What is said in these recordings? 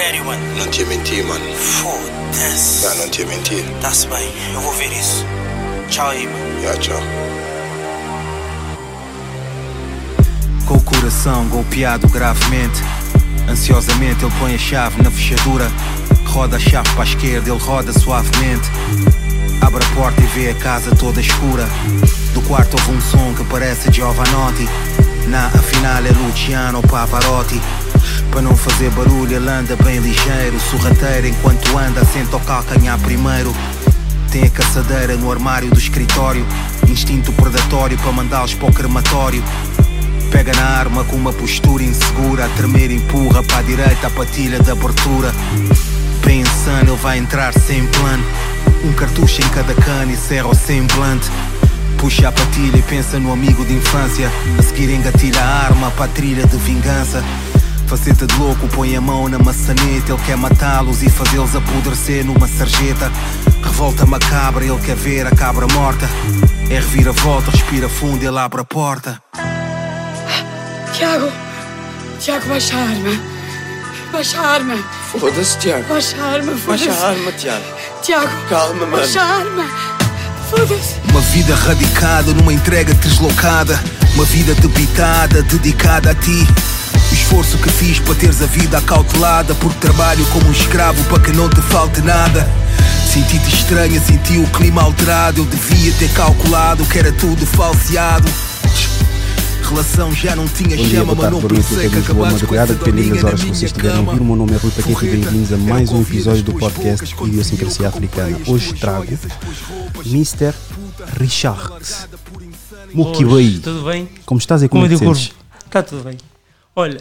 Sério, mano? Não te menti, mano. Foda-se. Não, não te menti. Tá-se bem, eu vou ver isso. Tchau aí, mano. Já, tchau. Com o coração golpeado gravemente. Ansiosamente ele põe a chave na fechadura. Roda a chave para a esquerda, ele roda suavemente. Abre a porta e vê a casa toda escura. Do quarto houve um som que parece Giovanotti. Na afinal é Luciano Pavarotti. Para não fazer barulho, ele anda bem ligeiro. Sorrateiro enquanto anda, senta o calcanhar primeiro. Tem a caçadeira no armário do escritório. Instinto predatório para mandá-los para o crematório. Pega na arma com uma postura insegura. A tremer empurra para a direita a patilha de abertura. Bem insano, ele vai entrar sem plano. Um cartucho em cada cana e cerra o semblante. Puxa a patilha e pensa no amigo de infância. A seguir engatilha a arma para a trilha de vingança. Faceta de louco, põe a mão na maçaneta. Ele quer matá-los e fazê-los apodrecer numa sarjeta. Revolta macabra, ele quer ver a cabra morta. É reviravolta, respira fundo, ele abre a porta. Tiago, Tiago, baixa a arma. Baixa a arma. Foda-se, Tiago. Baixa a arma, foda-se. Baixa a arma, Tiago. Tiago, Calma, mano. baixa a arma. Foda-se. Uma vida radicada numa entrega deslocada. Uma vida debitada, dedicada a ti. O esforço que fiz para teres a vida acautelada. Porque trabalho como um escravo para que não te falte nada. Senti-te estranha, senti o clima alterado. Eu devia ter calculado que era tudo falseado. Relação já não tinha Bom dia, chama, boa mas não pensei que acabaste com madrugada, essa dependendo das horas que vocês minha estiverem a cama. ouvir. O meu nome é Rui Paquete e bem-vindos a mais um episódio do podcast Idiosincrasia Africana. Hoje trago. Mr. Richard Mukiwei. Tudo bem? Como estás e Como como sentes? está tudo bem. Olha,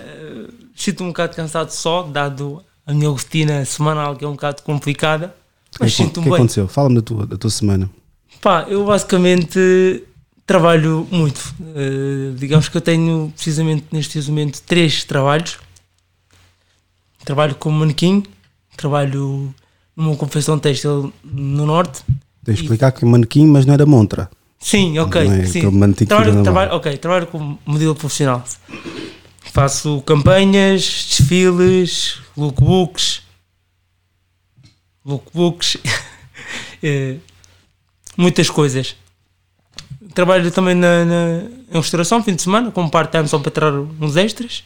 sinto-me um bocado cansado só, dado a minha rotina semanal que é um bocado complicada, mas é que- o sinto-me que bem. aconteceu? Fala-me da tua, da tua semana. Pá, eu basicamente trabalho muito. Eh, digamos que eu tenho precisamente neste momento três trabalhos. Trabalho como manequim, trabalho numa confecção têxtil no norte. Tens de explicar que é manequim, mas não era montra. Sim, ok. Não é sim. Trabalho, trabalho, ok, trabalho como modelo profissional. Faço campanhas, desfiles, lookbooks, lookbooks, eh, muitas coisas. Trabalho também na, na, em restauração, fim de semana, como part-time só para tirar uns extras.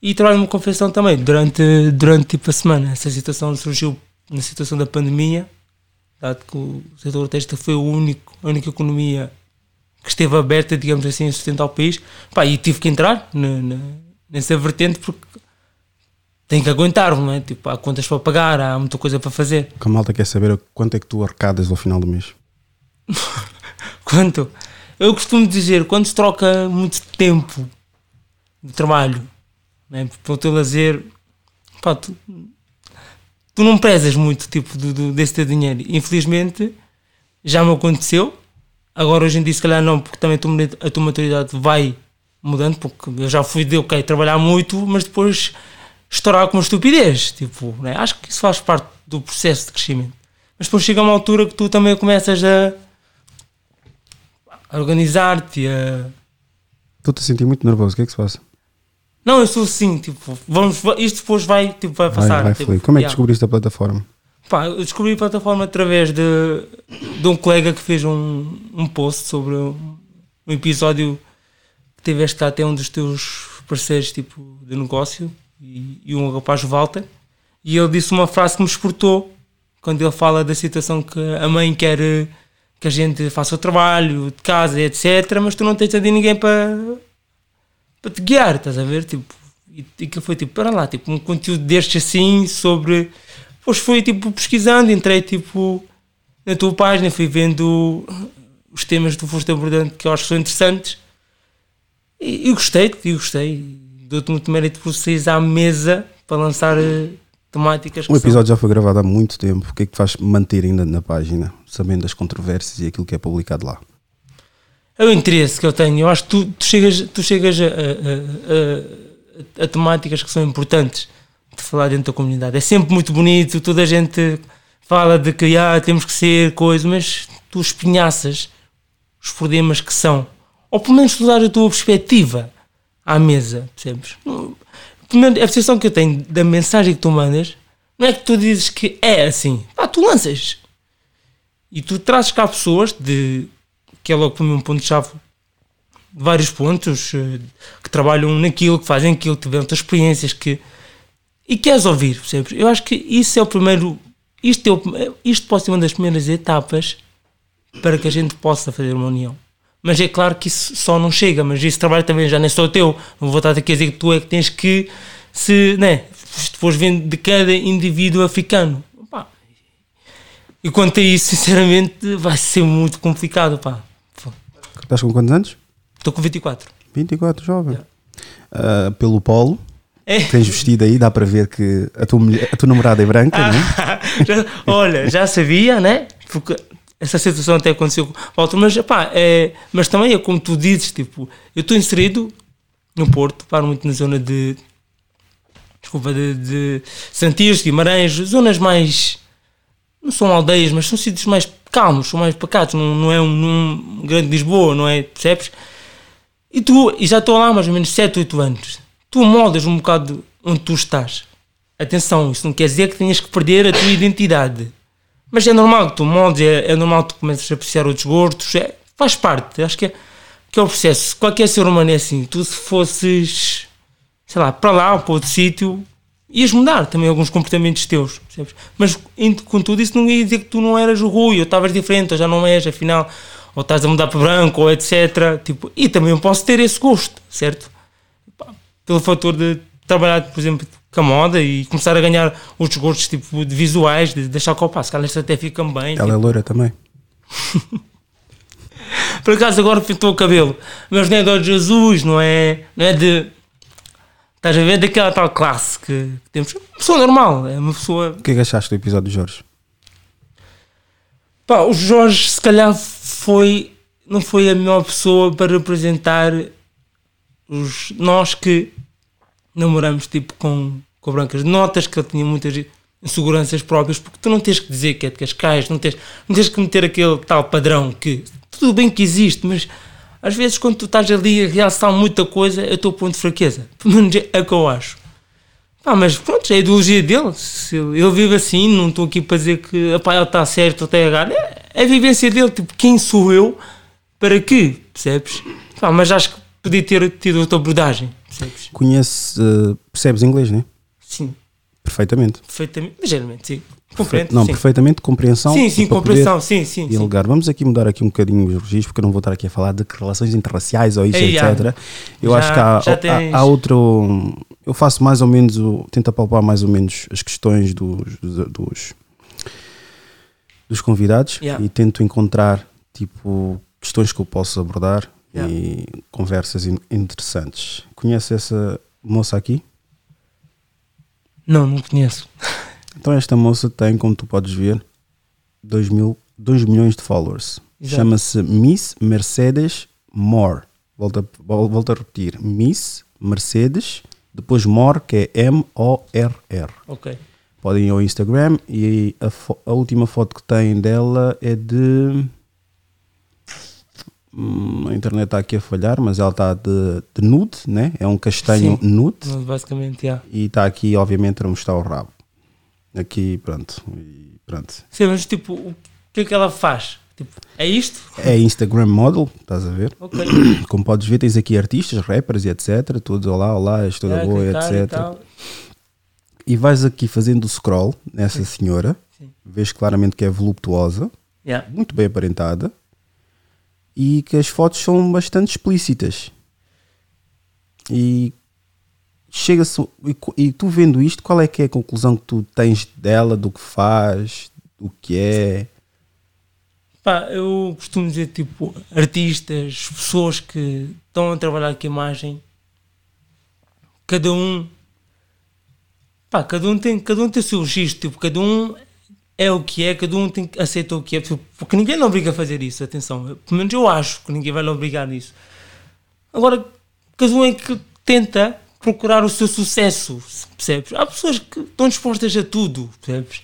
E trabalho numa confecção também, durante, durante tipo a semana. Essa situação surgiu na situação da pandemia, dado que o setor têxtil foi o único, a única economia que esteve aberta, digamos assim, a sustentar o país. Pá, e tive que entrar na, na- nessa vertente porque tem que aguentar, não é? Tipo, há contas para pagar, há muita coisa para fazer. Que a malta quer saber quanto é que tu arrecadas ao final do mês. Quanto? Eu costumo dizer, quando se troca muito tempo de trabalho né, para o teu lazer, pá, tu, tu não prezas muito tipo, do, do- desse teu dinheiro. Infelizmente, já me aconteceu. Agora, hoje em dia, se calhar não, porque também a tua, maturidade vai mudando, porque eu já fui de, ok, trabalhar muito, mas depois estourar com uma estupidez. Tipo, né? Acho que isso faz parte do processo de crescimento. Mas depois chega uma altura que tu também começas a a organizar-te, a... Estou-te a sentir muito nervoso. O que é que se passa? Não, eu sou assim, tipo, vamos, isto depois vai, tipo, vai Vai, passar. vai tipo, fluir. Como é que yeah. descobriste a plataforma? Pá, eu descobri a plataforma através de, de um colega que fez um, um post sobre um, episódio que tiveste até um dos teus parceiros tipo, de negócio e, e um rapaz Walter e ele disse uma frase que me exportou quando ele fala da situação que a mãe quer que a gente faça o trabalho de casa etc mas tu não tens ali ninguém para para te guiar, estás a ver? Tipo, e, e que foi tipo, para lá, tipo, um conteúdo destes assim sobre. Depois fui tipo pesquisando, entrei tipo na tua página, fui vendo os temas que tu foste abordando que eu acho que são interessantes e, e gostei, e gostei. Dou-te muito mérito por saís à mesa para lançar eh, temáticas que O são- episódio já foi gravado há muito tempo. O que é que faz manter ainda na página, sabendo das controvérsias e aquilo que é publicado lá? É o interesse que eu tenho. Eu acho que tu, tu chegas, tu chegas a- a- a- a temáticas que são importantes de falar dentro da comunidade. É sempre muito bonito, toda a gente fala de que ah, temos que ser coisa, mas tu espinhaças os problemas que são. Ou pelo menos tu dar a tua perspectiva à mesa, percebes? menos a percepção que eu tenho da mensagem que tu mandas não é que tu dizes que é assim. Pá, tu lanças. E tu trazes cá pessoas de. que é logo para mim um ponto-chave de vários pontos eh, que trabalham naquilo, que fazem aquilo, que tiveram outras experiências que. E queres ouvir, percebes? Eu acho que isso é o primeiro. Isto, é o- isto pode ser uma das primeiras etapas para que a gente possa fazer uma união. Mas é claro que isso só não chega, mas esse trabalho também já nem só teu. Não vou estar aqui a dizer que tu é que tens que se, né, se depois vendo de cada indivíduo africano. Pá. E quanto a isso, sinceramente, vai ser muito complicado, pá. Estás com quantos anos? Estou com 24. 24, jovem. Ah, pelo polo, É. tens vestido aí, dá para ver que a tua, mulher- a tua namorada é branca, não é? Já- olha, já sabia, né? Porque essa situação até aconteceu com o Walter, mas, pá, é, mas também é como tu dizes, tipo, eu estou inserido no Porto, paro muito na zona de desculpa, de, de Santiros, Guimarães, zonas mais não são aldeias, mas são sítios mais calmos, são mais pacatos, não, não é um, um grande Lisboa, não é? Percebes? E tu, e já estou lá mais ou menos 7, 8 anos, tu moldas um bocado onde tu estás. Atenção, isso não quer dizer que tenhas que perder a tua identidade. Mas é normal que tu moldes, é, é normal que tu comeces a apreciar outros gostos, é, faz parte, acho que é, que é o processo. Qualquer ser humano é assim. Tu se fosses, sei lá, para lá ou para outro sítio, ias mudar também alguns comportamentos teus, percebes? Mas indo com tudo isso não ia dizer que tu não eras o Rui, ou estavas diferente, ou já não és, afinal, ou estás a mudar para branco, ou etc. Tipo, e também eu posso ter esse gosto, certo? Pelo fator de trabalhar, por exemplo, com a moda e começar a ganhar outros gostos tipo de visuais, de deixar o passo, que elas até ficam bem. Ela é loira também. Por acaso agora pintou o cabelo, mas não é de azuis, não é, não é de. Estás a ver daquela tal classe que, que temos. Uma pessoa normal, é uma pessoa. O que é que achaste do episódio de Jorge? Pá, o Jorge se calhar foi. não foi a melhor pessoa para representar os, nós que namoramos tipo com, com brancas. Notas que ele tinha muitas inseguranças próprias, porque tu não tens que dizer que é de Cascais, não tens, não tens que meter aquele tal padrão que tudo bem que existe, mas às vezes quando tu estás ali a realçar muita coisa é o teu ponto de fraqueza. Pelo menos é o que eu acho. Pá, mas pronto, é a ideologia dele. Se ele, vive assim, não estou aqui para dizer que apá, ele está certo ou está errado. É, é a vivência dele, tipo, quem sou eu para quê? Percebes? Pá, mas acho que podia ter tido outra abordagem, percebes? Conhece, eh, percebes inglês, né? Sim, Perfeitamente. perfeitamente, ligeiramente, sim. Compreendo, não, sim. perfeitamente compreensão. Sim, sim, compreensão, sim, sim, sim. dialogar. Vamos aqui mudar aqui um bocadinho os registros, porque eu não vou estar aqui a falar de relações interraciais ou isso, Ei, já. etc. Eu Já- acho que há, há- há outro. Eu faço mais ou menos, tento apalpar mais ou menos as questões dos, dos, dos, dos convidados Yeah. e tento encontrar tipo questões que eu posso abordar Yeah. e conversas in- interessantes. Conhece essa moça aqui? Não, não conheço. Então esta moça tem, como tu podes ver, 2 mil, 2 milhões de followers. Chama-se Miss Mercedes More. Volto a, vol- volto a repetir. Miss Mercedes, depois More, que é M-O-R-R. Ok. Podem ir ao Instagram e a, a última foto que tem dela é de... Hum, a internet está aqui a falhar, mas ela está de, de nude, né? É um castanho Sim. nude Basicamente, já. e está aqui obviamente a mostrar o rabo aqui pronto e pronto Sim, mas tipo, o que é que ela faz? Tipo, é isto? é Instagram model estás a ver Ok. como podes ver tens aqui artistas rappers e etc todos olá olá és toda Já, boa e etc tal. e vais aqui fazendo o scroll nessa senhora Sim. vês claramente que é voluptuosa Já. muito bem aparentada e que as fotos são bastante explícitas. E chega-se e, e tu vendo isto qual é que é a conclusão que tu tens dela do que faz do que é? Pá, eu costumo dizer, tipo, artistas, pessoas que estão a trabalhar com a imagem, cada um, pá, cada um tem, cada um tem o seu registro, tipo, cada um é o que é, cada um tem, que aceitar o que é, porque ninguém lhe obriga a fazer isso, atenção, pelo menos eu acho que ninguém vai lhe obrigar nisso. Agora, cada um é que tenta procurar o seu sucesso, percebes? Há pessoas que estão dispostas a tudo, percebes?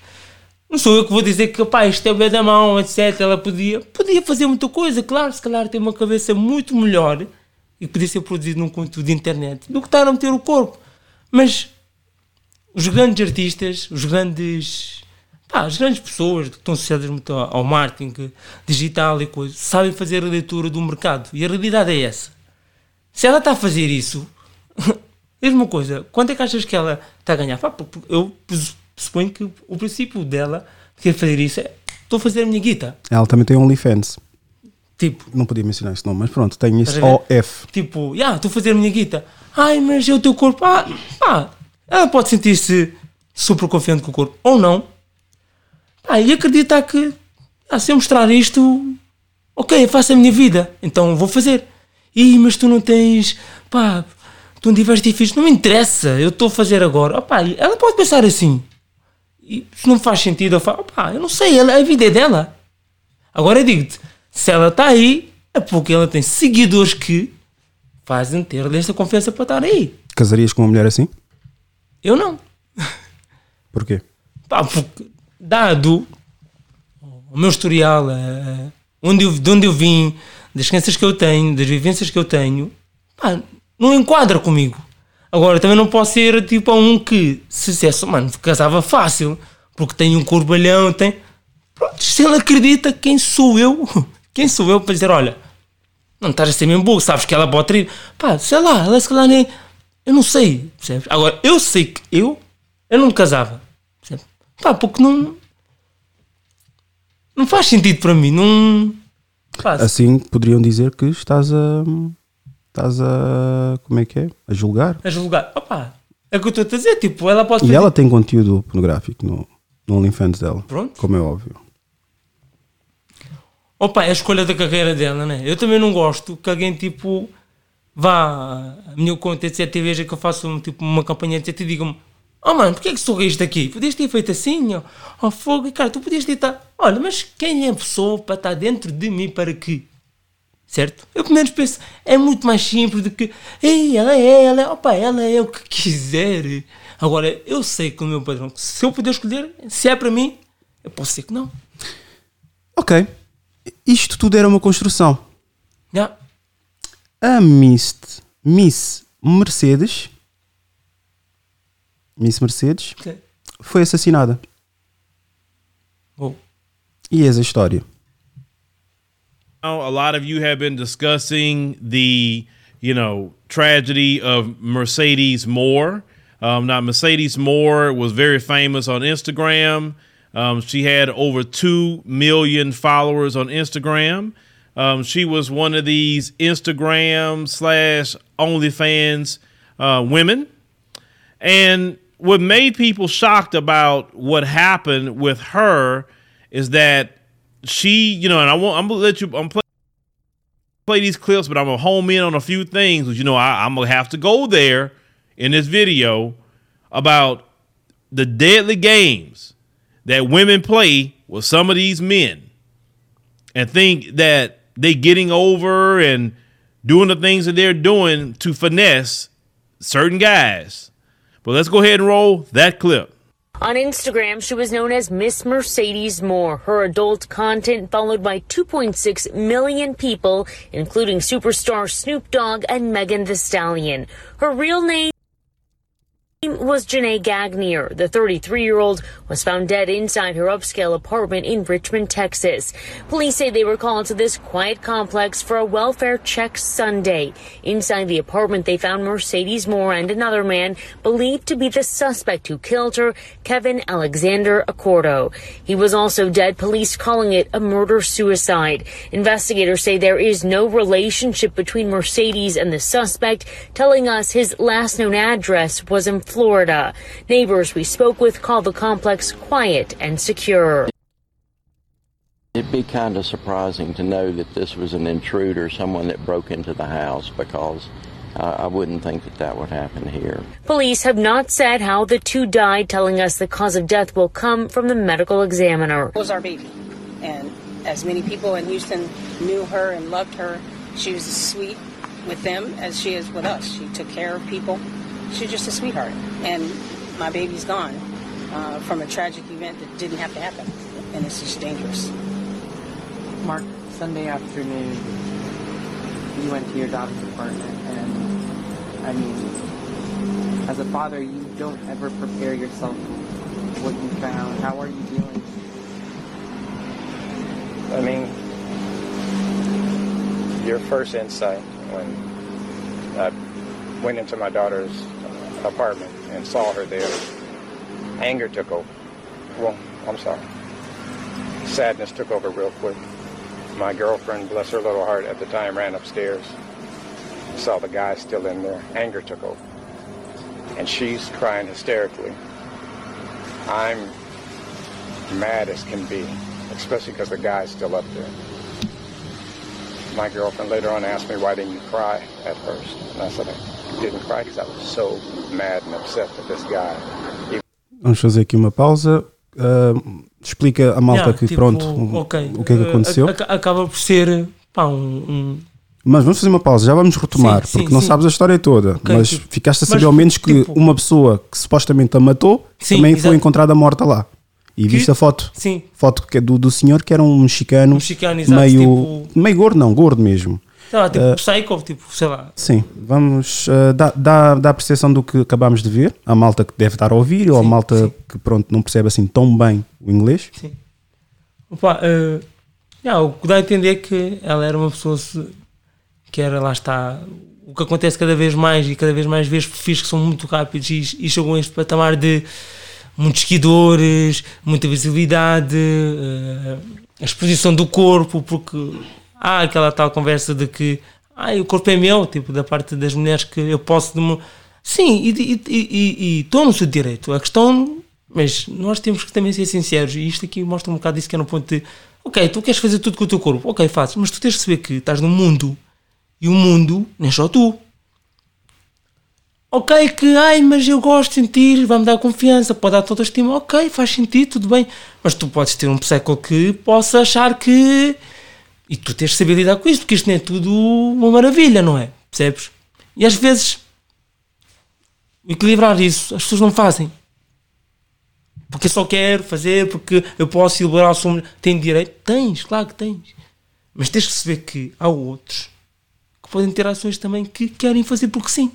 Não sou eu que vou dizer que pá, isto é bem da mão, etc. Ela podia, podia fazer muita coisa, claro, se calhar tem uma cabeça muito melhor e podia ser produzido num conteúdo de internet do que estar a meter o corpo. Mas os grandes artistas, os grandes. Pá, as grandes pessoas que estão associadas muito ao marketing digital e coisas, sabem fazer a leitura do mercado. E a realidade é essa. Se ela está a fazer isso, diz uma coisa: quanto é que achas que ela está a ganhar? Pá, eu suponho que o princípio dela de querer fazer isso é: estou a fazer a minha guita. Ela também tem OnlyFans. Tipo, Não podia mencionar esse nome, mas pronto, tem ver? OF. Tipo, já, estou a fazer a minha guita. Ai, mas é o teu corpo. Ah, pá, ela pode sentir-se super confiante com o corpo. Ou não. Pá, e acreditar que, ah, se eu mostrar isto, ok, faço a minha vida. Então vou fazer. Ih, mas tu não tens, pá, tu não tiveste filhos. Não me interessa, eu estou a fazer agora. Opá, ela pode pensar assim. E se não faz sentido, eu falo, opá, eu não sei, ela, a vida é dela. Agora eu digo-te, se ela está aí, é porque ela tem seguidores que fazem ter esta confiança para estar aí. Casarias com uma mulher assim? Eu não. Porquê? Pá, porque, dado o meu historial, eh, onde eu, de onde eu vim, das crenças que eu tenho, das vivências que eu tenho, pá, não enquadra comigo. Agora, também não posso ser tipo um que, dissesse, mano, casava fácil, porque tem um corbalhão, tem. Pronto, se ele acredita, quem sou eu? Quem sou eu para dizer, olha, não estás a ser mesmo burro, sabes que ela pode ter. Pá, sei lá, ela se calhar nem. Eu não sei, percebes? Agora, eu sei que eu, eu não me casava? Pá, porque não. Não faz sentido para mim, não. Pá, Assim poderiam dizer que estás a. Estás a. Como é que é? A julgar. a julgar. Opá, é o que eu estou a dizer, tipo, ela pode E fazer- ela tem conteúdo pornográfico no, no OnlyFans dela. Pronto. Como é óbvio. Opa, é a escolha da carreira dela, né? Eu também não gosto que alguém, tipo, vá a minha conta, etc. E veja que eu faço tipo, uma campanha, etc. E diga-me: Oh mano, porquê é que sou isto aqui? Podias ter feito assim, ó, oh, fogo, e cara, tu podias ter estado. Olha, mas quem é a pessoa para estar dentro de mim para quê? Certo? Eu pelo menos penso, é muito mais simples do que, ei, ela é, ela é, opa, ela é o que quiser. Agora, eu sei que o meu padrão, se eu puder escolher, se é para mim, eu posso ser que não. Ok. Isto tudo era uma construção. Já. A Miss, Miss Mercedes. Miss Mercedes Ok. foi assassinada. Oh. E eis a história. Now, a lot of you have been discussing the, you know, tragedy of Mercedes Moore. Um, now, Mercedes Moore was very famous on Instagram. Um, she had over 2 million followers on Instagram. Um, she was one of these Instagram slash OnlyFans uh, women. And what made people shocked about what happened with her is that she, you know, and I won't, I'm gonna let you, I'm play, play these clips, but I'm gonna home in on a few things. You know, I, I'm gonna have to go there in this video about the deadly games that women play with some of these men and think that they getting over and doing the things that they're doing to finesse certain guys. But let's go ahead and roll that clip. On Instagram, she was known as Miss Mercedes Moore. Her adult content followed by 2.6 million people, including superstar Snoop Dogg and Megan Thee Stallion. Her real name was Janae Gagnier. The 33 year old was found dead inside her upscale apartment in Richmond, Texas. Police say they were called to this quiet complex for a welfare check Sunday. Inside the apartment, they found Mercedes Moore and another man believed to be the suspect who killed her, Kevin Alexander Accordo. He was also dead, police calling it a murder suicide. Investigators say there is no relationship between Mercedes and the suspect, telling us his last known address was in Florida. Neighbors we spoke with call the complex quiet and secure. It'd be kind of surprising to know that this was an intruder, someone that broke into the house, because uh, I wouldn't think that that would happen here. Police have not said how the two died, telling us the cause of death will come from the medical examiner. was our baby. And as many people in Houston knew her and loved her, she was as sweet with them as she is with us. She took care of people. She's just a sweetheart. And my baby's gone uh, from a tragic event that didn't have to happen. And it's just dangerous. Mark, Sunday afternoon, you went to your daughter's apartment, and I mean, As a father, you don't ever prepare yourself for what you found. How are you dealing? I mean, your first insight when I went into my daughter's apartment and saw her there, anger took over. Well, I'm sorry. Sadness took over real quick. My girlfriend, bless her little heart, at the time ran upstairs, saw the guy still in there. Anger took over. And she's crying hysterically. I'm mad as can be, especially because the guy's still up there. My girlfriend later on asked me, why didn't you cry at first? And I said, I didn't cry because I was so mad and upset that this guy, even Vamos fazer aqui uma pausa. Ah, explica a malta Yeah, que, tipo, pronto, ok, o que é que eh, aconteceu. ac- acaba por ser pá, um, um- Mas vamos fazer uma pausa, já vamos retomar, Sim, sim, porque não sim. sabes a história toda. Ok, mas tipo, ficaste a saber mas, ao menos que tipo- uma pessoa que supostamente a matou Sim, também foi exato. encontrada morta lá. E Que- viste a foto? Sim. Foto que é do, do senhor que era um mexicano, Um mexicano, exato, meio, tipo- meio gordo, não, gordo mesmo. Sei lá, tipo, Ah, psycho, tipo, sei lá. Sim, vamos ah, dá, dá, dá a percepção do que acabámos de ver, a malta que deve estar a ouvir, ou a malta que pronto, não percebe assim tão bem o inglês. Sim. Opa, eh, yeah, o que dá a entender é que ela era uma pessoa que era, lá está, o que acontece cada vez mais e cada vez mais vezes perfis que são muito rápidos e, e chegam a este patamar de muitos seguidores, muita visibilidade, eh, a exposição do corpo, porque há aquela tal conversa de que ah, o corpo é meu, tipo, da parte das mulheres que eu posso Sim, e- e e- seu direito. A questão, mas nós temos que também ser sinceros, e isto aqui mostra um bocado isso que é no ponto de ok, tu queres fazer tudo com o teu corpo, ok, fazes, mas tu tens de saber que estás no mundo e o mundo não é só tu. Ok, que ai, mas eu gosto de sentir, vai-me dar confiança, pode dar toda a estima, ok, faz sentido, tudo bem. Mas tu podes ter um psycho que possa achar que. E tu tens de saber lidar com isto, porque isto não é tudo uma maravilha, não é? Percebes? E às vezes equilibrar isso, as pessoas não fazem. Porque eu só quero fazer, porque eu posso elaborar o som. Tem direito? Tens, claro que tens. Mas tens que saber que há outros que podem ter ações também que querem fazer porque sim.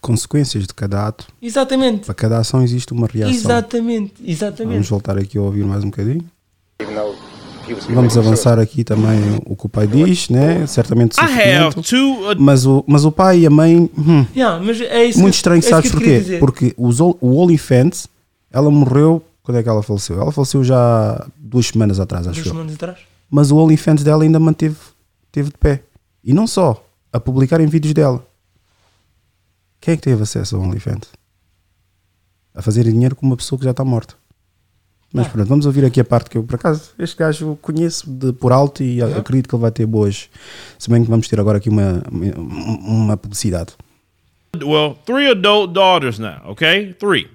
Consequências de cada ato. Exatamente. Para cada ação existe uma reação. Exatamente, exatamente. Vamos voltar aqui a ouvir mais um bocadinho. Vamos avançar aqui também o que o pai diz, né? Certamente sofrimento. Uh, Mas o, mas o pai e a mãe, hum, Yeah, mas é isso muito que- estranho, é isso sabes porquê? dizer. Porque os, o OnlyFans, ela morreu. Quando é que ela faleceu? Ela faleceu já duas semanas atrás, acho Duas eu. semanas atrás. Mas o OnlyFans dela ainda manteve teve de pé. E não só, a publicarem vídeos dela. Quem é que teve acesso ao OnlyFans? A fazer dinheiro com uma pessoa que já está morta. Mas Ah. pronto, vamos ouvir aqui a parte que eu, por acaso, este gajo eu conheço de por alto e acredito que ele vai ter boas. Se bem que vamos ter agora aqui uma, uma, publicidade. well, three adult daughters now. Okay, three.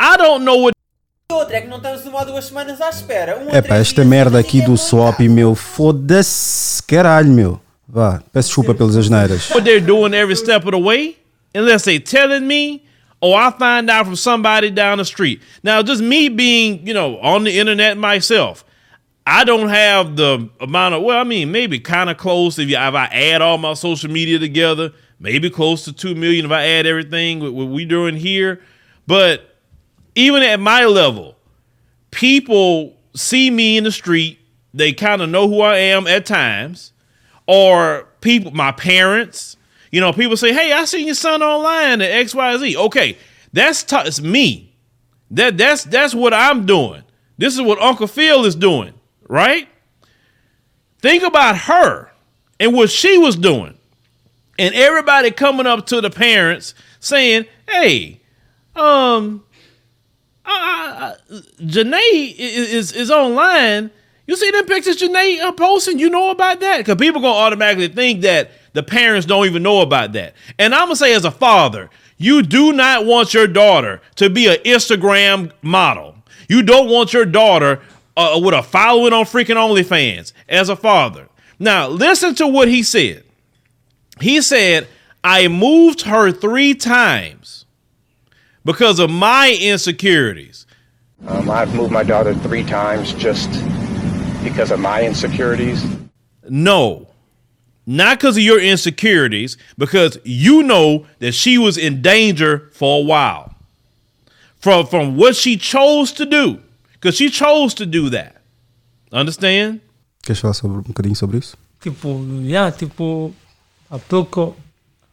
I don't know what. Outra é que não estamos uma ou duas semanas à espera. Um É pá, esta merda aqui do swap, meu, foda-se, caralho, meu. Vá, peço desculpa pelas asneiras. what they're doing every step of the way unless they telling me or I find out from somebody down the street. Now, just me being, you know, on the internet myself, I don't have the amount of, well, I mean, maybe kind of close if, you, if I add all my social media together, maybe close to 2 million if I add everything what, what we doing here. But even at my level, people see me in the street, they kind of know who I am at times or people, my parents, you know, people say, "Hey, I seen your son online at X Y Z." Okay, that's t- it's me. That that's that's what I'm doing. This is what Uncle Phil is doing, right? Think about her and what she was doing, and everybody coming up to the parents saying, "Hey, um, uh, Janae is, is is online. You see them pictures Janae uh, posting? You know about that? Because people gonna automatically think that the parents don't even know about that. And I'm gonna say, as a father, you do not want your daughter to be an Instagram model. You don't want your daughter uh, with a following on freaking OnlyFans. As a father, now listen to what he said. He said, "I moved her three times." because of my insecurities. Um, I've moved my daughter three times just because of my insecurities. No, not because of your insecurities, because you know that she was in danger for a while from from what she chose to do, because she chose to do that. Understand? Queres falar sobre, um bocadinho sobre isso? Tipo, yeah, tipo, há pelo que eu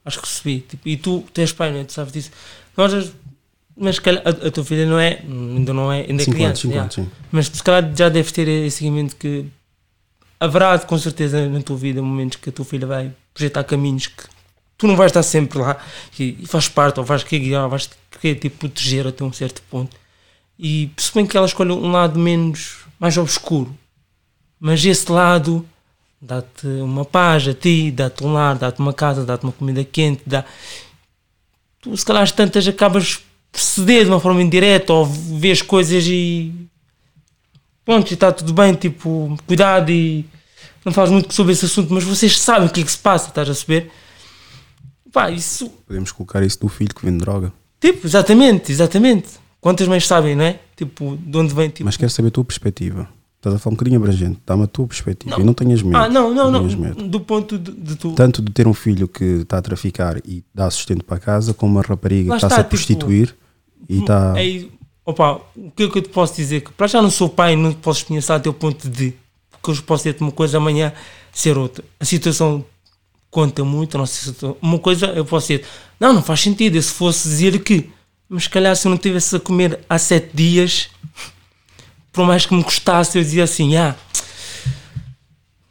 acho que recebi. Tipo, e tu, tu és pai, não é? Tu sabes disso. Nós, mas se calhar, a, a tua filha não é, ainda não é, ainda é Cinco anos, criança. cinco yeah. anos, sim. Mas se calhar já deves ter esse seguimento que haverá com certeza na tua vida momentos que a tua filha vai projetar caminhos que tu não vais estar sempre lá e, e faz parte, ou vais querer guiar, vais querer tipo, proteger até um certo ponto. E bem que ela escolhe um lado menos, mais obscuro, mas esse lado dá-te uma paz a ti, dá-te um lar, dá-te uma casa, dá-te uma comida quente, dá. Tu, se calhar, às tantas acabas por ceder de uma forma indireta ou vês coisas e. Pronto, e está tudo bem, tipo, cuidado e. Não falas muito sobre esse assunto, mas vocês sabem o que é que se passa, estás a saber? Pá, isso. Podemos colocar isso do filho que vende droga. Tipo, exatamente, exatamente. Quantas mães sabem, não é? Tipo, de onde vem, tipo. Mas quero saber a tua perspectiva. Estás a falar um bocadinho abrangente. Dá-me a tua perspectiva. E não tenhas medo. Ah, não, não, não. tenhas medo. Do ponto de, de tu. Tanto de ter um filho que está a traficar e dá sustento para casa, como uma rapariga Lá que está-se está, a prostituir e está. É, opa, o que é que eu te posso dizer? Que para já não sou pai, não posso experienciar até o ponto de. Porque eu posso dizer-te uma coisa, amanhã ser outra. A situação conta muito. A nossa situação. Uma coisa eu posso dizer, não, não faz sentido. Eu se fosse dizer que. Mas se calhar se eu não tivesse a comer há sete dias, por mais que me custasse, eu dizia assim: ah,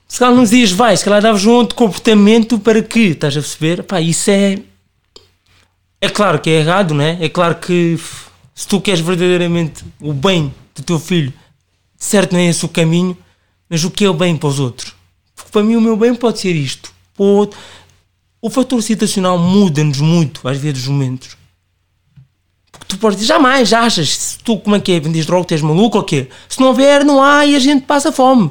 se calhar nos dias vai, se calhar davas um outro comportamento para que, estás a perceber? Pá, isso é. É claro que é errado, não é? Claro que se tu queres verdadeiramente o bem do teu filho, certo não é esse o caminho, mas o que é o bem para os outros? Porque para mim o meu bem pode ser isto. O outro- O fator situacional muda-nos muito, às vezes, os momentos. Porque tu podes dizer, jamais achas, se tu como é que é, vendes droga, tu és maluco ou quê? Se não houver, não há e a gente passa fome.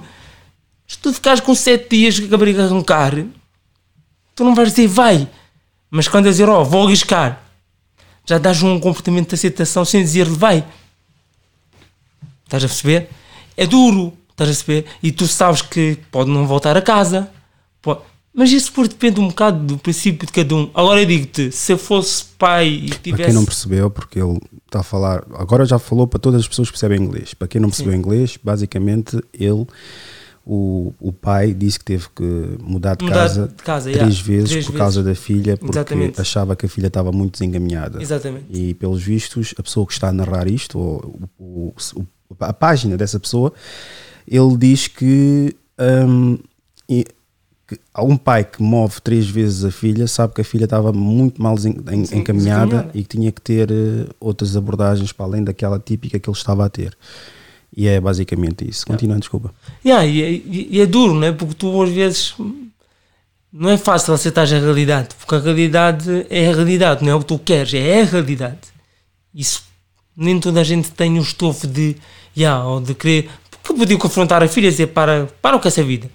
Se tu ficares com sete dias com a barriga a roncar, tu não vais dizer vai. Mas quando dizer, ó, vou arriscar, já dás um comportamento de aceitação sem dizer-lhe vai. Estás a perceber? É duro, estás a perceber? E tu sabes que pode não voltar a casa. pode- Mas isso por depende um bocado do princípio de cada um. Agora eu digo-te, se eu fosse pai e Para tivesse. quem não percebeu, porque ele está a falar, agora já falou para todas as pessoas que percebem inglês. Para quem não percebeu Sim. inglês, basicamente ele, o, o pai, disse que teve que mudar de Mudar casa, de casa, três yeah, vezes três por causa da vezes. filha, porque Exatamente. achava que a filha estava muito desencaminhada. Exatamente. E pelos vistos, a pessoa que está a narrar isto, ou a página dessa pessoa, ele diz que, hum, e- que há um pai que move três vezes a filha, sabe que a filha estava muito mal en- Sim, encaminhada e que tinha que ter eh, outras abordagens para além daquela típica que ele estava a ter. E é basicamente isso. Continuando, desculpa. Yeah, e, é- e- e é duro, não é? Porque tu às vezes não é fácil aceitar a realidade, porque a realidade é a realidade, não é o que tu queres, é a realidade. Isso nem toda a gente tem o estofo de, yeah, ou de querer. Porque podia confrontar a filha e dizer para, para com essa vida.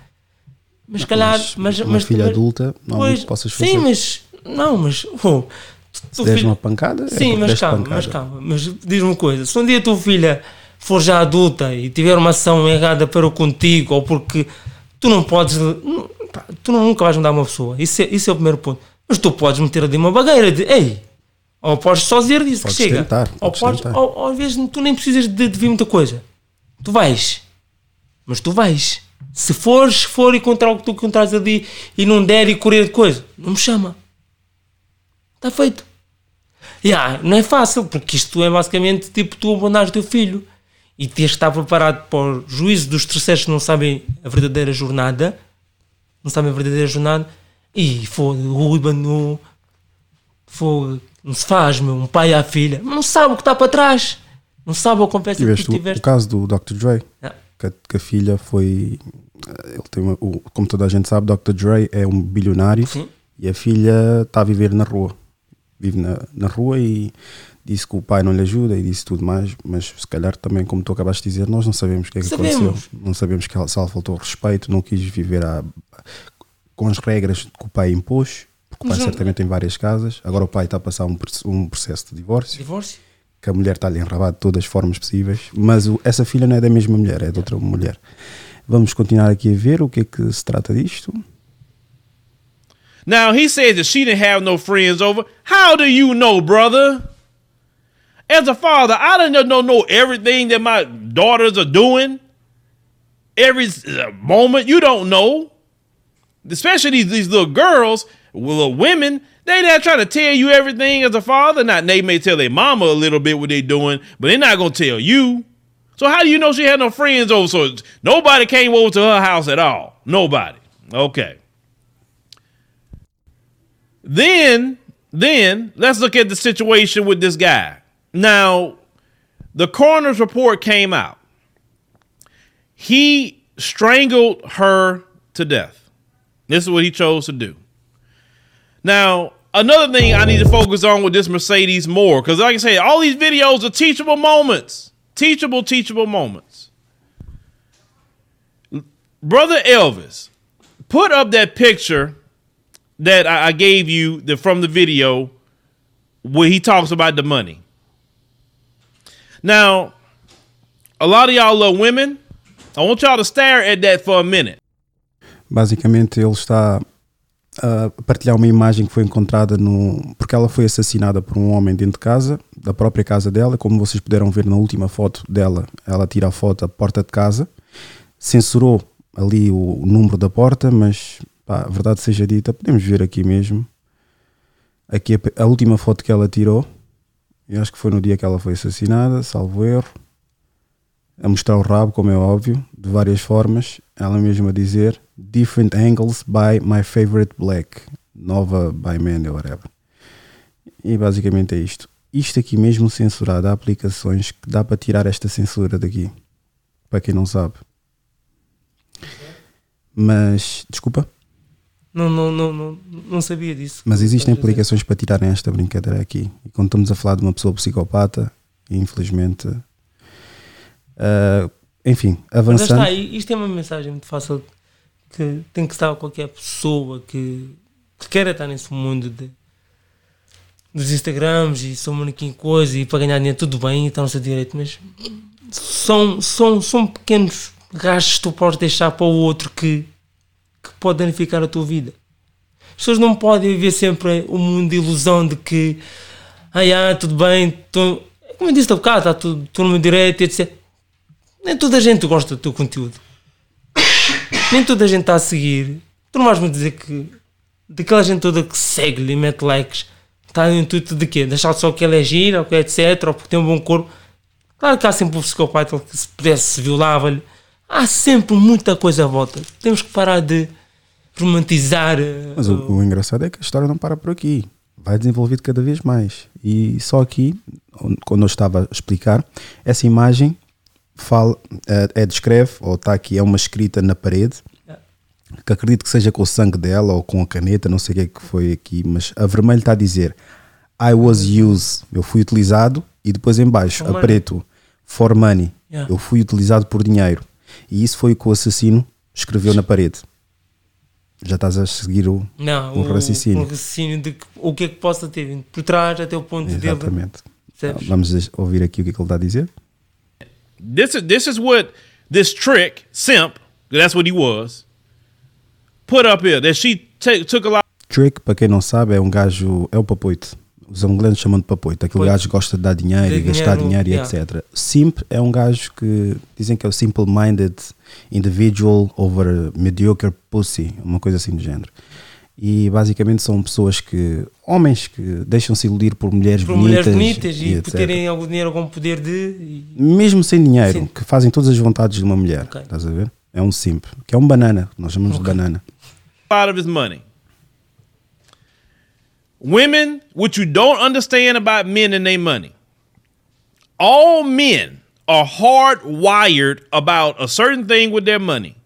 Mas se calhar. Mas, uma mas, filha mas- adulta, não que possas fazer. Sim, mas. Não, mas. Oh, tu- Se tu deres filho- uma pancada, é Sim, porque mas calma, pancada. mas calma. Mas diz-me uma coisa: se um dia a tua filha for já adulta e tiver uma ação errada para o contigo, ou porque tu não podes. Tu não- nunca vais mudar uma pessoa. Isso é, isso é o primeiro ponto. Mas tu podes meter ali uma barreira de ei, ou podes só dizer disso Podes que chega. tentar, ou, podes tentar. ou, ou às vezes tu nem precisas de, de vir muita coisa. Tu vais. Mas tu vais. Se fores, for encontrar o que tu encontrares ali e não der e correr de coisa, não me chama. Está feito. Yeah, não é fácil, porque isto é basicamente tipo tu abandonares o teu filho e tens que estar preparado para o juízo dos terceiros que não sabem a verdadeira jornada, não sabem a verdadeira jornada, e foda o abandonou, foda não se faz, meu, um pai à filha, não sabe o que está para trás, não sabe a conversa que Tiveste o, caso do Dr. Dre, Yeah. que, a, que a filha foi. Ele tem uma, o, como toda a gente sabe, Dr. Dre é um bilionário Sim. e a filha está a viver na rua. Vive na, na rua e disse que o pai não lhe ajuda e disse tudo mais, mas se calhar também, como tu acabaste de dizer, nós não sabemos o que é que Sabemos. aconteceu. Não sabemos que ela, se ela faltou respeito, não quis viver à- com as regras que o pai impôs, porque o pai Mas não- certamente tem várias casas. Agora o pai está a passar um, um processo de divórcio Divórcio? que a mulher está-lhe enrabada de todas as formas possíveis, mas o- essa filha não é da mesma mulher, é de outra mulher. Vamos continuar aqui a ver o que é que se trata disto. Now he says that she didn't have no friends over. How do you know, brother? As a father, I don't know know everything that my daughters are doing. Every uh, moment, you don't know. Especially these, these little girls, little women, they not trying to tell you everything as a father. Not they may tell their mama a little bit what they doing, but they're not gonna tell you. So how do you know she had no friends over? So nobody came over to her house at all. Nobody. Okay. Then, then let's look at the situation with this guy. Now, the coroner's report came out. He strangled her to death. This is what he chose to do. Now, another thing I need to focus on with this Mercedes more, because like I say, all these videos are teachable moments. Teachable, teachable moments. Brother Elvis, put up that picture that I, I gave you the, from the video where he talks about the money. Now, a lot of y'all love women. I want y'all to stare at that for a minute. Basicamente, ele está a partilhar uma imagem que foi encontrada no. porque ela foi assassinada por um homem dentro de casa, da própria casa dela. Como vocês puderam ver na última foto dela, ela tira a foto da porta de casa, censurou ali o, o número da porta, mas pá, a verdade seja dita, podemos ver aqui mesmo. Aqui a, a última foto que ela tirou, eu acho que foi no dia que ela foi assassinada, salvo erro. A mostrar o rabo, como é óbvio, de várias formas. Ela mesma a dizer Different angles by my favorite black. Nova by Mandy, whatever. E basicamente é isto. Isto aqui mesmo censurado, há aplicações que dá para tirar esta censura daqui. Para quem não sabe. Mas, desculpa. Não, não, não, não, não sabia disso. Mas existem aplicações para tirarem esta brincadeira aqui. E quando estamos a falar de uma pessoa psicopata, infelizmente. ah, enfim, Mas avançando. está, i- isto é uma mensagem muito fácil que tem que estar a qualquer pessoa que, que queira estar nesse mundo de, dos Instagrams e são manequim coisa e para ganhar dinheiro tudo bem e está no seu direito, mas são, são, são pequenos gastos que tu podes deixar para o outro que, que pode danificar a tua vida. As pessoas não podem viver sempre um mundo de ilusão de que ah, já, tudo bem, tô, como eu disse há bocado, está tudo, estou no meu direito, etc. Nem toda a gente gosta do teu conteúdo. Nem toda a gente está a seguir. Tu não vais-me dizer que daquela gente toda que segue-lhe e mete likes está no intuito de quê? Deixar só que ele é gira, ou que é etc, ou porque tem um bom corpo. Claro que há sempre um psicopata que se pudesse violava-lhe. Há sempre muita coisa à volta. Temos que parar de romantizar. eh, Mas o, o engraçado é que a história não para por aqui. Vai desenvolvido cada vez mais. E só aqui, quando eu estava a explicar, essa imagem fala, é, é descreve, ou está aqui, é uma escrita na parede, que acredito que seja com o sangue dela ou com a caneta, não sei o que é que foi aqui, mas a vermelho está a dizer I was used, eu fui utilizado, e depois em baixo, For a money. preto, for money, Yeah. eu fui utilizado por dinheiro. E isso foi o que o assassino escreveu na parede. Já estás a seguir o, Não, o raciocínio. o raciocínio de que- o que é que possa ter vindo por trás até o ponto dele. Exatamente. Percebes? Vamos ouvir aqui o que é que ele está a dizer. This is this is what this trick simp, that's what he was, put up here. That she ta- took a lot. Trick, para quem não sabe, é um gajo, é o papoito. Os angolanos chamam de papoito. Aquele Papoito. gajo que gosta de dar dinheiro e De gastar dinheiro, dinheiro e yeah. etc. Simp é um gajo que dizem que é o simple-minded individual over mediocre pussy, uma coisa assim do género. E basicamente são pessoas que, homens que deixam-se iludir por mulheres Por bonitas, mulheres bonitas e, por etc. terem algum dinheiro, algum poder de. e- mesmo sem dinheiro, Sim. que fazem todas as vontades de uma mulher. Ok. Estás a ver? É um simp, que é um banana, nós chamamos de banana. out of his money. Women, what you don't understand about men and their money. All men are hardwired about a certain thing with their money.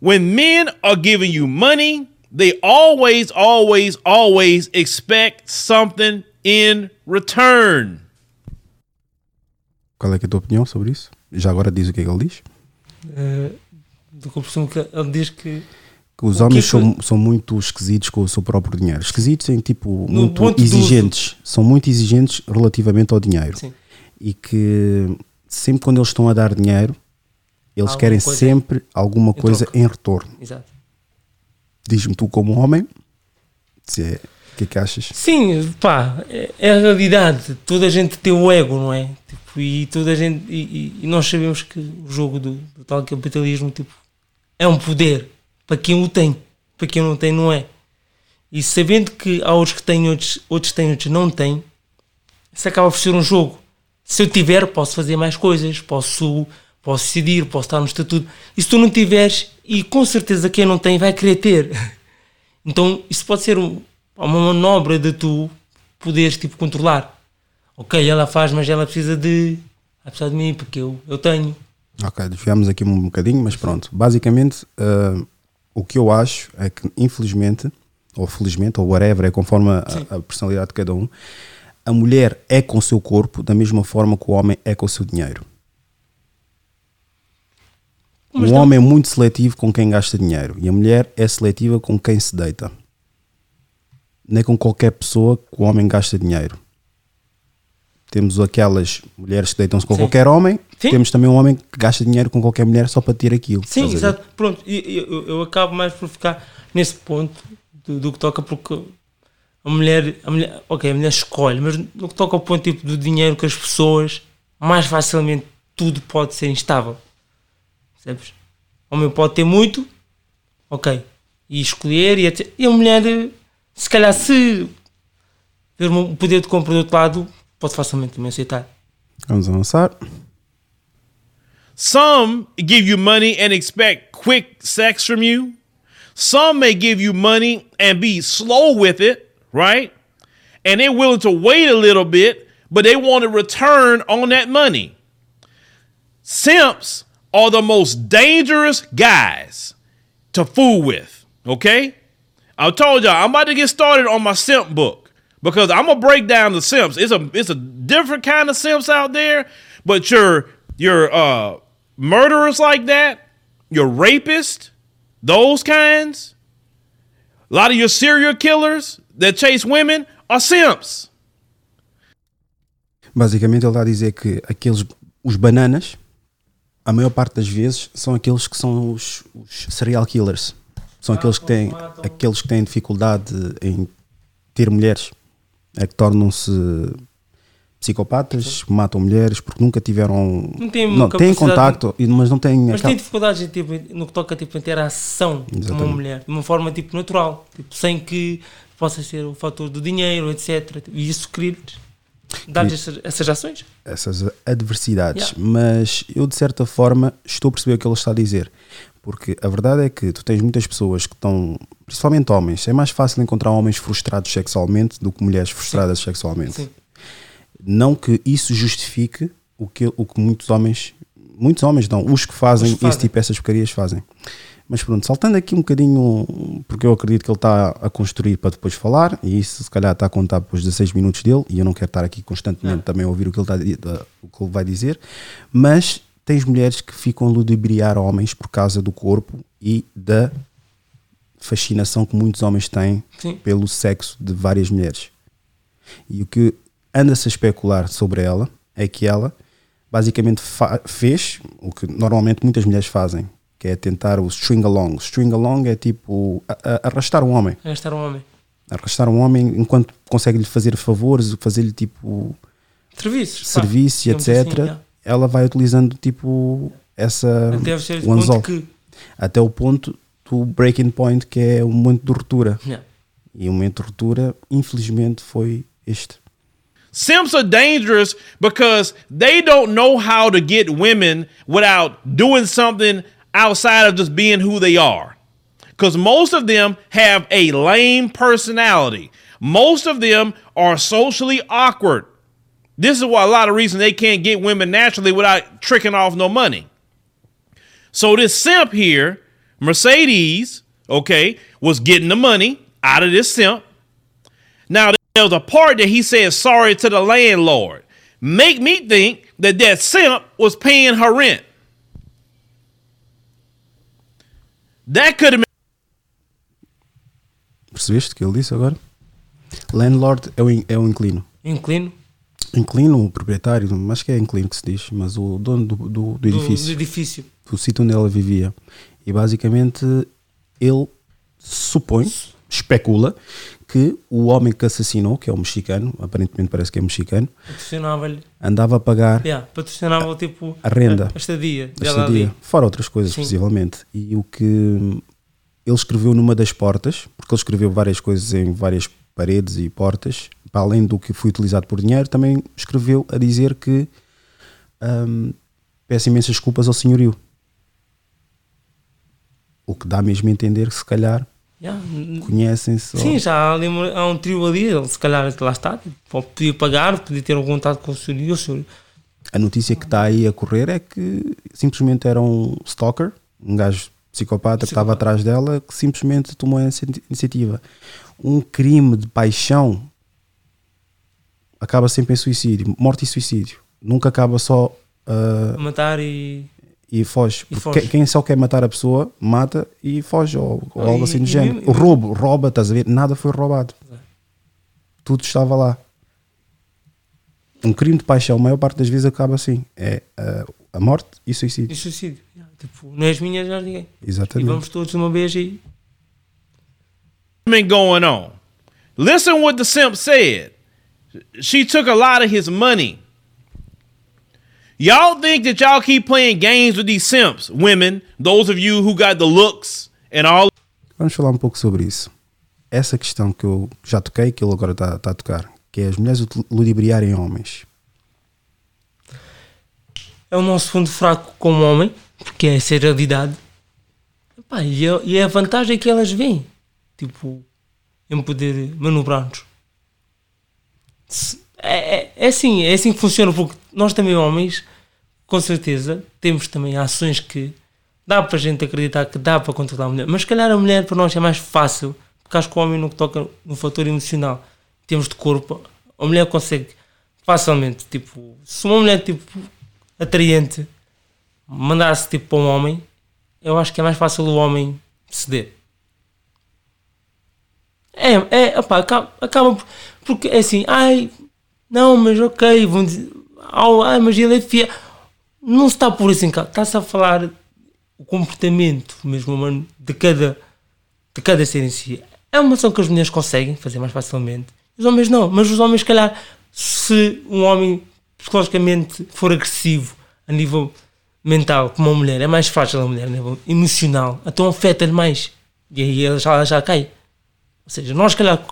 When men are giving you money, they always, always, always expect something in return. Qual é, é a tua opinião sobre isso? Já agora diz o que é que ele diz. eh, do que eu percebo que ele diz que. Que os O que homens é que- são, são muito esquisitos com o seu próprio dinheiro. Esquisitos em tipo, No muito ponto do- exigentes. São muito exigentes relativamente ao dinheiro. Sim. E que sempre quando eles estão a dar dinheiro, eles Alguma querem sempre alguma coisa em retorno. Exato. Diz-me tu como homem, Se é, o que é que achas? Sim, pá, é, é a realidade. Toda a gente tem o ego, não é? Tipo, e toda a gente. E- e nós sabemos que o jogo do, do tal capitalismo tipo, é um poder para quem o tem. Para quem não tem, não é. E sabendo que há outros que têm, outros, outros têm, outros não têm, isso acaba por ser um jogo. Se eu tiver, posso fazer mais coisas, posso, posso decidir, posso estar no estatuto. E se tu não tiveres, e com certeza quem não tem vai querer ter. Então isso pode ser um- uma manobra de tu poderes tipo, controlar. Ok, ela faz, mas ela precisa de. Ela precisa de mim porque eu, eu tenho. Ok, desviámos aqui um bocadinho, mas pronto. Basicamente, ah, o que eu acho é que, infelizmente, ou felizmente, ou whatever, é conforme a, a personalidade de cada um, a mulher é com o seu corpo da mesma forma que o homem é com o seu dinheiro. Mas o não- homem é muito seletivo com quem gasta dinheiro e a mulher é seletiva com quem se deita. Nem com qualquer pessoa que o homem gasta dinheiro. Temos aquelas mulheres que deitam-se com Sim. qualquer homem, Sim. temos também um homem que gasta dinheiro com qualquer mulher só para ter aquilo. Sim, exato. Pronto, e- e eu, eu acabo mais por ficar nesse ponto do, do que toca porque a mulher, a mulher, ok, a mulher escolhe, mas no que toca ao ponto tipo, do dinheiro que as pessoas, mais facilmente tudo pode ser instável. Percebes? O homem pode ter muito, ok, e escolher, e, etc. e a mulher, se calhar, se ver um poder de compra do outro lado, pode facilmente também aceitar. Vamos avançar. Some give you money and expect quick sex from you. Some may give you money and be slow with it, right? And they're willing to wait a little bit, but they want a return on that money. Simps are the most dangerous guys to fool with, okay? I told y'all I'm about to get started on my simp book because I'm gonna break down the simps. It's a it's a different kind of simps out there, but your your uh murderers like that, your rapists, those kinds, a lot of your serial killers that chase women are simps. Basicamente, ele está a dizer que aqueles, os bananas, a maior parte das vezes, são aqueles que são os, os serial killers. São aqueles que têm, aqueles que têm dificuldade em ter mulheres. É que tornam-se psicopatas, matam mulheres porque nunca tiveram. Não têm não, têm mas não têm. Mas aquela- tem dificuldades tipo, no que toca tipo, a interação com uma mulher, de uma forma tipo, natural, tipo, sem que possa ser o fator do dinheiro, etc. E isso cria-lhes, dar-lhes essas, essas ações. essas adversidades, Yeah. mas eu de certa forma estou a perceber o que ele está a dizer, porque a verdade é que tu tens muitas pessoas que estão, principalmente homens, é mais fácil encontrar homens frustrados sexualmente do que mulheres frustradas sexualmente. Sim. Não que isso justifique o que, o que muitos homens, muitos homens não, os que fazem, Os fazem. esse tipo essas porcarias fazem. Mas pronto, saltando aqui um bocadinho, porque eu acredito que ele está a construir para depois falar, e isso se calhar está a contar para os 16 minutos dele, e eu não quero estar aqui constantemente também a ouvir o que, ele está, o que ele vai dizer, mas tens mulheres que ficam a ludibriar homens por causa do corpo e da fascinação que muitos homens têm Sim. pelo sexo de várias mulheres. E o que anda-se a especular sobre ela é que ela basicamente fez o que normalmente muitas mulheres fazem, que é tentar o string along. String along é tipo arrastar um homem. Estar um homem. Arrastar um homem enquanto consegue-lhe fazer favores, fazer-lhe tipo Serviços. serviços etc. assim, yeah. Ela vai utilizando tipo essa Deve ser o ponto anzol. que- até o ponto do breaking point que é o momento de ruptura. Yeah. E o momento de ruptura, infelizmente, foi este. Simps are dangerous because they don't know how to get women without doing something outside of just being who they are. Because most of them have a lame personality. Most of them are socially awkward. This is why a lot of reasons they can't get women naturally without tricking off no money. So this simp here, Mercedes, okay, was getting the money out of this simp. Now there was a part that he said sorry to the landlord. Make me think that that simp was paying her rent. That could have been Percebeste o que ele disse agora? Landlord é o, in- é o inclino. Inclino Inclino, o proprietário, acho que é inclino que se diz, mas o dono do, do, do edifício, do edifício. do sítio onde ela vivia. E basicamente ele supõe, especula, que o homem que assassinou, que é o mexicano, aparentemente parece que é mexicano, Patrocinava-lhe. andava a pagar Yeah, patrocinava tipo a renda, a, a estadia a estadia, fora outras coisas, Sim. possivelmente. E o que ele escreveu numa das portas, porque ele escreveu várias coisas em várias paredes e portas, para além do que foi utilizado por dinheiro, também escreveu a dizer que hum, peço imensas desculpas ao senhorio. O que dá mesmo a entender que se calhar Yeah. conhecem-se. Sim, ou- já há, ali há um trio ali, se calhar lá está, tipo, podia pagar, podia ter um contato com o senhor e o senhor. A notícia que está aí a correr é que simplesmente era um stalker, um gajo psicopata que estava atrás dela, que simplesmente tomou essa ini- iniciativa. Um crime de paixão acaba sempre em suicídio, morte e suicídio. Nunca acaba só ah, Matar e. e foge. E foge. Quem, quem só quer matar a pessoa, mata e foge, ou, ou Ah, algo e- assim do e género. mesmo- O roubo, rouba, estás a ver? Nada foi roubado. Tudo estava lá. Um crime de paixão, a maior parte das vezes acaba assim: é ah, a morte e suicídio. e suicídio. Yeah, tipo, não és minha, já ninguém. E Exatamente. vamos todos de uma vez e. been going on. Listen what the simp said. She took a lot of his money. Y'all think that y'all keep playing games with these simps, women, those of you who got the looks and all Vamos falar um pouco sobre isso. Essa questão que eu já toquei, que ele agora está está a tocar, que é as mulheres ludibriarem homens. É o nosso fundo fraco como homem, porque essa é a realidade. Epá, e, é, e é a vantagem que elas veem, tipo, em poder manobrar-nos. É, é, é assim, é assim que funciona, porque nós também, homens, com certeza, temos também ações que dá para a gente acreditar que dá para controlar a mulher, mas se calhar a mulher para nós é mais fácil, porque acho que o homem que toca no fator emocional, em termos de corpo, a mulher consegue facilmente, tipo, se uma mulher tipo atraente mandasse tipo para um homem, eu acho que é mais fácil o homem ceder. É, é, opá, acaba, acaba por- porque é assim, ai, não, mas ok, vão dizer, "Au, ai, mas ele é fiel. Não se está por isso em casa, está-se a falar o comportamento mesmo humano de cada, de cada ser em si. É uma ação que as mulheres conseguem fazer mais facilmente, os homens não, mas os homens, se calhar, se um homem psicologicamente for agressivo a nível mental, como uma mulher, é mais fácil a mulher a nível emocional, então afeta-lhe mais e aí ela já, já cai. Ou seja, nós, se calhar,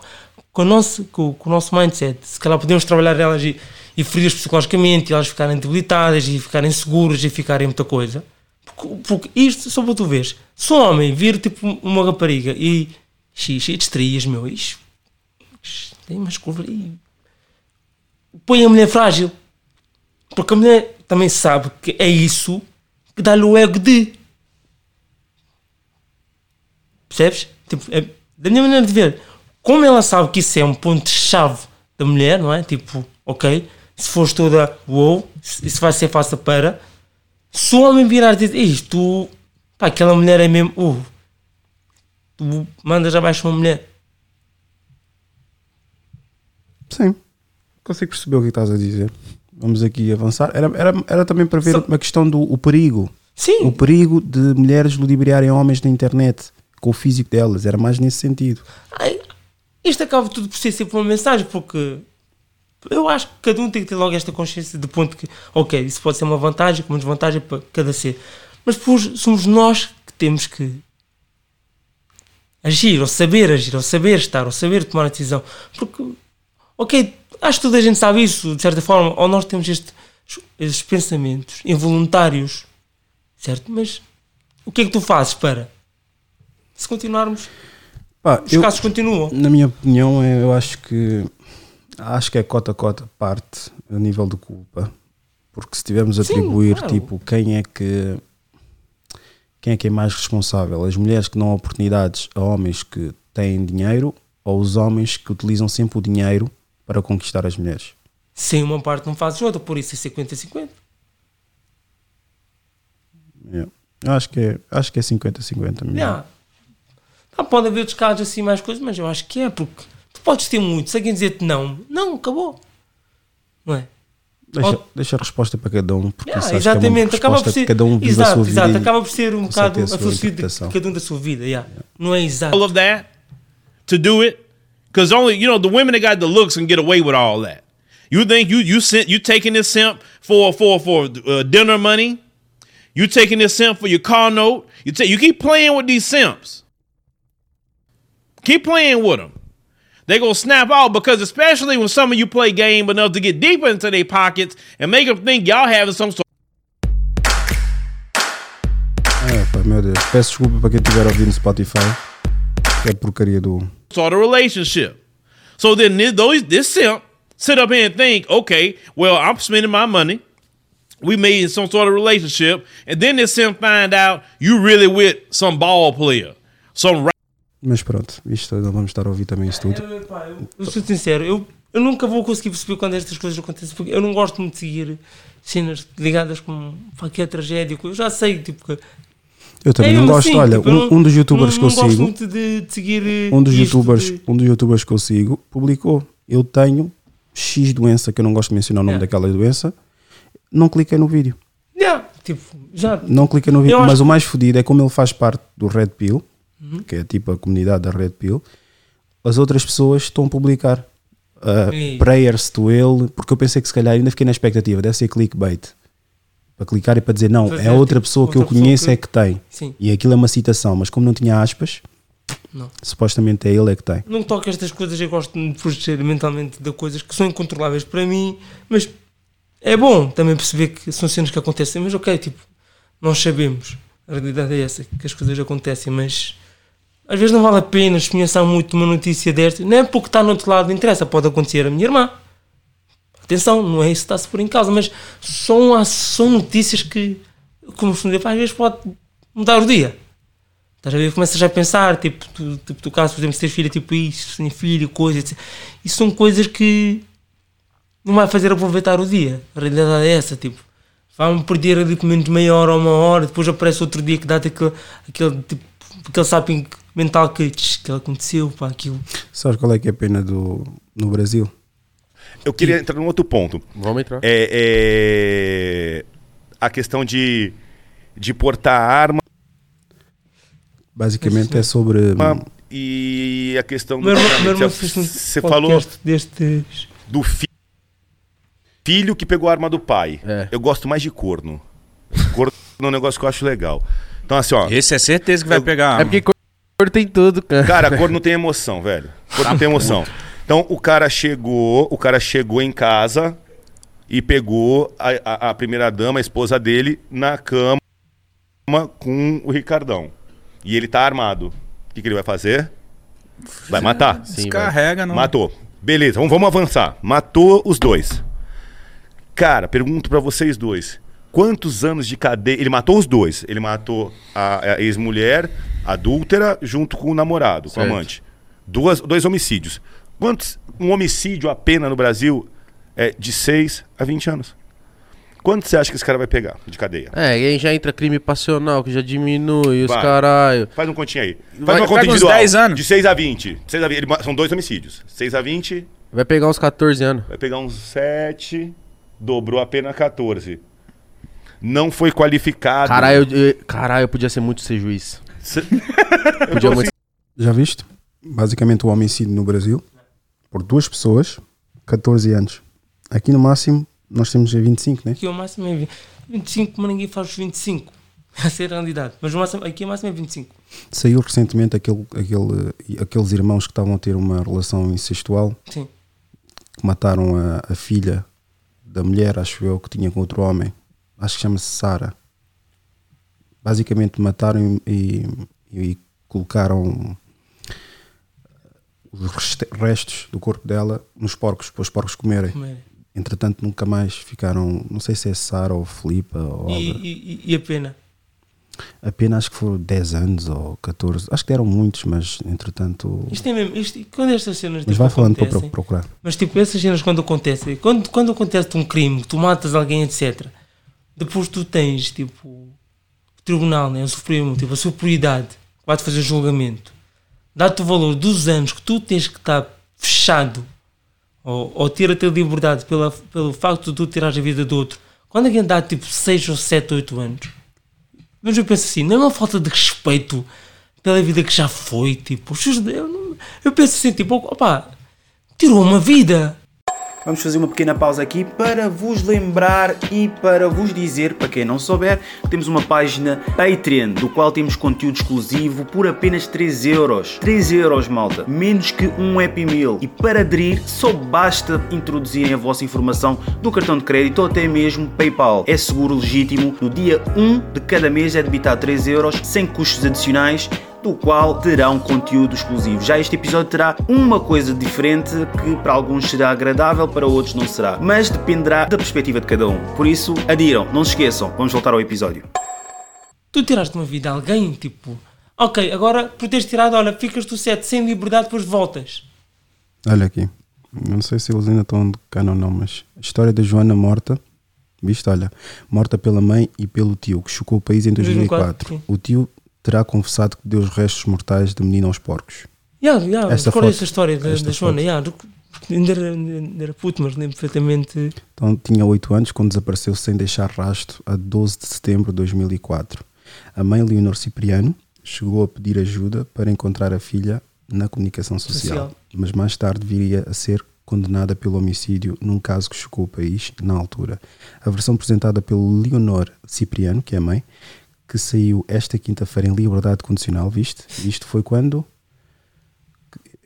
com o nosso, com, com o nosso mindset, se calhar podemos trabalhar elas e, e ferir psicologicamente, e elas ficarem debilitadas, e ficarem seguras, e ficarem muita coisa. Porque, porque isto, só para tu veres, se um homem vir tipo uma rapariga e xixi, de estrias, meu, isto tem umas curvas e põe a mulher frágil. Porque a mulher também sabe que é isso que dá-lhe o ego de. Percebes? Tipo, é- da minha maneira de ver, como ela sabe que isso é um ponto-chave da mulher, não é? Tipo, ok, se fores toda wow, isso vai ser fácil para. Se o homem virar e dizer isto, pá, aquela mulher é mesmo. Uh, tu mandas abaixo uma mulher. Sim, consigo perceber o que estás a dizer. Vamos aqui avançar. Era, era, era também para ver uma questão do o perigo. Sim. O perigo de mulheres ludibriarem homens na internet com o físico delas. Era mais nesse sentido. Ai, isto acaba tudo por ser sempre uma mensagem, porque eu acho que cada um tem que ter logo esta consciência de ponto que, ok, isso pode ser uma vantagem, como desvantagem para cada ser. Mas depois somos nós que temos que agir, ou saber agir, ou saber estar, ou saber tomar a decisão. Porque, ok, acho que toda a gente sabe isso, de certa forma, ou nós temos este, estes pensamentos involuntários, certo? Mas o que é que tu fazes para? Se continuarmos Pá, os eu- casos continuam. Na minha opinião, é- eu acho que acho que é cota a cota parte a nível de culpa. Porque se tivermos a atribuir claro. tipo quem é que quem é que é mais responsável? As mulheres que dão oportunidades a homens que têm dinheiro ou os homens que utilizam sempre o dinheiro para conquistar as mulheres? Sem uma parte não fazes outra, por isso é 50-50. Yeah. Eu acho que é, acho que é 50-50 mesmo. Yeah. Ah, pode haver outros casos assim, mais coisas, mas eu acho que é, porque tu podes ter muito, se alguém dizer-te não, não, acabou. Não é? Deixa, Ou- deixa a resposta para cada um, porque Yeah, isso acho que é uma exatamente, acaba por resposta ser. cada um vive exato, a sua vida. exato, e acaba por ser um bocado a filosofia de cada um da sua vida. Yeah. Não é exato. all of that to do it, Because only you know the women that got the looks can get away with all that. You think you you sent you taking this simp for for for uh, dinner money? You taking this simp for your car note? You take you keep playing with these simps. Keep playing with them. They gonna snap out because especially when some of you play game enough to get deeper into their pockets and make them think y'all having some sort. É, pá, meu Deus. Peço desculpa para quem estiver ouvindo Spotify. Que é porcaria do. sort of relationship. So then this, those, this simp sit up here and think, okay, well, I'm spending my money. We made some sort of relationship. And then this simp find out you really with some ball player. Some Mas pronto, isto não vamos estar a ouvir também isso tudo. É, pá, eu, eu sou sincero, eu, eu nunca vou conseguir perceber quando estas coisas acontecem, porque eu não gosto muito de seguir cenas ligadas com é tragédia. Eu já sei, tipo, que Eu também É não gosto. assim, Olha, tipo, eu um, um dos youtubers não, que eu gosto sigo. muito de, de seguir Um dos, youtubers, de- um dos youtubers que eu sigo publicou: Eu tenho X doença, que eu não gosto de mencionar o nome daquela doença. Não cliquei no vídeo. Yeah, tipo, já. Não cliquei no vídeo. Eu acho Mas o mais fodido é como ele faz parte do Red Pill, Uhum. que é tipo a comunidade da Red Pill. As outras pessoas estão a publicar uh, E- prayers to ele, porque eu pensei que se calhar ainda fiquei na expectativa, deve ser clickbait. Para clicar e para dizer, não, Fazer, é outra tipo, pessoa que eu outra pessoa conheço que- é que tem. Sim. E aquilo é uma citação, mas como não tinha aspas, Não. supostamente é ele é que tem. Não toco estas coisas, eu gosto de me proteger mentalmente de coisas que são incontroláveis para mim, mas é bom também perceber que são cenas que acontecem, mas ok, tipo, nós sabemos, a realidade é essa, que as coisas acontecem, mas às vezes não vale a pena espenhaçar muito uma notícia desta, não é porque está no outro lado, interessa, pode acontecer a minha irmã. Atenção, não é isso que está-se por em causa, mas são, são notícias que, como se às vezes pode mudar o dia. Estás a ver? Começas já a pensar, tipo, tu, tipo, tu caso, por exemplo, se tens filho, tipo isso, sem filho, coisas, etc. Isso são coisas que não vai fazer aproveitar o dia. A realidade é essa, tipo, vai-me perder ali pelo menos meia hora ou uma hora, depois aparece outro dia que dá-te aquele, aquele, tipo, aquele sapping mental que, que aconteceu, pá, aquilo. Sabes qual é que é a pena do, no Brasil? Eu queria entrar num outro ponto. Vamos entrar. É, é a questão de, de portar arma Basicamente é sobre. e a questão Meu irmão, meu irmão Você- fez um Você falou destes. do fi- filho que pegou a arma do pai. É. Eu gosto mais de corno. Corno é um negócio que eu acho legal. Então, assim, ó. Esse é certeza que vai pegar. a É porque cor tem tudo, cara. Cara, corno não tem emoção, velho. Corno não tem emoção. Então, o cara chegou, o cara chegou em casa e pegou a, a- a primeira dama, a esposa dele, na cama com o Ricardão. E ele tá armado. O que, que ele vai fazer? Vai matar. Sim, Descarrega, não. Matou. Beleza, vamos, vamos avançar. Matou os dois. Cara, pergunto pra vocês dois. Quantos anos de cadeia. Ele matou os dois. Ele matou a, a ex-mulher, adúltera, junto com o namorado, com o Certo. amante. Duas, dois homicídios. Quantos. Um homicídio a pena no Brasil é de 6 a 20 anos. Quanto você acha que esse cara vai pegar de cadeia? É, e aí já entra crime passional, que já diminui, os Vai. caralho. Faz um continho aí. Faz Vai- uma conta individual. 10 anos. De 6 a 20. 6 a 20. Ele são dois homicídios. 6 a 20, Vai pegar uns 14 anos. vai pegar uns 7. Dobrou a pena 14. Não foi qualificado. Caralho, eu, eu- caralho, eu podia ser muito ser juiz. Podia muito Já viste? Basicamente o homicídio no Brasil, por duas pessoas, 14 anos. Aqui no máximo nós temos 25, né? Aqui o máximo é 20. 25, mas ninguém faz os 25. Essa é a realidade. Mas o máximo, aqui o máximo é 25. Saiu recentemente aquele, aquele, aqueles irmãos que estavam a ter uma relação incestual, Sim. que mataram a, a filha da mulher, acho eu, que tinha com outro homem. Acho que chama-se Sara. Basicamente mataram e, e, e colocaram os restos do corpo dela nos porcos, para os porcos comerem. Comerem. Entretanto, nunca mais ficaram, não sei se é Sara ou Filipa ou E, e, e a pena? Apenas acho que foram 10 anos ou 14. Acho que deram muitos, mas entretanto. Isto é mesmo. Isto, quando estas cenas. Mas tipo, vai falando para procurar. Mas tipo, essas cenas quando acontecem, quando, quando acontece um crime, tu matas alguém, etc. Depois tu tens, tipo, o tribunal, né, o Supremo, tipo, a superioridade, vai-te fazer julgamento. Dá-te o valor dos anos que tu tens que estar fechado ou, ou ter a tua liberdade pela, pelo facto de tu tirares a vida do outro. Quando alguém dá tipo 6 ou 7, 8 anos, mas eu penso assim, não é uma falta de respeito pela vida que já foi, tipo, eu, eu penso assim, tipo, opá, tirou uma vida. Vamos fazer uma pequena pausa aqui para vos lembrar e para vos dizer, para quem não souber, temos uma página Patreon, do qual temos conteúdo exclusivo por apenas 3 euros. 3 euros, malta. Menos que um Happy Meal. E para aderir, só basta introduzirem a vossa informação do cartão de crédito ou até mesmo PayPal. É seguro, legítimo. No dia 1 de cada mês é debitado 3 euros, sem custos adicionais do qual terão conteúdo exclusivo. Já este episódio terá uma coisa diferente que para alguns será agradável, para outros não será, mas dependerá da perspectiva de cada um. Por isso, adiram, não se esqueçam. Vamos voltar ao episódio. Tu tiraste uma vida a alguém, tipo, ok, agora por teres tirado, olha, ficas tu sete sem liberdade, depois voltas. Olha aqui, não sei se eles ainda estão de cano ou não, mas a história da Joana morta, viste, olha, morta pela mãe e pelo tio, que chocou o país em 2004. 2004, sim. O tio terá confessado que deu os restos mortais da menina aos porcos. Já, já, Esta recordo essa história da, da Joana, do- ainda era, ainda era puto, mas lembro perfeitamente. Então tinha 8 anos quando desapareceu sem deixar rastro a 12 de setembro de 2004. A mãe Leonor Cipriano chegou a pedir ajuda para encontrar a filha na comunicação social, Social. mas mais tarde viria a ser condenada pelo homicídio num caso que chocou o país na altura. A versão apresentada pelo Leonor Cipriano, que é a mãe, que saiu esta quinta-feira em liberdade condicional, viste? Isto foi quando?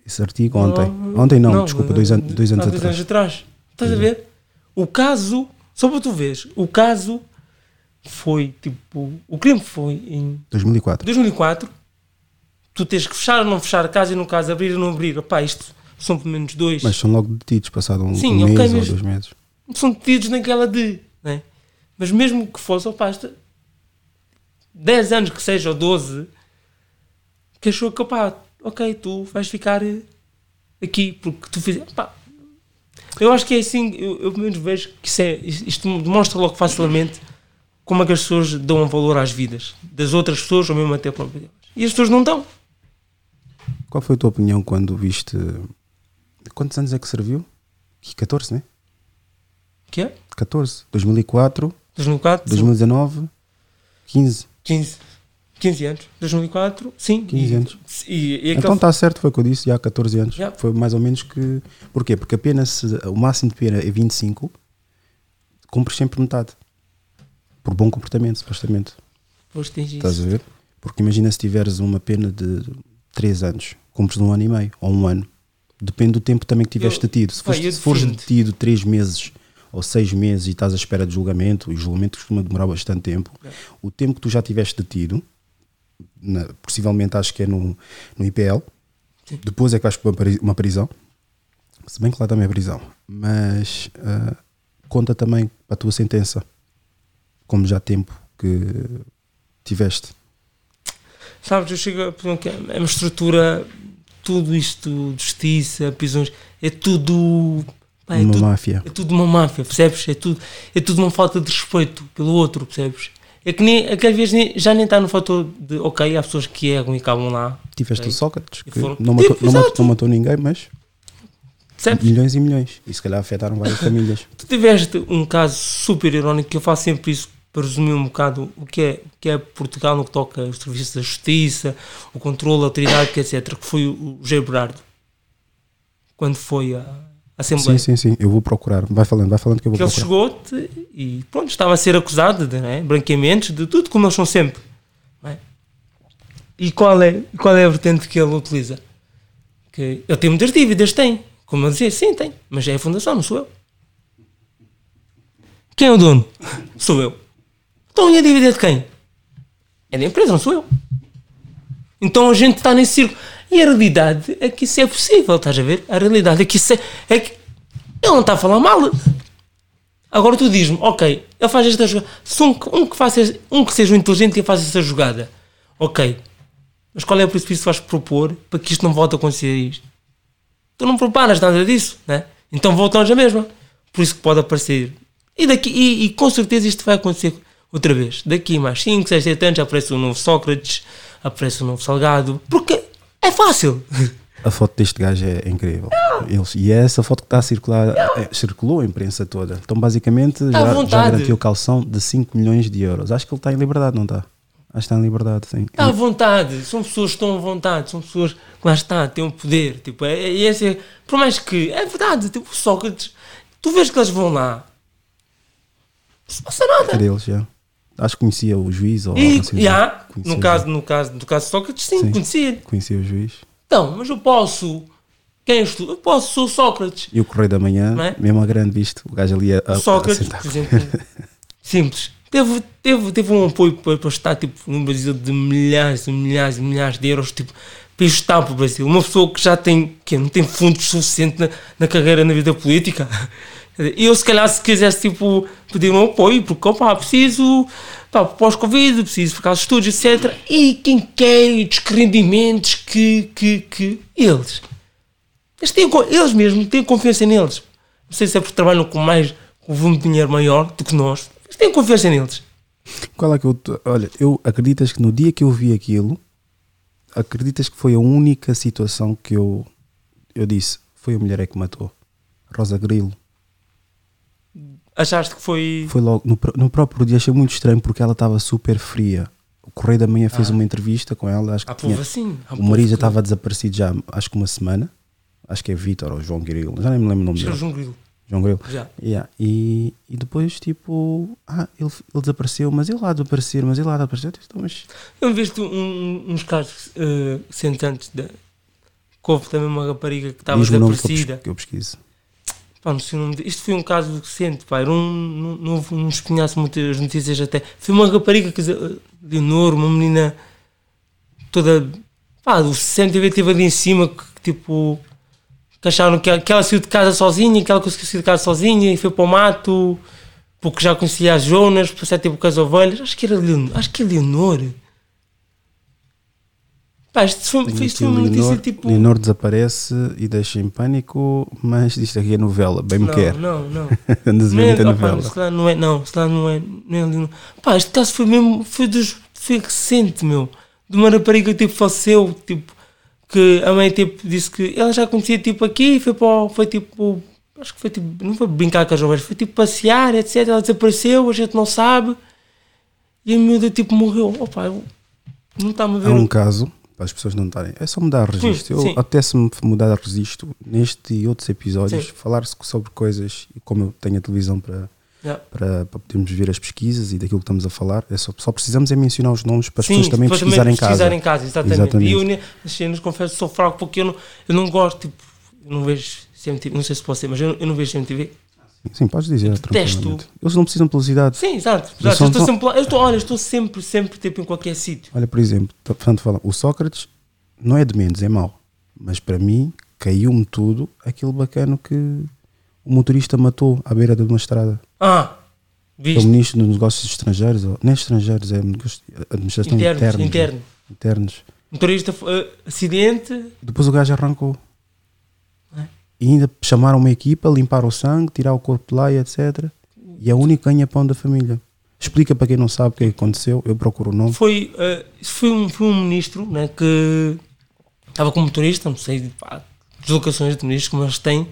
Esse artigo ontem. Não, ontem não, desculpa, dois, an dois anos atrás. anos atrás. Estás a ver? O caso, só para tu veres, o caso foi tipo. O crime foi em 2004. 2004. Tu tens que fechar ou não fechar a casa e no caso abrir ou não abrir. Opá, isto são pelo menos dois. Mas são logo detidos, passado um, Sim, um mês mas- ou dois meses. são detidos naquela de. Né? Mas mesmo que fosse, opá, isto, 10 anos que seja, ou 12, que achou que, opá, ok, tu vais ficar eh, aqui, porque tu fizeste. eu acho que é assim, eu, eu pelo menos vejo que isso é, isto demonstra logo facilmente como é que as pessoas dão valor às vidas das outras pessoas, ou mesmo até própria delas. E as pessoas não dão. Qual foi a tua opinião quando viste. Quantos anos é que serviu? 14, né? Que é? 14. 2004, 2004, 2019, 15. 15. 15 anos. 2004, sim. 15 e, anos. E, e Então está certo, foi o que eu disse, já há 14 anos. Já. Foi mais ou menos que. Porquê? Porque apenas se- o máximo de pena é 25, cumpres sempre metade. Por bom comportamento, supostamente. Pois tens isso. Estás a ver? Porque imagina se tiveres uma pena de 3 anos, cumpres um ano e meio ou um ano. Depende do tempo também que tiveste detido. Se, foste- se fores detido 3 meses ou 6 meses e estás à espera de julgamento, e o julgamento costuma demorar bastante tempo, o tempo que tu já tiveste detido, na- possivelmente acho que é no, no IPL, depois é que vais para uma pri- uma prisão, se bem que lá também é prisão, mas ah, conta também para a tua sentença, como já tempo que tiveste. Sabes, eu chego a opinião que é uma estrutura, tudo isto, justiça, prisões, é tudo. Pá, é Uma tudo- máfia. É tudo uma máfia, percebes? É tudo, é tudo uma falta de respeito pelo outro, percebes? É que nem, é que às vezes nem- já nem está no fator de, ok, há pessoas que erram e acabam lá. Tiveste o Sócrates, que foram- não matou, Tipo, não, matou, não matou ninguém, mas Percebes? milhões e milhões. E se calhar afetaram várias famílias. Tu tiveste um caso super irónico que eu faço sempre isso para resumir um bocado o que é, o que é Portugal no que toca aos serviços da justiça, o controle, a autoridade, etc. Que foi o José Berardo quando foi à Assembleia. Sim, sim, sim. Eu vou procurar. Vai falando, vai falando que eu vou que ele procurar. chegou e pronto, estava a ser acusado de né, branqueamentos, de tudo como eles são sempre. é? E qual é, qual é a vertente que ele utiliza? Que ele tem muitas dívidas, tem. Como eu dizia, sim, tem. Mas é a fundação, não sou eu. Quem é o dono? Sou eu. Então e a dívida é de quem? É da empresa, não sou eu. Então a gente está nesse círculo. E a realidade é que isso é possível, estás a ver? A realidade é que isso é. é que ele não está a falar mal. Agora tu dizes-me, ok, ele faz esta jogada. Se um, que- um que faça, um que seja um inteligente e faça essa jogada, ok. Mas qual é o precipício que vais propor para que isto não volte a acontecer isto? Tu não preparas nada disso, né? Então voltamos à mesma. Por isso que pode aparecer. E, daqui, e, e com certeza isto vai acontecer outra vez. Daqui mais 5, 6, 7 anos aparece um novo Sócrates, aparece um novo Salgado. Porque é fácil. A foto deste gajo é incrível. Eles, e é essa foto que está a circular, é, circulou a imprensa toda. Então, basicamente, à já, já garantiu calção de 5 milhões de euros. Acho que ele está em liberdade, não está? que está em liberdade, sim. Está à vontade, são pessoas que estão à vontade, são pessoas que lá está, têm um poder. Tipo, é, é, é- por mais que, é verdade, tipo, o Sócrates, tu vês que eles vão lá, não se passa nada. É deles, já. Acho que conhecia o juiz ou E, assim. Conhecia no, caso, no, caso, no caso de Sócrates, sim, Sim. conhecia. Conhecia o juiz. Então, mas eu posso. Quem és tu? Eu posso, sou Sócrates. E o Correio da Manhã, é? mesmo a grande visto, o gajo ali a, a, Sócrates, a por exemplo, simples. Teve, teve, teve um apoio para, para estar tipo, no Brasil de milhares e milhares e milhares de euros tipo, para estar para o Brasil. Uma pessoa que já tem, que não tem fundos suficientes na, na carreira, na vida política. Eu, se calhar, se quisesse tipo, pedir um apoio, porque opa, preciso pós-Covid, preciso causa de estudos, etc. E quem quer dos rendimentos que, que, que eles. Eles, têm, eles mesmos têm confiança neles. Não sei se é porque trabalham com mais com um volume de dinheiro maior do que nós. Eles têm confiança neles. Qual é que eu. Olha, eu acreditas que no dia que eu vi aquilo, acreditas que foi a única situação que eu, eu disse: foi a mulher é que matou. Rosa Grilo. Achaste que foi. Foi logo no, no próprio dia, achei muito estranho porque ela estava super fria. O Correio da Manhã fez Ah. uma entrevista com ela. Acho que povo tinha- assim, há o marido já estava desaparecido já, acho que uma semana. Acho que é Vitor ou João Grilo, já nem me lembro o nome dele. João Grilo. João Grilo. Já. Yeah. E, e depois, tipo, ah, ele, ele desapareceu, mas ele lá desaparecer, mas ele lá desapareceu. Então, mas Eu vi um, uns casos uh, sentantes da. que houve também uma rapariga que estava desaparecida. que eu pesquiso. Pá, de- Isto foi um caso recente, pá. Era um, não, não, não espinhasse muitas notícias até. Foi uma rapariga, dizer, eh, Leonor, uma menina toda. Pá, o CMTV esteve ali em cima, que, que, tipo. que acharam que que ela saiu de casa sozinha, que ela conseguiu sair de casa sozinha e foi para o mato, porque já conhecia as Jonas, por ser tipo com as ovelhas. Acho que era Leonor. Acho que é Leonor. Pá, isto foi, Tenho foi, isto foi uma notícia Leonor, tipo. Leonor desaparece e deixa em pânico, mas isto aqui é novela, bem me não, quer. Não, não. Andas Não é- opa, novela. se calhar não é, não, se calhar não é, não é Leonor. Pá, este caso foi mesmo, foi, dos, foi recente, meu. De uma rapariga tipo faleceu, tipo, que a mãe tipo, disse que ela já conhecia tipo aqui, foi para, o- foi tipo, acho que foi tipo, não foi brincar com as ovelhas, foi tipo passear, etc. Ela desapareceu, a gente não sabe. E a miúda tipo morreu. Opa, não está-me a ver. Há um caso, para as pessoas não estarem, é só mudar de Sim, registro. Eu sim. apetece-me mudar de registro neste e outros episódios, Sim. falar sobre coisas, e como eu tenho a televisão para, Yeah. para, para podermos ver as pesquisas e daquilo que estamos a falar, é só, só precisamos é mencionar os nomes para as Sim, pessoas também pesquisarem em casa. pesquisar em casa, exatamente. E eu ne- nas cenas confesso sou fraco porque eu não, eu não gosto, tipo, eu não vejo CMTV, não sei se pode ser, mas eu, eu não vejo CMTV. Sim, podes dizer. detesto. Eles não precisam de publicidade. Sim, exato. Exato. Eu estou sempre, eu estou, olha, estou sempre, sempre tipo, em qualquer sítio. Olha, por exemplo, portanto, fala, o Sócrates não é de menos, é mau. Mas para mim, caiu-me tudo aquele bacano que o motorista matou à beira de uma estrada. Ah, É viste? o ministro dos negócios estrangeiros, ou, não é estrangeiros, é administração Internos, interna. interno. Internos. Motorista, eh, acidente, Depois o gajo arrancou. É. E ainda chamaram uma equipa, limpar o sangue, tirar o corpo de lá e etc. E é o único ganha-pão da família. Explica para quem não sabe o que é aconteceu, eu procuro o nome. foi, isso foi, um, foi um ministro né, que estava como motorista, não sei, pá, deslocações de ministros como eles têm,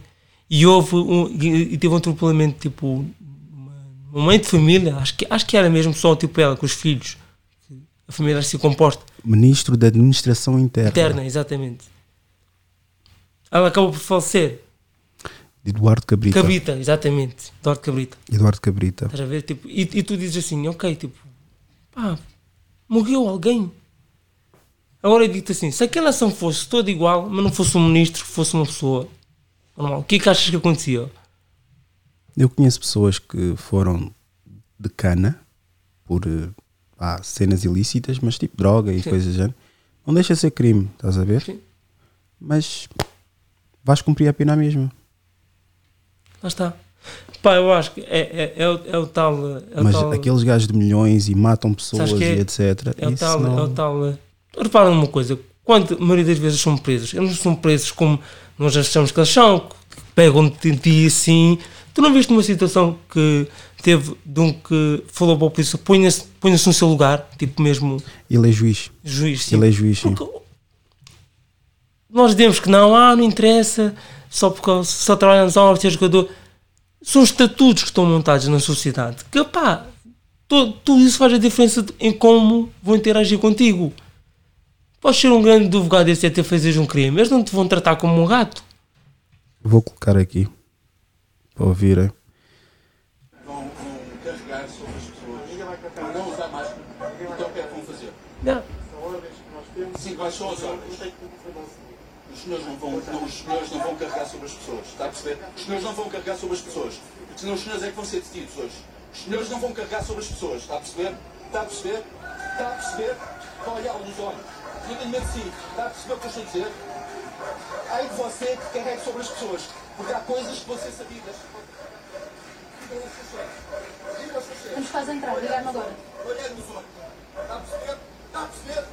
e houve um, e, e teve um atropelamento, tipo, uma, uma mãe de família, acho que, acho que era mesmo só tipo ela, com os filhos, a família era assim composta, Ministro da Administração Interna. interna, exatamente. Ela acabou por falecer. Eduardo Cabrita. Cabrita, exatamente. Eduardo Cabrita. Eduardo Cabrita. Estás a ver? Tipo, e, e tu dizes assim, ok, tipo, pá, morreu alguém. Agora eu digo-te assim, se aquela ação fosse toda igual, mas não fosse um ministro, fosse uma pessoa normal, o que é que achas que acontecia? Eu conheço pessoas que foram de cana por pá, cenas ilícitas, mas tipo droga e Sim. coisas do género. Não deixa de ser crime, estás a ver? Sim. Mas vais cumprir a pena mesmo. Lá está. Pá, eu acho que é, é, é, o, é o tal. É o mas tal aqueles gajos de milhões e matam pessoas é, e etc. É o tal. não- É o tal eh, repara numa coisa, quando a maioria das vezes são presos, eles não são presos como nós achamos que eles são, que pegam-te em ti assim. Tu não viste uma situação que teve de um que falou para a polícia, ponha-se ponha no seu lugar, tipo mesmo Ele é juiz. juiz. sim. Ele é juiz, sim. Nós dizemos que não, ah, não interessa, só porque só trabalha nas obras, é jogador. São estatutos que estão montados na sociedade. Que pá, tu- tudo isso faz a diferença em como vão interagir contigo. Podes ser um grande advogado e até fazeres um crime, eles não te vão tratar como um gato. Vou colocar aqui para ouvirem. Vão, vão carregar sobre as pessoas. Não usar máscara. Então o que é que vão fazer? Não. Sim, quais são as ordens? Os senhores não vão, não, os senhores não vão carregar sobre as pessoas, está a perceber? Os senhores não vão carregar sobre as pessoas, porque senão os senhores é que vão ser detidos hoje. Os senhores não vão carregar sobre as pessoas, está a perceber? Está a perceber? Está a perceber? Vai olhá-lo nos olhos. Não tenho medo de si. Está a perceber o que eu estou a dizer? Ai de você que carregue sobre as pessoas, porque há coisas que vão ser sabidas. Diga-lhe ao seu chefe. Diga ao seu chefe. Não nos faz entrar, ligar-me agora. Olhar nos olhos. Está a perceber? Está a perceber?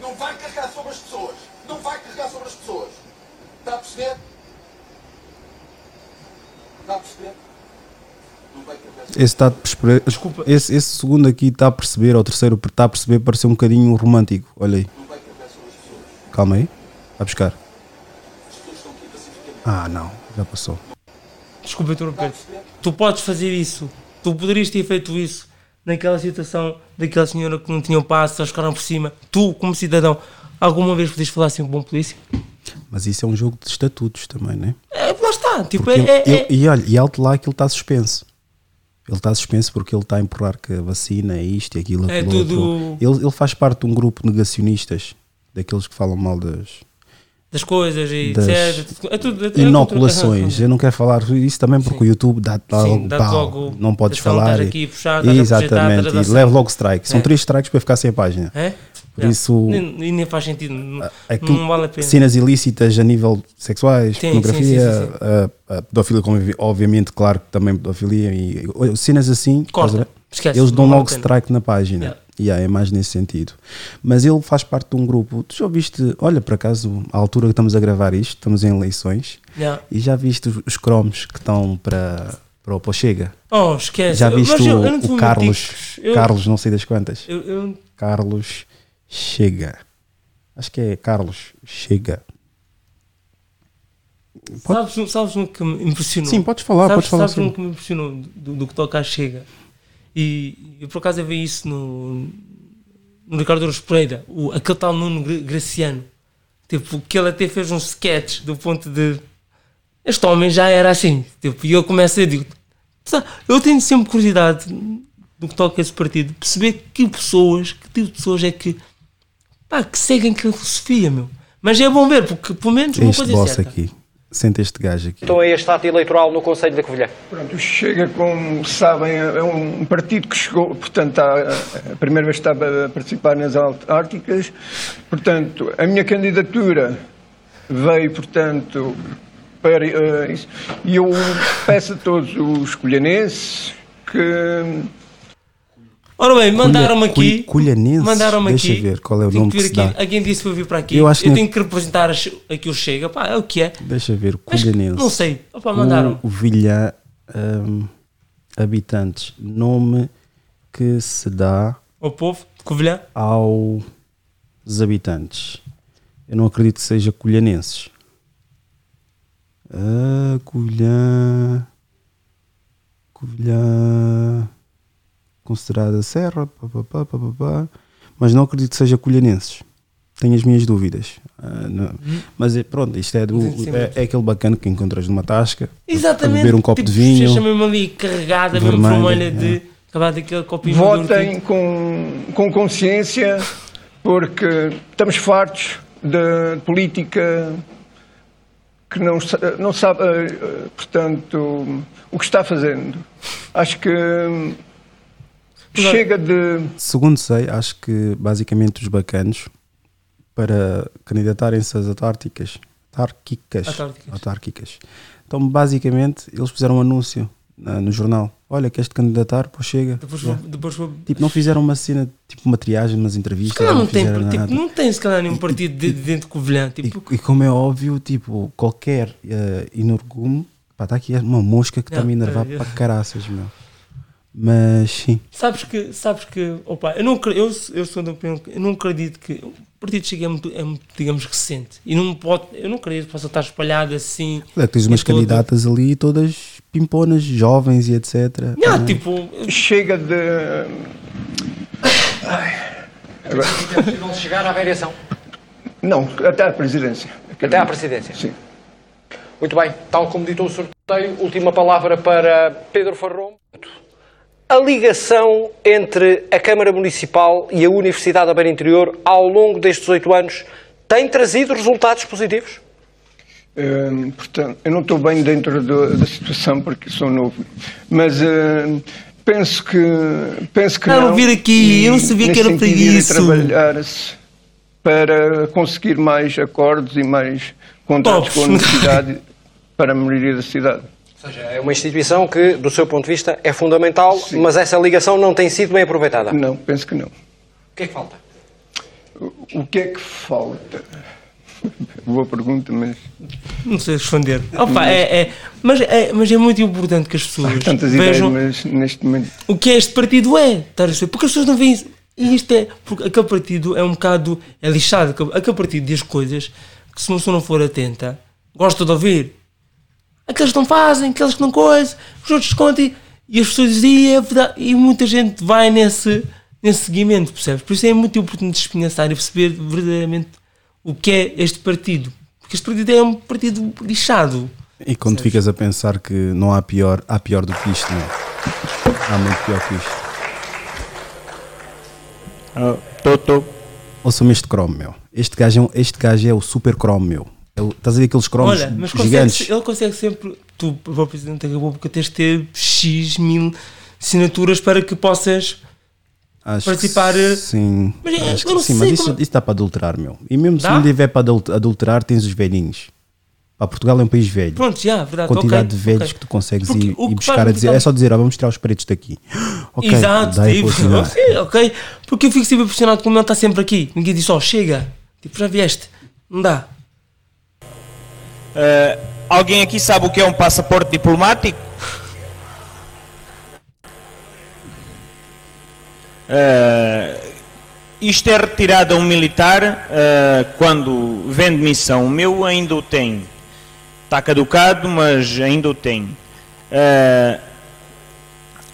Não vai carregar sobre as pessoas. Não vai carregar sobre as pessoas. Está a perceber? Está a perceber? Não vai carregar sobre Esse está a perceber. Desculpa. Esse, esse segundo aqui está a perceber, ou o terceiro está a perceber, pareceu um bocadinho romântico. Olha aí. Calma aí. Vai buscar. Ah, não. Já passou. Desculpa interromper. Tu podes fazer isso. Tu poderias ter feito isso naquela situação daquela senhora que não tinha o passo, eles ficaram por cima. Tu, como cidadão, alguma vez podias falar assim com um bom polícia? Mas isso é um jogo de estatutos também, né? É, lá está. Tipo, é, ele- é- ele- é- E olha, e alto lá que ele está suspenso. Ele está suspenso porque ele está a empurrar que a vacina é isto e aquilo. É aquilo tudo- outro. Ele, ele faz parte de um grupo negacionistas, daqueles que falam mal das, das coisas e das etc. É tudo, é, é inoculações. Eu não quero falar isso também porque o YouTube dá Sim, logo pau. logo não podes falar. e- aqui puxar, projetar, Exatamente, e dançar. leva logo strike. São É. três strikes para ficar sem a página. É? Por É. isso, e nem faz sentido. Não, aquilo- não vale a pena. cenas ilícitas a nível sexuais, Sim, pornografia, sim, sim. A, a pedofilia, obviamente, claro que também pedofilia e cenas assim, Corta. Esquece, eles dão logo strike na página. Yeah. Yeah, é mais nesse sentido. Mas ele faz parte de um grupo. Tu já viste, olha, por acaso, à altura que estamos a gravar isto, estamos em eleições, Yeah. e já viste os, os cromos que estão para, para o Chega? Oh, esquece. Já viste Mas eu- o, eu te o Carlos. Eu- Carlos, não sei das quantas. Eu- eu- Carlos Chega. Acho que é Carlos Chega. Sabes, sabes um que me impressionou? Sim, podes falar, sabes, podes falar Sabes um que me impressionou do, do que toca à Chega? E eu por acaso eu vi isso no, no Ricardo Ouros Pereira, o, aquele tal Nuno Gra- Graciano. Tipo, que ele até fez um sketch do ponto de. Este homem já era assim. Tipo, e eu começo a dizer. "Sabe, Eu tenho sempre curiosidade do que toca a esse partido, perceber que pessoas, que tipo de pessoas é que. Pá, que seguem aquela filosofia, meu. Mas é bom ver, porque pelo menos uma Este coisa é boss certa. aqui. Sente este gajo aqui. Então é este ato eleitoral no Conselho da Covilhã. Pronto, Chega, como sabem, é um partido que chegou, portanto, a, a primeira vez que estava a participar nas autárquicas. Portanto, a minha candidatura veio, portanto, para eh, isso. E eu peço a todos os colhanenses que. Ora bem, mandaram-me aqui. Colhanenses? Mandaram-me Deixa aqui. ver qual é o nome que que se dá. Alguém disse para vir para aqui. Eu Eu, acho que tenho que representar aqui o Chega. Pá, é o que é. Deixa ver, Mas Colhanense. não sei. Opa, mandaram. O Vilhã, hum, habitantes. Nome que se dá O povo de Covilhã. aos habitantes. Eu não acredito que seja colhanenses. Ah, Covilhã. Covilhã. Considerada serra. Pá, pá, pá, pá, pá, pá. Mas não acredito que seja colhanenses. Tenho as minhas dúvidas. Ah, não. Mas é, pronto, isto é, do, é, é aquele bacana que encontras numa tasca. A Exatamente. beber um copo tipo, de vinho. bochecha mesmo ali carregada, mesmo vermelho, vermelha é. de acabar daquele copinho Votem com, com consciência, porque estamos fartos de política que não, não sabe, eh, eh, portanto, o que está fazendo. Acho que hum, chega de. Segundo sei, acho que basicamente os bacanos para candidatarem-se às autárquicas, autárquicas, Autárquicas. autárquicas. Então, basicamente, eles fizeram um anúncio no jornal. Olha, queres te candidatar? Pô, chega. Depois Yeah. vou- depois vou- Tipo, não fizeram uma cena, tipo uma triagem nas entrevistas. Se calhar não, tem, tipo, nada. não tem se calhar nenhum partido de, de dentro de Covilhã. Tipo, E como é óbvio, tipo, qualquer uh, inorgume, pá, está aqui uma mosca que está-me a Yeah, enervar yeah. para caraças, meu. Mas sim. Sabes que, sabes que, opa, eu não eu, eu sou da opinião que eu não acredito que o partido Chega é muito, é muito, digamos, recente e não pode, eu não acredito que possa estar espalhado assim. É que tens umas todo- candidatas ali, todas pimponas, jovens e etc. Também. tipo, Chega de. É possível chegar à variação. Não, até à presidência. Até à presidência. Sim. Muito bem, tal como ditou o sorteio, última palavra para Pedro Farrom. A ligação entre a Câmara Municipal e a Universidade da Beira Interior ao longo destes oito anos tem trazido resultados positivos? Hum, portanto, eu não estou bem dentro do- da situação porque sou novo, mas hum, penso que penso que Ah, não. vir aqui, eu não E, sabia que era para isso. trabalhar-se para conseguir mais acordos e mais contratos Tops. com a universidade para a melhoria da cidade. Seja, é uma instituição que, do seu ponto de vista, é fundamental, mas essa ligação não tem sido bem aproveitada. Não, penso que não. O que é que falta? O que é que falta? Boa pergunta, mas não sei responder. Opa, é, é- mas, é, mas é muito importante que as pessoas tantas vejam ideias, mas neste momento o que este partido é. Perceber? Porque as pessoas não veem isso. E isto é. Porque aquele partido é um bocado. É lixado. Aquele- Aquele partido diz coisas que se uma pessoa não for atenta, gosta de ouvir. Aqueles que não fazem, aqueles que não coisam, os outros escondem. E as pessoas dizem, "E é verdade. E muita gente vai nesse, nesse seguimento, percebes? Por isso é muito importante espinhaçar e perceber verdadeiramente o que é este partido. Porque este partido é um partido lixado. E quando ficas a pensar que não há pior, há pior do que isto, não é? Há muito pior que isto. Tô, tô. Ouçam-me este Chrome, meu. Este gajo é, um- este gajo é o super Chrome, meu. É estás a ver aqueles Chromes Olha, mas consegue, gigantes? ele consegue sempre, tu, para o Presidente da República, tens de ter X mil assinaturas para que possas Acho que participar. eh, Sim, Mas é, acho que sim, mas isso, como- isso dá para adulterar, meu. E mesmo se Dá? não tiver para adul- adulterar, tens os velhinhos. Pá, Portugal é um país velho. Pronto, já, verdade. quantidade ok, de velhos ok. que tu consegues Porque ir, ir que buscar a dizer. É só dizer, ó, vamos tirar os pretos daqui. Ok, Exato, tipo, sim, ok. Porque eu fico sempre impressionado como ele está sempre aqui. Ninguém diz, ó, chega. Tipo, já vieste. Não dá. Eh, alguém aqui sabe o que é um passaporte diplomático? Eh, isto é retirado a um militar eh, quando vem de missão. O meu ainda o tem. Está caducado, mas ainda o tem. Eh,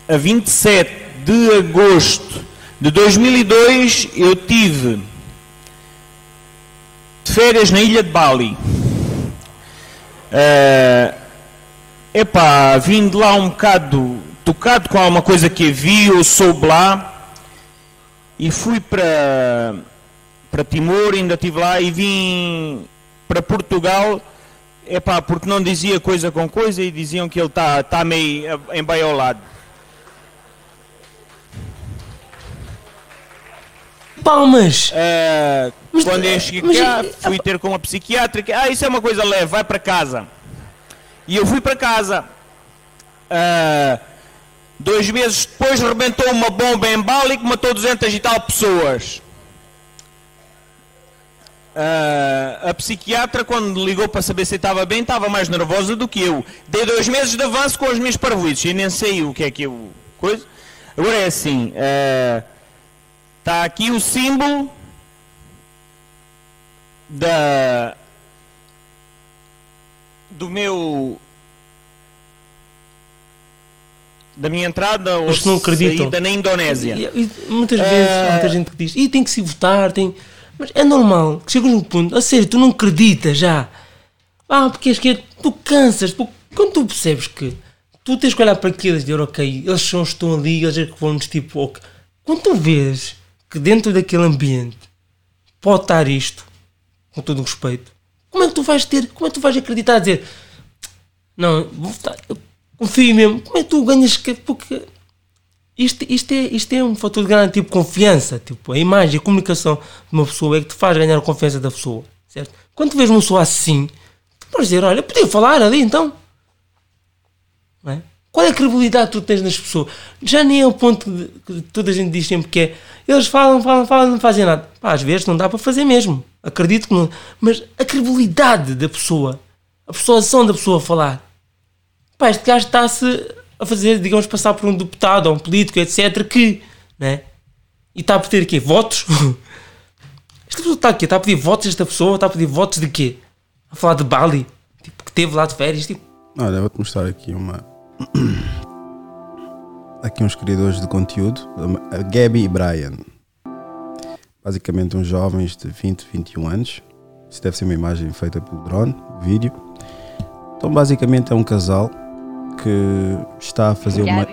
a 27 de agosto de 2002 eu tive de férias na ilha de Bali. Eh, epá, vim de lá um bocado tocado com alguma coisa que vi, eu soube lá e fui para para Timor, ainda estive lá e vim para Portugal, epá, porque não dizia coisa com coisa e diziam que ele está tá meio embaiolado. Palmas! Eh, quando eu cheguei cá, fui ter com uma psiquiátrica. Ah, isso é uma coisa leve, vai para casa. E eu fui para casa. Ah, dois meses depois rebentou uma bomba em Bali que matou 200 e tal pessoas. Ah, a psiquiatra, quando ligou para saber se estava bem, estava mais nervosa do que eu. Dei dois meses de avanço com as minhas parvoices e nem sei o que é que eu. Coisa. Agora é assim: está aqui o símbolo da. do meu. da minha entrada ou não acreditam. saída na Indonésia. E- e muitas vezes há muita gente que diz, e tem que se votar, tem. Mas é normal que chegas num ponto, a sério, tu não acreditas já. Ah, porque és que é- tu cansas, porque quando tu percebes que tu tens que olhar para aquilo e dizer, ok, eles são, estão ali, eles é que vão-nos tipo, ok. Quando tu vês que dentro daquele ambiente pode estar isto, com todo o respeito, como é que tu vais ter, como é que tu vais acreditar a dizer, não, vou votar, eu confio mesmo, como é que tu ganhas, que- porque isto, isto, é, isto é um fator de grande tipo confiança. Tipo, a imagem, a comunicação de uma pessoa é que te faz ganhar a confiança da pessoa. Certo? Quando tu vês uma pessoa assim, tu podes dizer: Olha, podia falar ali então. Não é? Qual é a credibilidade que tu tens nas pessoas? Já nem é o ponto que toda a gente diz sempre que é eles falam, falam, falam, não fazem nada. Pá, às vezes não dá para fazer mesmo. Acredito que não. Mas a credibilidade da pessoa, a persuasão da pessoa a falar. Pá, este gajo está-se a fazer, digamos, passar por um deputado ou um político, etc., que, né? E está a pedir quê? Votos? Esta pessoa está aqui, está a pedir votos, esta pessoa está a pedir votos de quê? A falar de Bali, tipo, que teve lá de férias, tipo, Olha, vou-te mostrar aqui uma. Aqui uns criadores de conteúdo, Gabby e Brian. Basicamente, uns jovens de 20, 21 anos. Isso deve ser uma imagem feita pelo drone, vídeo. Então, basicamente, é um casal que está a fazer uma,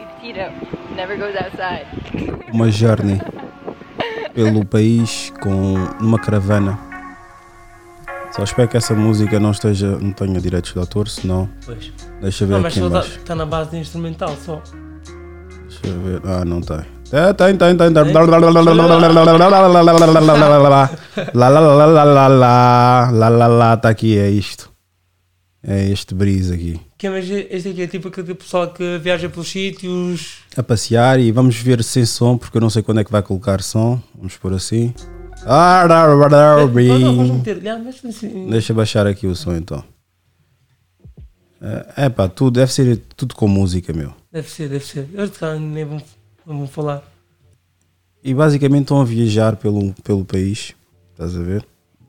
uma journey pelo país com numa caravana. Só espero que essa música não, esteja, não tenha direitos de autor, senão. Pois. Deixa ver não, aqui mas. Está na base instrumental só. Deixa eu ver. Ah, não tem. É, tem, tem, tem, tem. Lá, tá aqui, é isto. É este brisa aqui. Que é, mas este aqui é tipo aquele tipo pessoal que viaja pelos sítios. A passear e vamos ver sem som, porque eu não sei quando é que vai colocar som. Vamos pôr assim. Mas assim, Deixa eu baixar aqui o som então. É, é pá, tudo, deve ser tudo com música, meu. Deve ser, deve ser. Eu nem vou, vou falar. E basicamente estão a viajar pelo, pelo país, estás a ver?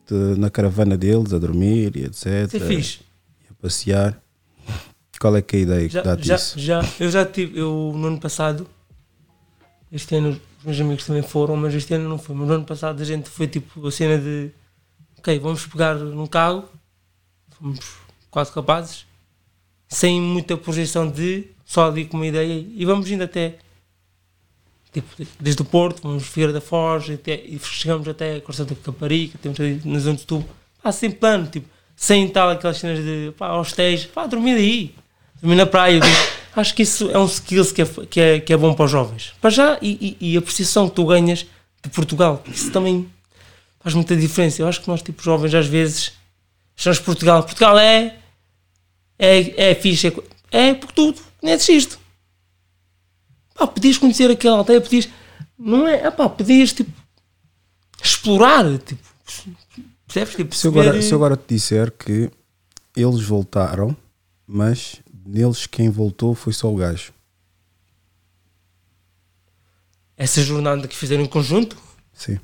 De- na caravana deles, a dormir e etc. É fixe. E a passear. Qual é que é a ideia que Já, dá já, disso? já, eu já tive, eu no ano passado, este ano os meus amigos também foram, mas este ano não foi. Mas no ano passado a gente foi tipo a cena de ok, vamos pegar num carro, fomos quatro rapazes, sem muita projeção de só ali com uma ideia e vamos indo até tipo, desde o Porto, vamos Figueira da Foz até, e chegamos até a Costa da Caparica, temos ali na zona de tubo, sem plano, tipo, sem tal aquelas cenas de pá, hostéis, pá, dormir aí, dormir na praia. Acho que isso é um skills que é, que é, que é bom para os jovens. Para já, e, e, e a percepção que tu ganhas de Portugal, isso também faz muita diferença. Eu acho que nós, tipo, jovens, às vezes, achamos Portugal, Portugal é, é, é fixe, é, é porque tu conheces isto. Pá, podias conhecer aquela aldeia, podias, não é, ah, pá, podias, tipo, explorar, tipo, percebes? Tipo, Se agora, se eu agora te disser que eles voltaram, mas neles quem voltou foi só o gajo. essa jornada que fizeram em conjunto, Sim.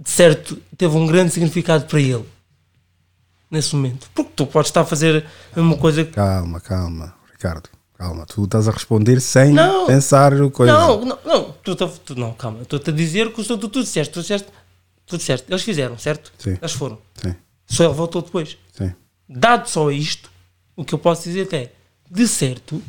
de certo, teve um grande significado para ele nesse momento. Porque tu podes estar a fazer a mesma coisa que. Calma, calma, Ricardo. Calma, tu estás a responder sem Não. pensar o coisa. Não, não, não, tu, tá- tu- não, calma, estou-te a dizer que tu, tu, tu disseste, tu disseste, tu disseste, eles fizeram, certo? Sim. Eles foram. Sim. Só ele voltou depois. Sim. Dado só isto, o que eu posso dizer é, de certo,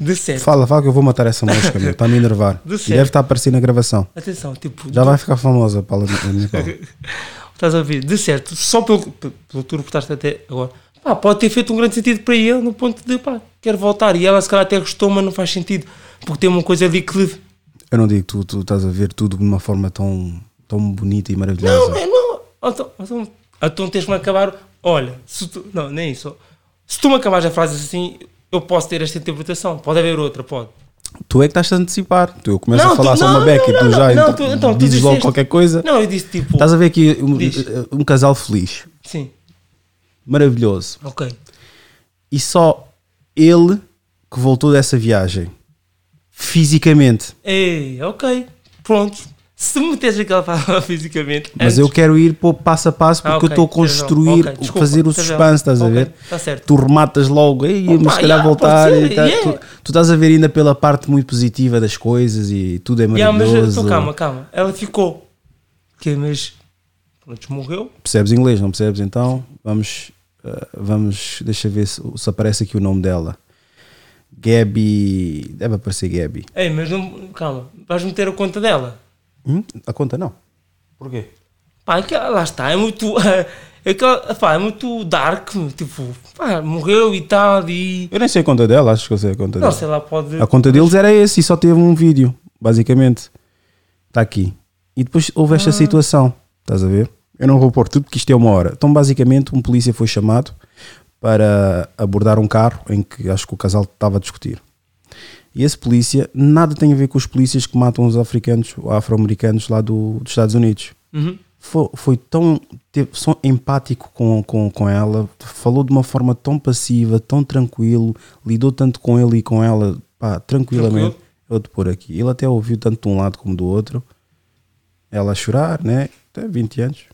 de certo, Fala, fala que eu vou matar essa mosca, meu. Está a me enervar. Do E certo. deve estar a aparecer na gravação. atenção, tipo, Já vai ficar famosa Paula. Estás a ouvir? De certo, só pelo, pelo tu reportaste até agora, pá, pode ter feito um grande sentido para ele no ponto de, pá, quero voltar. E ela se calhar até gostou, mas não faz sentido, porque tem uma coisa ali que lhe. Eu não digo que tu, tu estás a ver tudo de uma forma tão, tão bonita e maravilhosa. Não, é não. Então, então, então tens-me acabar. Olha, se tu, não, nem isso. Se tu me acabares a frase assim, eu posso ter esta interpretação. Pode haver outra, pode. Tu é que estás a antecipar. Tu, eu começo Não, a falar tu- só não, uma beca e tu não, já não, tu- então, tu dizes logo disseste- qualquer coisa. Não, eu disse tipo. Estás a ver aqui um, Diz. um casal feliz. Sim. Maravilhoso. Ok. E só ele que voltou dessa viagem. Fisicamente. Ei, ok. Pronto. Se me meteres aquela palavra fisicamente. Mas antes- eu quero ir pô, passo a passo porque Ah, eu ok, estou a construir, Ok, desculpa, fazer o suspense, estás a Ok, ver? tá certo. Tu rematas logo, Ei, Opa, mas se calhar yeah, voltar. ser, e tá- yeah. tu, tu estás a ver ainda pela parte muito positiva das coisas e tudo é Yeah, mas maravilhoso. então, calma, calma. Ela ficou. Que mas. Pronto, morreu. Percebes inglês, não percebes? Então vamos, eh, vamos, deixa ver se, se aparece aqui o nome dela. Gabi, deve aparecer Gabi. Ei, mas não. Calma. Vais meter a conta dela. Hum? A conta não. Porquê? Pá, é que, lá está. É muito. É, que, pá, é muito dark. Tipo, pá, morreu e tal. E. Eu nem sei a conta dela, acho que eu sei a conta Não, dela. sei lá, pode. A conta deles era esse e só teve um vídeo, basicamente. Está aqui. E depois houve esta Ah. situação, estás a ver? Eu não vou pôr tudo porque isto é uma hora. Então, basicamente, um polícia foi chamado para abordar um carro em que acho que o casal estava a discutir. E esse polícia nada tem a ver com os polícias que matam os africanos ou afro-americanos lá do, dos Estados Unidos. Uhum. foi, foi tão teve, só empático com, com, com ela, falou de uma forma tão passiva, tão tranquilo, lidou tanto com ele e com ela, pá, tranquilamente. Tranquilo. Eu vou-te pôr aqui. Ele até ouviu tanto de um lado como do outro. Ela a chorar, né? Até 20 anos.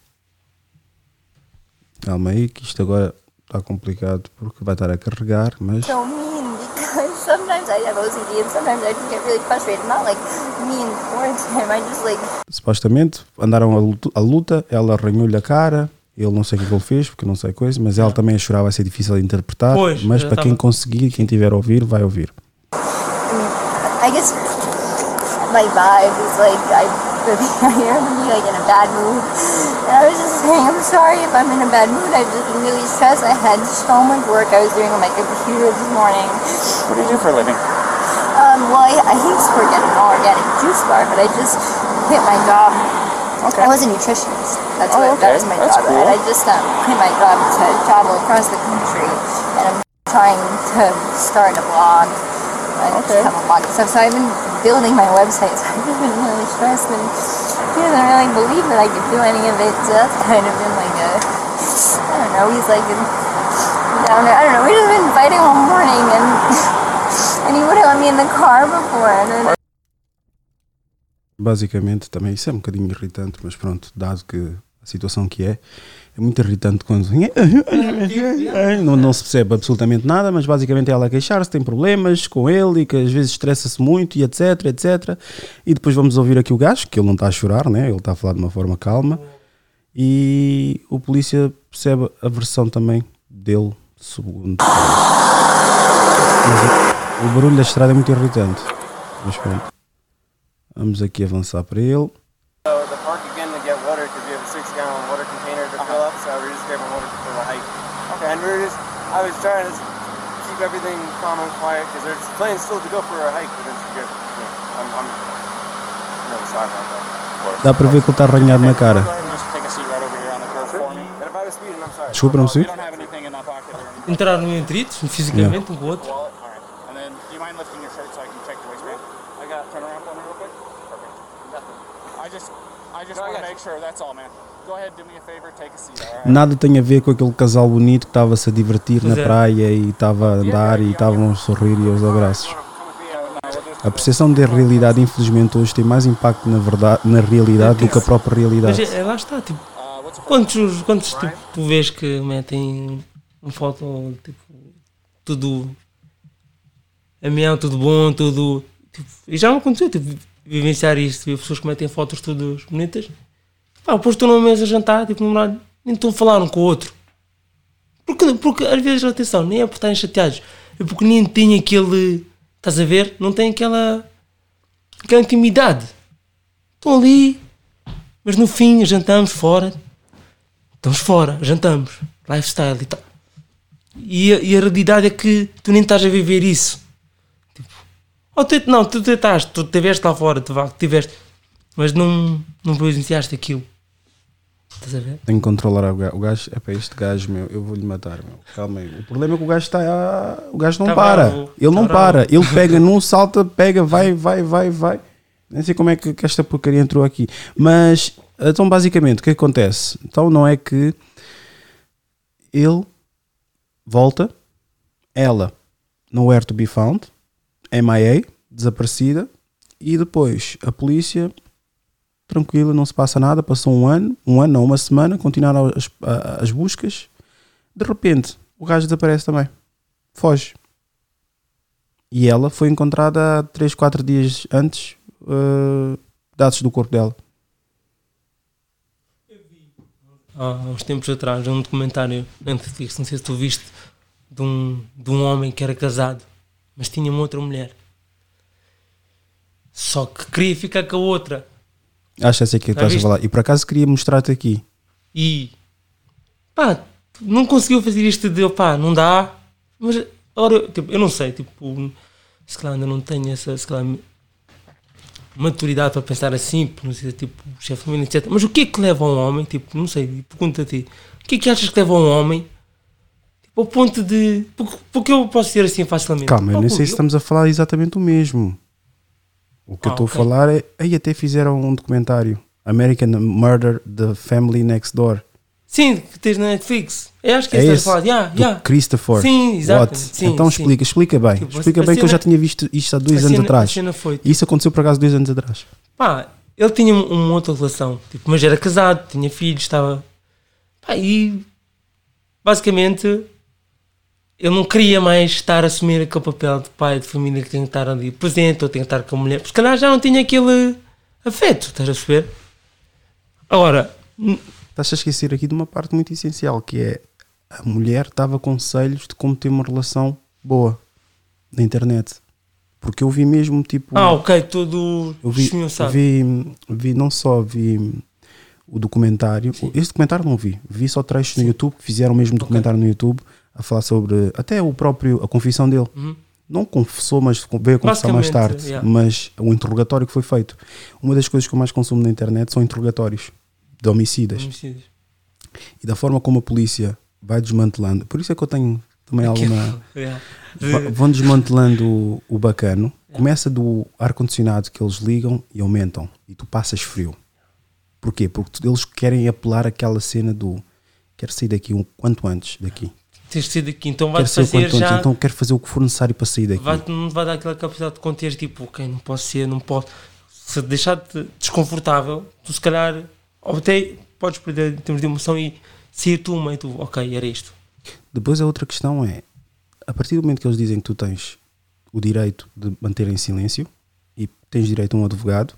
Calma aí, que isto agora está complicado porque vai estar a carregar, mas. so mean because sometimes I have OCD and sometimes I just get really frustrated. Not like mean towards him. I just like supostamente andaram a luta, a luta, ela arranhou-lhe a cara, ele não sei o que é ele fez, porque não sei coisa, mas ela também a chorar vai ser difícil de interpretar, Pois, mas para quem conseguir, quem tiver a ouvir, vai ouvir. I guess my vibe is like I I am really like in a bad mood. I was just saying I'm sorry if I'm in a bad mood. I've just been really stressed. I had so much work I was doing on my computer this morning. What do you do for a living? Um, well, I, I used to work at an organic juice bar, but I just quit my job. Okay. I was a nutritionist. That's Oh, what that okay. was my That's job. cool. And I just um, quit my job to travel across the country, and I'm trying to start a blog. I just have a and stuff. So I've been building my website. So I've just been really stressed, and he doesn't really believe that I could do any of it. So that's kind of been like a, I don't know. He's like down there. I don't know. We've just been fighting all morning, and and he wouldn't let me in the car before, and then. Basicamente, também isso é um bocadinho irritante, mas pronto, dado que a situação que é, é muito irritante quando não, não se percebe absolutamente nada, mas basicamente ela a queixar-se, tem problemas com ele e que às vezes estressa-se muito e etc, etc. E depois vamos ouvir aqui o gajo, que ele não está a chorar, né? ele está a falar de uma forma calma, e o polícia percebe a versão também dele, segundo. O barulho da estrada é muito irritante, mas pronto. Vamos aqui avançar para ele. So the park again to get water because we have a six gallon water container to fill up, so we're just grabbing water for the hike. Okay. And we're just, I was trying to keep everything calm and quiet because there's plans still to go for a hike, but it's good. Yeah, I'm, I'm, know, sorry about that. Dá para ver que ele está arranhado na cara. Just take a seat right over here on the curb for me. And if I was speeding, I'm sorry. Desculpa, não You percebi. don't have anything in that pocket or anything. Entraram em atritos, fisicamente, um com o outro. I just, I just want to make sure. That's all, man. Go ahead, do me a favor, take a seat. All right. Nada tem a ver com aquele casal bonito que estava-se a divertir na é. praia e estava a andar e estavam a sorrir e aos abraços. A percepção da realidade, infelizmente, hoje tem mais impacto na, verdade, na realidade do que a própria Mas realidade. é, é, lá está, tipo, quantos, quantos tipo, tu vês que metem uma foto, tipo, tudo a mião, tudo bom, tudo. Tipo, e já me aconteceu, tipo, vivenciar isto, ver pessoas que metem fotos todas bonitas. Pá, depois estou numa mesa a jantar, tipo, nem estão a falar um com o outro. Porque, porque às vezes, atenção, nem é por estarem chateados, é porque nem têm aquele. Estás a ver? Não tem aquela. aquela intimidade. Estão ali, mas no fim jantamos fora. Estamos fora, jantamos. Lifestyle e tal. E e a realidade é que tu nem estás a viver isso. Ou tu, não, tu tentaste, tu tiveste lá fora, tu tiveste, mas não, não presenciaste aquilo. Estás a ver? Tenho que controlar o gajo. O gajo, é para este gajo, meu, eu vou-lhe matar, meu. Calma aí. O problema é que o gajo está. O gajo não Tá para. bravo, Ele não tá para. bravo. Ele pega num, salta, pega, vai, vai, vai, vai. Nem sei como é que, que esta porcaria entrou aqui. Mas, então, basicamente, o que acontece? Então, não é que ele volta, ela nowhere to be found, MIA, desaparecida, e depois a polícia tranquila, não se passa nada, passou um ano, um ano, não, uma semana, continuaram as, as buscas, de repente o gajo desaparece também, foge. E ela foi encontrada 3, 4 dias antes, uh, dados do corpo dela. há uns tempos atrás, um documentário não sei se tu viste, de um, de um homem que era casado, mas tinha uma outra mulher. Só que queria ficar com a outra. Acho que essa é que Já estás a falar. E por acaso queria mostrar-te aqui. E pá, não conseguiu fazer isto de pá, não dá. Mas eu, tipo, eu não sei, tipo, se calhar ainda não tenho essa se calhar, maturidade para pensar assim, por não ser tipo chefe de família, etc. Mas o que é que leva um homem, tipo, não sei, pergunta a ti, o que é que achas que leva um homem ao ponto de. Porque, porque eu posso ser assim facilmente. Calma, eu nem sei se eu- estamos a falar exatamente o mesmo. O que eu Ah, estou ok. a falar é. Aí até fizeram um documentário American Murder The Family Next Door. Sim, que tens na Netflix. Eu acho que É esse? falar. Yeah, yeah. Christopher. Sim, exato. Sim, então sim. explica, explica bem. Tipo, explica bem que eu já cena- tinha visto isto há dois anos cena- atrás. cena foi, tipo- Isso aconteceu por acaso dois anos atrás. Pá, ele tinha um- uma outra relação, tipo, mas era casado, tinha filhos, estava. Pá, e basicamente ele não queria mais estar a assumir aquele papel de pai de família que tem que estar ali presente ou tem que estar com a mulher, porque se calhar já não tinha aquele afeto, estás a perceber? Agora, Estás a esquecer aqui de uma parte muito essencial que é a mulher dava conselhos de como ter uma relação boa na internet. Porque eu vi mesmo tipo. ah, ok, todo Eu vi, eu vi, vi não só vi o documentário, esse documentário não vi, vi só trechos no YouTube fizeram o mesmo documentário no YouTube a falar sobre até o próprio a confissão dele. Uhum. Não confessou, mas veio a confessar mais tarde. yeah. Mas o interrogatório que foi feito. Uma das coisas que eu mais consumo na internet são interrogatórios de homicidas. Homicídios. E da forma como a polícia vai desmantelando. Por isso é que eu tenho também alguma. yeah. Vão desmantelando o, o bacano. Começa do ar-condicionado que eles ligam e aumentam. E tu passas frio. Porquê? Porque eles querem apelar aquela cena do quero sair daqui um quanto antes daqui. Tens de sair daqui, então o fazer antes, já. então quero fazer o que for necessário para sair daqui. vai, não vai dar aquela capacidade de conter, tipo, ok, não posso ser, não posso. Se deixar-te desconfortável, tu se calhar, ou até podes perder em termos de emoção e sair tu, meio tu, ok, era isto. Depois a outra questão é, a partir do momento que eles dizem que tu tens o direito de manter em silêncio e tens direito a um advogado,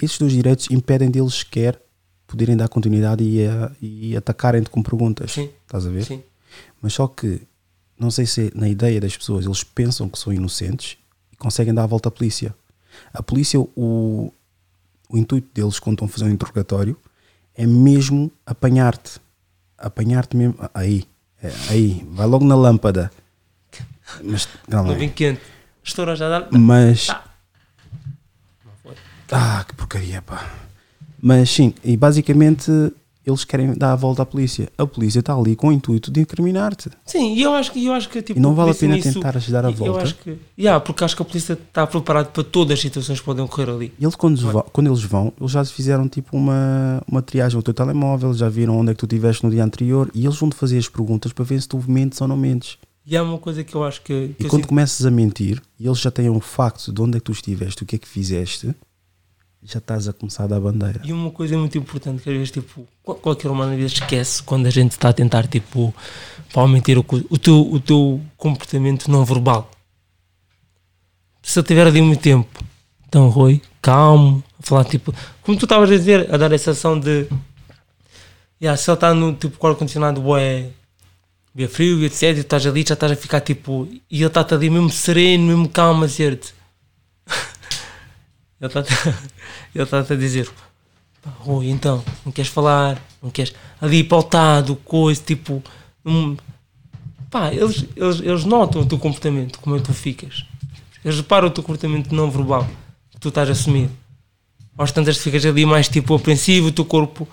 esses dois direitos impedem deles sequer poderem dar continuidade e, a- e atacarem-te com perguntas. Sim. Estás a ver? Sim. Mas só que, não sei se é na ideia das pessoas, eles pensam que são inocentes e conseguem dar a volta à polícia. A polícia, o, o intuito deles quando estão a fazer um interrogatório é mesmo apanhar-te. Apanhar-te mesmo. Aí. É, aí. Vai logo na lâmpada. Mas, é. vem quente. Estoura já dá. Mas. Tá. Ah, que porcaria, pá. Mas sim, e basicamente eles querem dar a volta à polícia. A polícia está ali com o intuito de incriminar-te. Sim, e eu acho que eu acho que tipo, E não vale a pena nisso- tentares dar a eu volta? acho que, yeah, porque acho que a polícia está preparada para todas as situações que podem ocorrer ali. E eles, quando, vão- quando eles vão, eles já fizeram tipo uma, uma triagem ao teu telemóvel, já viram onde é que tu estiveste no dia anterior e eles vão-te fazer as perguntas para ver se tu mentes ou não mentes. E há uma coisa que eu acho que. que E eu quando sinto- começas a mentir e eles já têm um facto de onde é que tu estiveste, o que é que fizeste, já estás a começar a dar bandeira. E uma coisa muito importante que às vezes, tipo, qual- qualquer humano às vezes esquece quando a gente está a tentar, tipo, para mentir o, o, teu, o teu comportamento não verbal. Se ele tiver ali muito tempo, então, Rui, calmo, a falar, tipo, como tu estavas a dizer, a dar essa ação de, yeah, se ele está no, tipo, com o ar-condicionado, é bem frio, etc, e tu estás ali, já estás a ficar, tipo, e ele está-te ali mesmo sereno, mesmo calmo a dizer-te, ele está a dizer Rui, então, não queres falar, não queres ali pautado, coisa, tipo, hum, pá, eles, eles, eles notam o teu comportamento, como é que tu ficas. Eles reparam o teu comportamento não verbal que tu estás a assumir. Aos tantas ficas ali mais tipo apreensivo, o teu corpo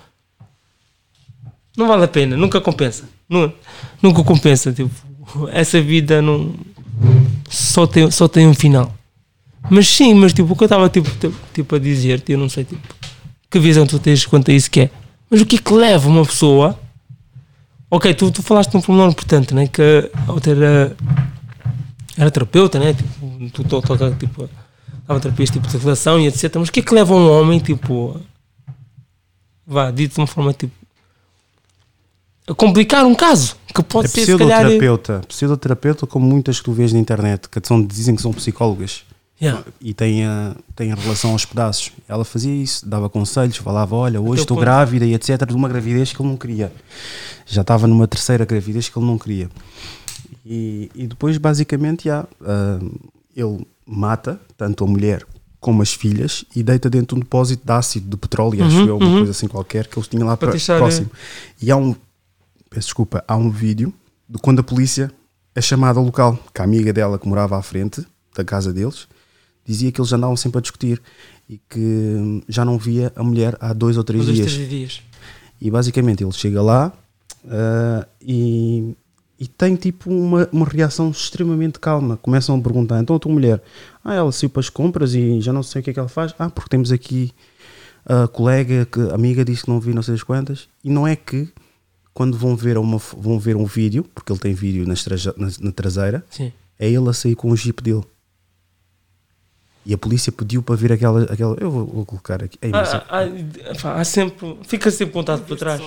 não vale a pena, nunca compensa. Nu- Nunca compensa, tipo, essa vida não só tem, só tem um final. Mas sim, mas tipo, o que eu estava tipo, tipo, a dizer-te, eu não sei tipo, que visão tu tens quanto a isso que é. Mas o que é que leva uma pessoa. Ok, tu, tu falaste de um problema importante, né? Que a outra era, era terapeuta, né? Tipo, tu to- toca tipo, dava terapias tipo de relação e etc. Mas o que é que leva um homem, tipo, vá, dito de uma forma tipo, a complicar um caso que pode é ser se calhar. pseudoterapeuta. Pseudoterapeuta, como muitas que tu vês na internet, que são, dizem que são psicólogas Yeah. e têm, a, têm a relação aos pedaços. Ela fazia isso, dava conselhos, falava: Olha, hoje estou ponto- grávida e etc. de uma gravidez que ele não queria. Já estava numa terceira gravidez que ele não queria. E, e depois, basicamente, já, ah, ele mata tanto a mulher como as filhas e deita dentro de um depósito de ácido de petróleo, acho Uhum, eu, uma uhum. coisa assim qualquer, que eles tinham lá Para deixar, próximo. E há um, desculpa, há um vídeo de quando a polícia é chamada ao local, que a amiga dela que morava à frente da casa deles dizia que eles andavam sempre a discutir e que hum, já não via a mulher há dois ou três Dois, dias. três dias. E basicamente ele chega lá ah, e, e tem tipo uma, uma reação extremamente calma. Começam a perguntar: então a tua mulher, ah, ela saiu para as compras e já não sei o que é que ela faz. Ah, porque temos aqui a colega, que, a amiga disse que não viu não sei as quantas. E não é que quando vão ver, uma, vão ver um vídeo, porque ele tem vídeo na, na traseira, Sim. é ele a sair com o jeep dele. E a polícia pediu para ver aquela. aquela eu vou, vou colocar aqui. Ei, mas- Há, há- pá, há sempre. Fica sempre apontado para trás.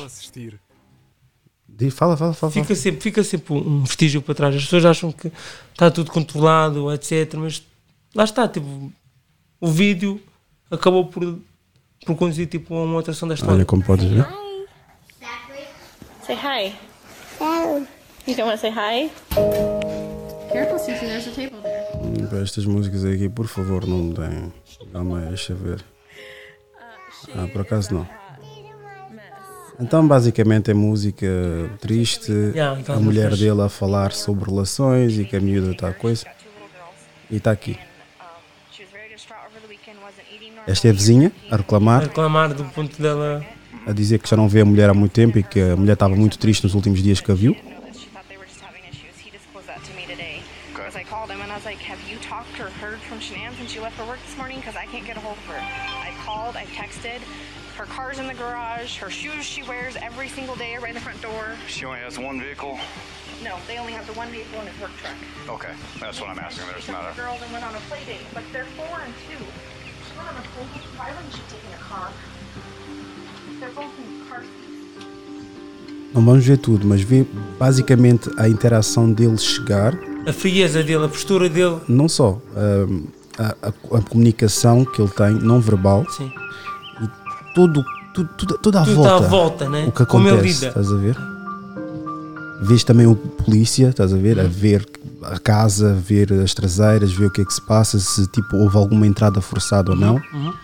Diz- fala, fala, fala. Fica sempre, fica sempre um vestígio para trás. As pessoas acham que está tudo controlado, etc. Mas lá está, tipo, o vídeo acabou por, por conduzir tipo, a uma atração da história. Olha como podes ver. Say hi. You don't want to say hi? Careful, Susan, there's a table there. Para estas músicas aqui, por favor, não me deem. Calma aí, deixa ver. Ah, por acaso não. Então, basicamente, é música triste. A mulher dele a falar sobre relações e que a miúda está a coisa. E está aqui. Esta é a vizinha a A reclamar, reclamar do ponto dela. a dizer que já não vê a mulher há muito tempo e que a mulher estava muito triste nos últimos dias que a viu. Texted. Her car's in the garage. Her shoes she wears every single day are right in the front door. She only has one vehicle? No, they only have the one vehicle in his work truck. Okay, that's what I'm asking. There's not a. girls and went on a play date, but they're four and two. She went on a play date. Why wouldn't she take in a car? They're both in car seats. Não vamos ver tudo, mas vê basicamente a interação dele chegar. A frieza dele, a postura dele. Não só hum, a, a- a comunicação que ele tem, não verbal, Sim. Todo, tudo, tudo, toda a Tudo volta. à volta, né? O que acontece, estás a ver? Vês também o polícia, estás a ver? A ver a casa, a ver as traseiras, ver o que é que se passa, se tipo houve alguma entrada forçada ou não. Uhum.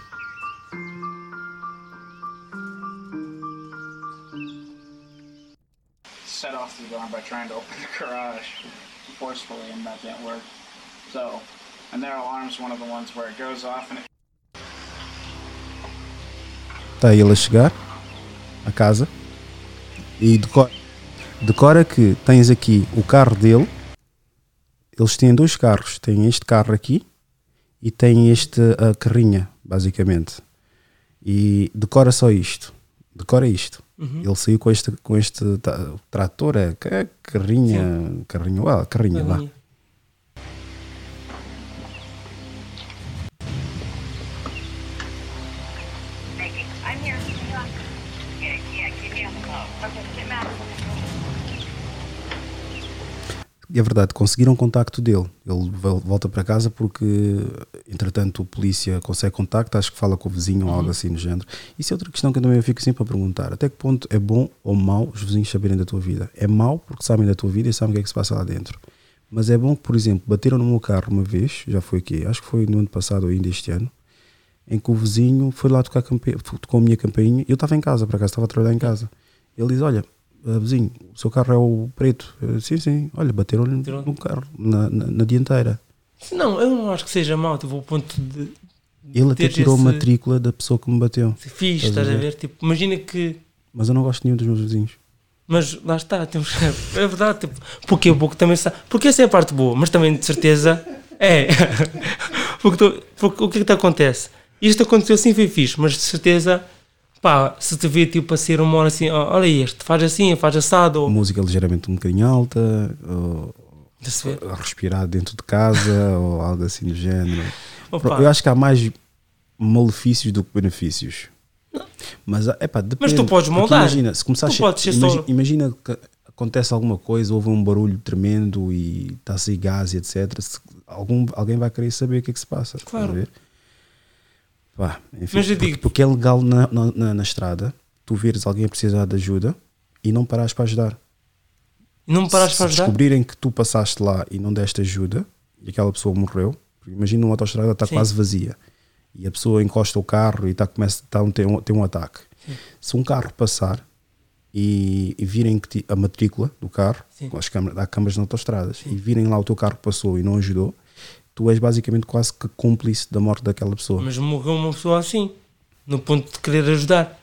set off the alarm by trying to open the garage forcefully, and that didn't work. So, and their alarm's one of the ones where it goes off and it Está ele a chegar à casa e decora, decora que tens aqui o carro dele. Eles têm dois carros. Tem este carro aqui e tem este a carrinha, basicamente. E decora só isto. Decora isto. Uhum. Ele saiu com este, com este trator, é, é carrinha, carrinho, ah, carrinha, lá. Carrinha. I'm E é verdade, conseguiram contacto dele. Ele vol- volta para casa porque, entretanto, o polícia consegue contacto, acho que fala com o vizinho ou Uhum. algo assim no género. Isso é outra questão que eu também fico sempre a perguntar. Até que ponto é bom ou mau os vizinhos saberem da tua vida? É mau porque sabem da tua vida e sabem o que é que se passa lá dentro. Mas é bom que, por exemplo, bateram no meu carro uma vez, já foi aqui, acho que foi no ano passado ou ainda este ano, em que o vizinho foi lá tocar campe... tocou a minha campainha. Eu estava em casa, por acaso estava a trabalhar em casa. Ele diz: Olha, ah, vizinho, o seu carro é o preto. Eu, sim, sim, olha, bateram-lhe no carro, na, na, na dianteira. Não, eu não acho que seja mau, tipo, o ponto de. Ele até tirou a esse- matrícula da pessoa que me bateu. Fixe, estás a ver? Tipo, imagina que. Mas eu não gosto de nenhum dos meus vizinhos. Mas lá está, temos, é verdade, tipo, porque o pouco também sabe. Porque essa é a parte boa, mas também de certeza é. porque, tu- porque o que é que te acontece? Isto aconteceu assim, foi fixe, mas de certeza, pá, se te vê tipo a ser uma hora assim, ó, olha este, faz assim, faz assado, ou Música ligeiramente um bocadinho alta, ou, a respirar dentro de casa, ou algo assim do género. Opa. Eu acho que há mais malefícios do que benefícios. Mas, epá, depende, Mas tu podes porque moldar. Imagina, se começar a che- podes ser imagi- só- imagina que acontece alguma coisa, houve um barulho tremendo e está sair gás e etc. Se algum, alguém vai querer saber o que é que se passa. Claro. Pá, enfim, Mas eu porque, digo- porque é legal na, na, na- estrada tu veres alguém a precisar de ajuda e não parares para ajudar. E não parares Se- para se ajudar? descobrirem que tu passaste lá e não deste ajuda e aquela pessoa morreu, imagina uma autostrada está Sim. quase vazia e a pessoa encosta o carro e está, começa, está, tem, um, tem um ataque. Se um carro passar e, e virem que ti- a matrícula do carro, Sim. com as câmaras, há câmaras nas autostradas, e virem lá o teu carro passou e não ajudou, tu és basicamente quase que cúmplice da morte daquela pessoa. Mas morreu uma pessoa assim, no ponto de querer ajudar.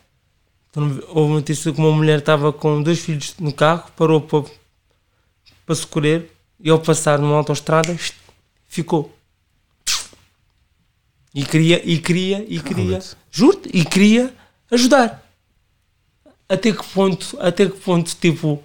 Então, houve uma notícia que uma mulher estava com dois filhos no carro, parou para, para socorrer e ao passar numa autoestrada ficou. E queria, e queria, e queria, juro e queria ajudar. Até que ponto, até que ponto, tipo,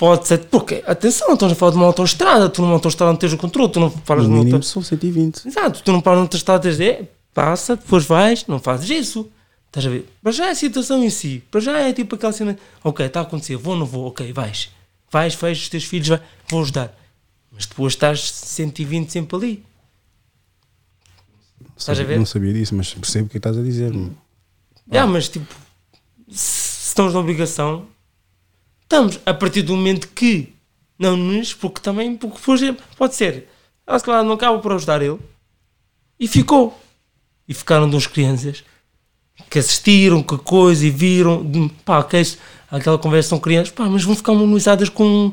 pode ser. Porque, atenção, não estamos a falar de uma autoestrada, tu numa autoestrada não tens o controle, tu não falas No mínimo auto- são 120. Exato, tu não paras numa estrada, tens de, é, passa, depois vais, não fazes isso. Estás a ver? Para já é a situação em si, para já é tipo aquela cena, ok, está a acontecer, vou ou não vou, ok, vais. Vais, fez os teus filhos, vai, vou ajudar. Mas depois estás 120 sempre ali. Estás a ver? Não sabia disso, mas percebo o que estás a dizer. Ah, mas tipo, se estamos na obrigação, estamos a partir do momento que não nos, porque também, porque é- pode ser, ela se calhar não acaba por ajudar ele e ficou. E ficaram duas crianças que assistiram, que coisa e viram, pá, que é isso, aquela conversa são crianças, pá, mas vão ficar memorizadas com,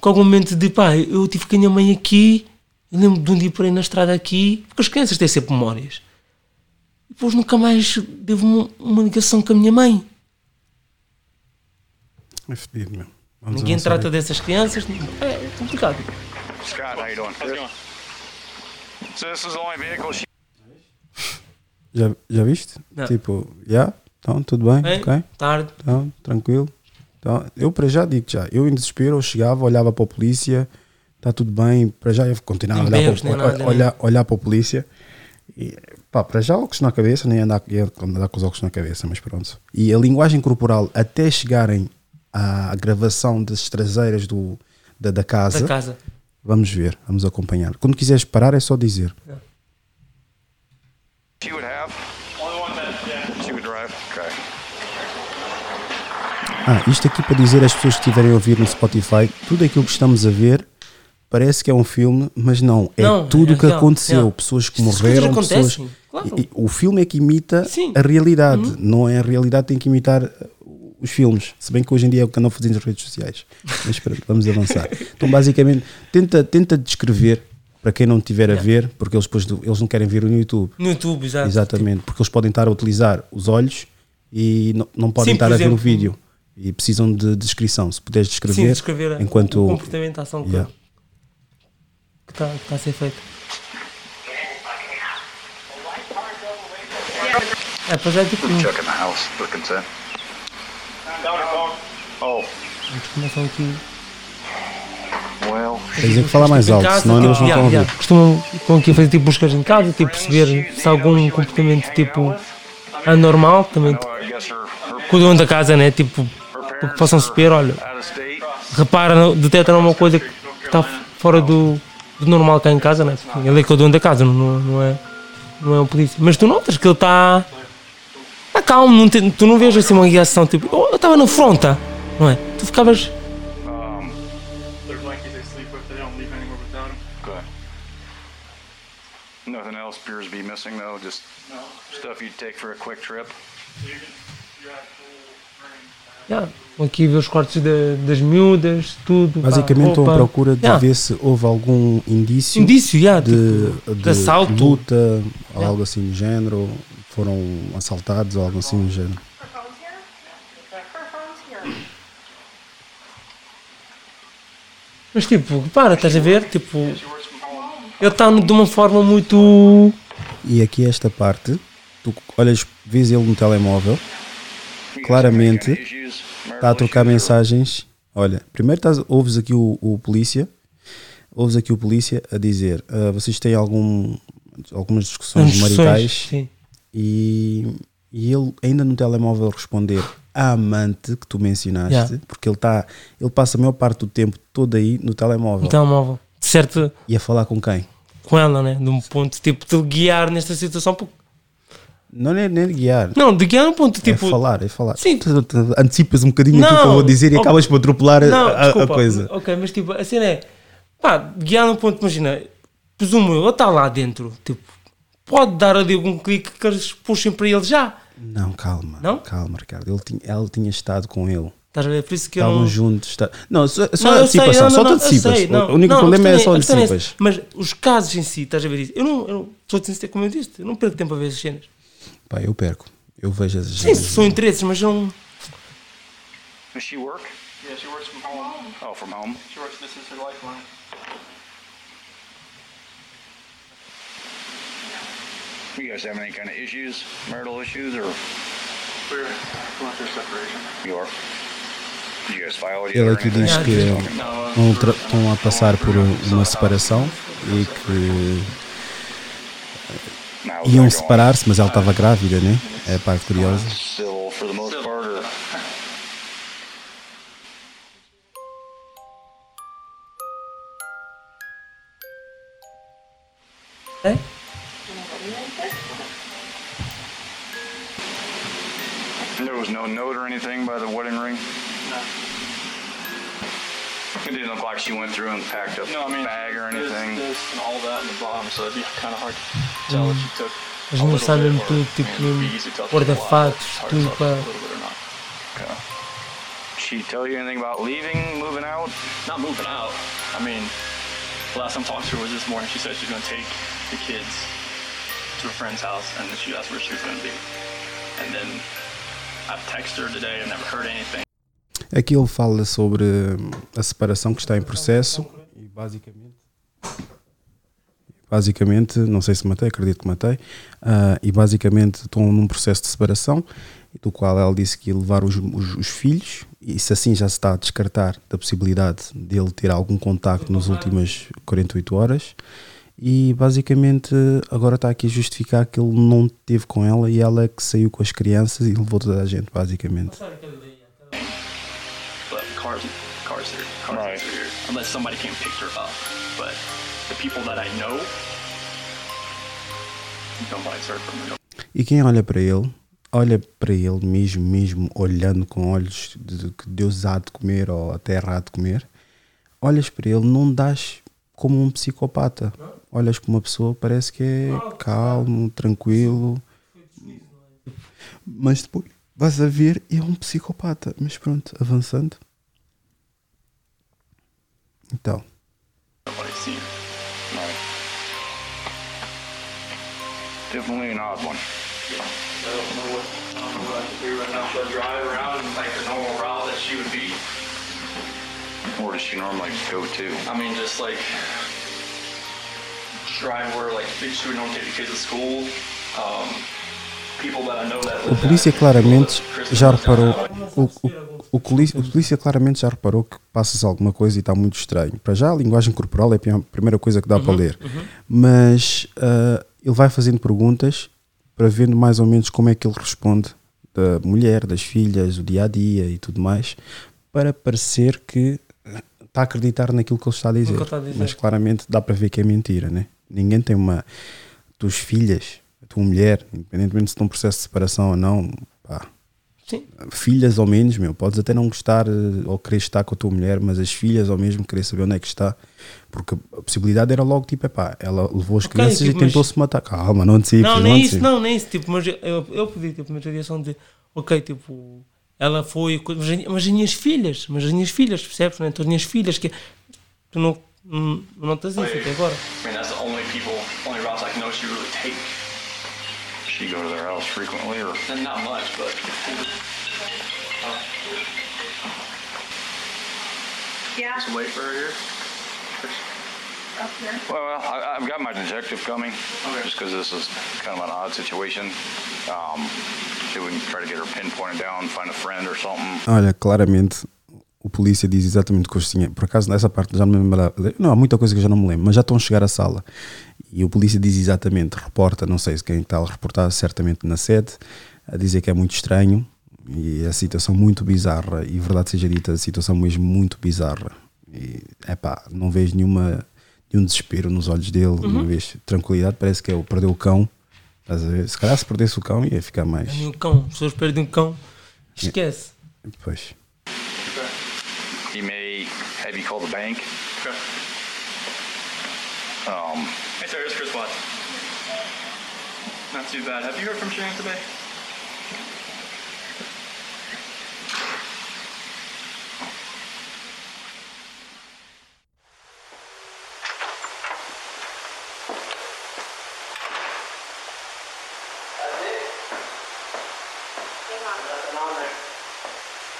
com algum momento de pá, eu tive com a minha mãe aqui, eu lembro de um dia por aí na estrada aqui, porque as crianças têm sempre memórias. Depois nunca mais devo uma, uma ligação com a minha mãe. É fedido, meu. Vamos Ninguém avançar trata aí. dessas crianças. É, é complicado. Scott, how you doing? How's it going? So this is the only vehicle she Já, já viste? Não. Tipo, já? Então, tudo bem? Bem, ok? tarde. Então, tranquilo. Então, eu para já digo já, eu em desespero, eu chegava, olhava para a polícia, está tudo bem, para já eu continuava a olhar, para, nem nada, olhar, olhar para a polícia. E, pá, para já óculos na cabeça, nem andar, andar com os óculos na cabeça, mas pronto. E a linguagem corporal, até chegarem à gravação das traseiras do, da, da casa, Da casa. vamos ver, vamos acompanhar. Quando quiseres parar, é só dizer. she would have? Only one that, yeah. She would drive? Okay. Ah, isto aqui para dizer às pessoas que estiverem a ouvir no Spotify, tudo aquilo que estamos a ver parece que é um filme, mas não, é Não, tudo é o que real, aconteceu, real. pessoas que Estas morreram, pessoas. claro. E- e o filme é que imita Sim. a realidade, Uhum. não é a realidade que tem que imitar os filmes, se bem que hoje em dia é o que andam a fazer nas redes sociais. Mas pronto, vamos avançar. Então, basicamente, tenta, tenta descrever para quem não estiver a ver, porque eles depois eles não querem ver no YouTube. No YouTube, exato. Exatamente, porque eles podem estar a utilizar os olhos e não, não podem Sim, estar a ver exemplo, vídeo e precisam de descrição. Se puderes descrever, Sim, descrever enquanto o comportamento, a ação que- Yeah. que está tá a ser feito. É, pois é tipo. Check in the house consent. Oh, Eles começam aqui. well. Quer dizer que falar mais Tipo, alto, casa, senão tipo, eles não yeah, estão a ouvir. yeah. Costumam estão aqui a fazer tipo buscas em casa, tipo perceber se há algum comportamento tipo anormal também. Com o dono da casa, né? Tipo, porque possam perceber, olha, repara, detectam alguma coisa que está fora do, do normal cá em casa, né? Ele é que é o dono da casa, não, não, não é, não é um polícia. Mas tu notas que ele está. Está calmo, não tem- tu não vês assim uma guiação tipo, oh, eu estava na fronta, não é? Tu ficavas. Their blanket they sleep with, they don't leave anywhere without them. Good. Nothing else appears to be missing though, just stuff you'd take for a quick trip. Yeah. Aqui ver os cortes da- das miúdas, tudo. Basicamente estão à procura de Yeah. ver se houve algum indício, Indício, yeah, de, tipo, de assalto. luta, ou algo assim do género, foram assaltados ou algo assim do género. Mas tipo, para, estás a ver? Tipo, ele está de uma forma muito. E aqui esta parte, tu olhas, vês ele no telemóvel, claramente está a trocar mensagens. Olha, primeiro estás, ouves aqui o, o polícia, ouves aqui o polícia a dizer: "Ah, vocês têm algum, algumas discussões Discussões, maritais sim. E, e ele ainda no telemóvel responder a amante que tu mencionaste, Yeah. porque ele está, ele passa a maior parte do tempo todo aí no telemóvel. No telemóvel. De certo. E a falar com quem? Com ela, né? De um ponto tipo de guiar nesta situação. porque- Não é nem de guiar. Não, de guiar no ponto tipo. É falar, é falar. Sim. Tu, tu antecipas um bocadinho aquilo que eu vou dizer e oh, acabas por atropelar a- não, a, a coisa. Ok, mas tipo, a cena é. Pá, guiar no ponto, imagina. Presumo eu, ele está lá dentro. Tipo, pode dar ali algum clique que eles puxem para ele já. Não, calma. Não? Calma, Ricardo. Ele tinha, ela tinha estado com ele. Estás a ver? Por isso que eu Estavam não. juntos. Está... Não, só, só Não, eu sei, antecipação, não, só não, te não, eu antecipas. sei, não. o único Não, problema a é só é antecipas. Mas os casos em si, estás a ver isso? Eu não, eu não sou sincero, como eu disse, eu não perco tempo a ver as cenas. Pá, eu perco. Eu vejo as Sim, são interesses, mas não. Does she work? Yeah, she works from home. Oh, from home. She works, this is her lifeline. You guys having any kind of issues, marital issues, or We're going through separation. you are? You guys file it Ele or aqui anything? diz que estão a passar por uma separação e que eh, iam separar-se, mas ela estava grávida, né? É a parte curiosa. Civil for the most part, or É? No note or anything by the wedding ring? No. It didn't look like she went through and packed up No, I mean, bag or there's anything. this and all that in the bottom, so it'd be kind of hard to tell if she took Mas a não little sabe bit mesmo or, tudo, I tipo, mean, it'd be easy to tell if cor she de took a lot, fatos, it's hard to tudo tell if para. it's a little bit or not. Okay. She tell you anything about leaving, moving out? Not moving out. I mean, the last time I talked to her was this morning. She said she's going to take the kids to a friend's house, and then she asked where she was going to be. And then I've texted her today and never heard anything. Aqui ele fala sobre hum, a separação que está em processo e basicamente. Basicamente, não sei se matei, acredito que matei, ah, e basicamente estão num processo de separação, do qual ela disse que ia levar os, os- os filhos, e se assim já se está a descartar da possibilidade dele ter algum contacto nas últimas 48 horas, e basicamente agora está aqui a justificar que ele não teve com ela e ela é que saiu com as crianças e levou toda a gente, basicamente. Her. E quem olha para ele, olha para ele mesmo, mesmo olhando com olhos de que Deus há de comer ou a terra há de comer, olhas para ele, não dás como um psicopata. Olhas para uma pessoa, parece que é calmo, tranquilo. Mas depois vais a ver e é um psicopata. Mas pronto, avançando. Então. Definitely an odd one. I don't know what, I don't know what I can do right now. Should I drive around like the normal route that she would be? Where does she normally go to? I mean, just like o polícia claramente já reparou. O, o, o, polícia, o polícia claramente já reparou que passas alguma coisa e está muito estranho. Para já, a linguagem corporal é a primeira coisa que dá para Uhum, ler. uhum. Mas ah, ele vai fazendo perguntas para ver mais ou menos como é que ele responde da mulher, das filhas, o dia a dia e tudo mais, para parecer que está a acreditar naquilo que ele está a dizer. que ele está a dizer. Mas claramente dá para ver que é mentira, né? Ninguém tem uma. Tuas filhas, a tua mulher, independentemente se estão em processo de separação ou não, pá. Sim. Filhas ao menos, meu, podes até não gostar eh, ou querer estar com a tua mulher, mas as filhas ao mesmo querer saber onde é que está, porque a possibilidade era logo tipo, epá, ela levou as Ok, crianças tipo, e tentou-se matar. Calma, não antecipes, Não, não nem isso, não, nem isso. Tipo, mas eu, eu pedi tipo, uma reação de ok, tipo, ela foi. Mas, as- minhas filhas, mas as minhas filhas, percebes? Né? Então, as minhas filhas que tu não, não, não notas isso até agora. Take. She go to their house frequently, or And not much, but. Yeah. Just wait for her here. Up here. Well, I, I've got my detective coming, just because this is kind of an odd situation. Um, see if we can try to get her pinpointed down, find a friend or something. Olha, claramente o polícia diz exatamente o que eu tinha. Por acaso, nessa parte já não me lembro. Não, há muita coisa que eu já não me lembro, mas já estão a chegar à sala. E o polícia diz exatamente, reporta, não sei se quem está a reportar, certamente na sede, a dizer que é muito estranho e a situação muito bizarra. E verdade seja dita, a situação mesmo muito bizarra. E é pá, não vejo nenhuma, nenhum desespero nos olhos dele, não Uhum. vejo tranquilidade. Parece que ele perdeu o cão. Estás a ver? Se calhar se perdesse o cão ia ficar mais. Nem um cão, as pessoas perdem um cão, esquece. Pois. He may have you call the bank. Um, It's Chris Watts. Not too bad. Have you heard from Sharon today?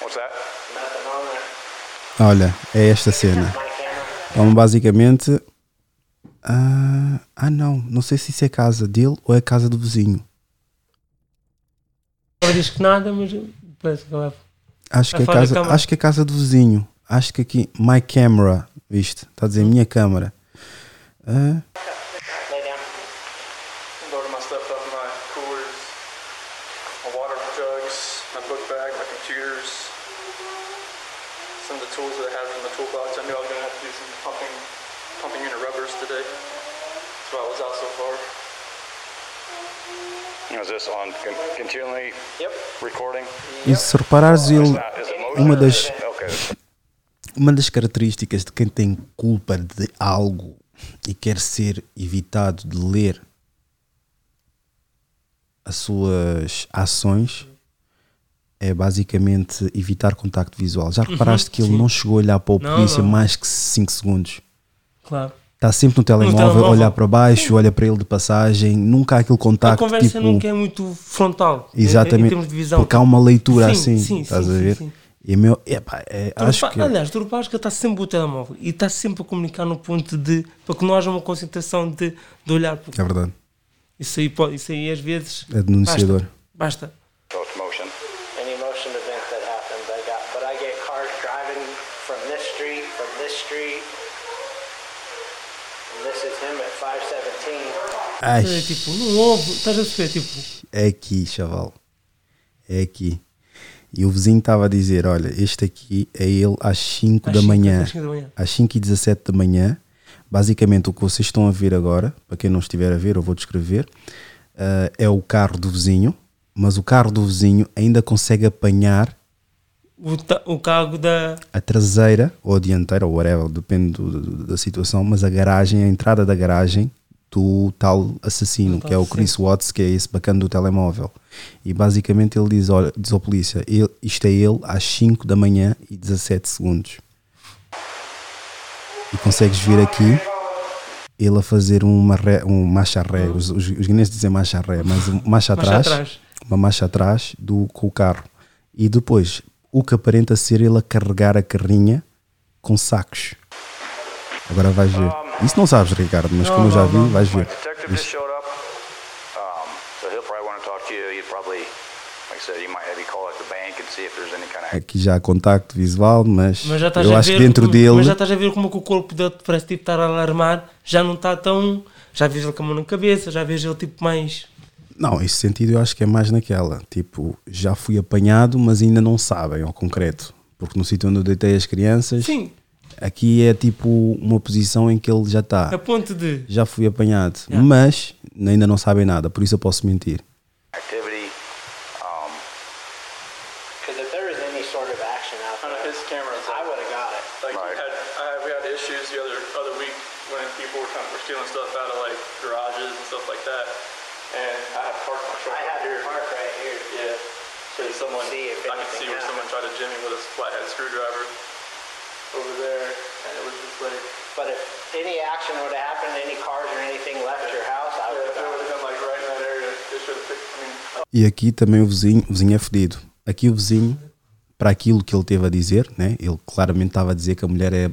what's that? Olha, é esta cena. Então, basicamente, Ah, ah, não. Não sei se isso é casa dele ou é casa do vizinho. Ela diz que nada, mas parece que ela Acho que, é casa, acho que é casa do vizinho. Acho que aqui, my camera, viste? Está a dizer minha câmara. Ah, Loaded my stuff up in my coolers, my water jugs, my book bag, my computers, some of the tools that I had from the toolbox. I knew I was going to have to do some pumping, pumping unit rubbers today. That's why I was out so far. Is this on con- continually recording? E se reparares, ele, uma das, uma das características de quem tem culpa de algo e quer ser evitado de ler as suas ações é basicamente evitar contacto visual. Já Uhum, reparaste que ele sim. não chegou a olhar para o Não, polícia não. mais que 5 segundos? Claro. Está sempre no telemóvel, telemóvel. olhar para baixo, olha para ele de passagem, nunca há aquele A contacto conversa tipo. nunca é muito frontal. em- Em, Exatamente, termos de visão. porque há uma leitura Sim, assim, sim, estás sim, a sim, ver? sim. E meu, epá, é, acho Drupa- que Aliás, Drupasca está sempre o telemóvel e está sempre a comunicar no ponto de. para que não haja uma concentração de, de olhar para é verdade. Isso aí, pode, isso aí às vezes. É denunciador. Basta. basta. Ai. É, tipo, não houve. Estás a perceber? Tipo, É aqui, chaval. É aqui. E o vizinho estava a dizer: Olha, este aqui é ele às 5 Às da cinco, manhã. às cinco da manhã. Às 5 e 17 da manhã. Basicamente, o que vocês estão a ver agora, para quem não estiver a ver, eu vou descrever: ah, é o carro do vizinho, mas o carro do vizinho ainda consegue apanhar o, o cargo da. a traseira ou a dianteira, ou whatever, depende do- do- da situação, mas a garagem, a entrada da garagem do tal assassino, Do que é o Chris Watts, que é esse bacana do telemóvel. E basicamente ele diz, olha, diz ao polícia, ele, isto é ele às 5 da manhã e 17 segundos. E consegues ver aqui ele a fazer uma ré, um marcha ré, os, os, os guineenses dizem marcha ré, mas marcha Marcha atrás, atrás. uma marcha atrás do, com o carro. E depois, o que aparenta ser ele a carregar a carrinha com sacos. Agora vais ver. Isso não sabes, Ricardo, mas como eu já vi, vais ver. Detective just showed up, so he'll probably want to talk to you. He'd probably, like I said, he might have you call at the bank and see if there's any kind of Aqui já há contacto visual, mas, Mas já estás eu a acho ver, que dentro mas dele. já estás a ver como que o corpo dele parece tipo estar a alarmar, já não está tão. Já vês ele com a mão na cabeça, já vês ele tipo mais. Não, esse sentido eu acho que é mais naquela. Tipo, já fui apanhado, mas ainda não sabem ao concreto. Porque no sítio onde eu deitei as crianças, Sim. aqui é tipo uma posição em que ele já está. A ponto de. Já fui apanhado, Yeah. mas ainda não sabem nada, por isso eu posso mentir. activity. Um, Because if there was any sort of action out On there, his cameras, I would have got it. Like we had, I had, we had issues the other other week when people were, kind of, were stealing stuff out of like garages and stuff like that, and I had parked my truck. I had to park right here. Yeah. So someone, See if I could see anything where someone tried to jimmy with a flathead screwdriver over there, and it was just like. But if any action would have happened, any cars or anything left your house, I would If it have would have been like right in that area, they should have picked. I mean, E aqui também o vizinho, o vizinho é fedido. Aqui o vizinho, para aquilo que ele teve a dizer, né? ele claramente estava a dizer que a mulher é,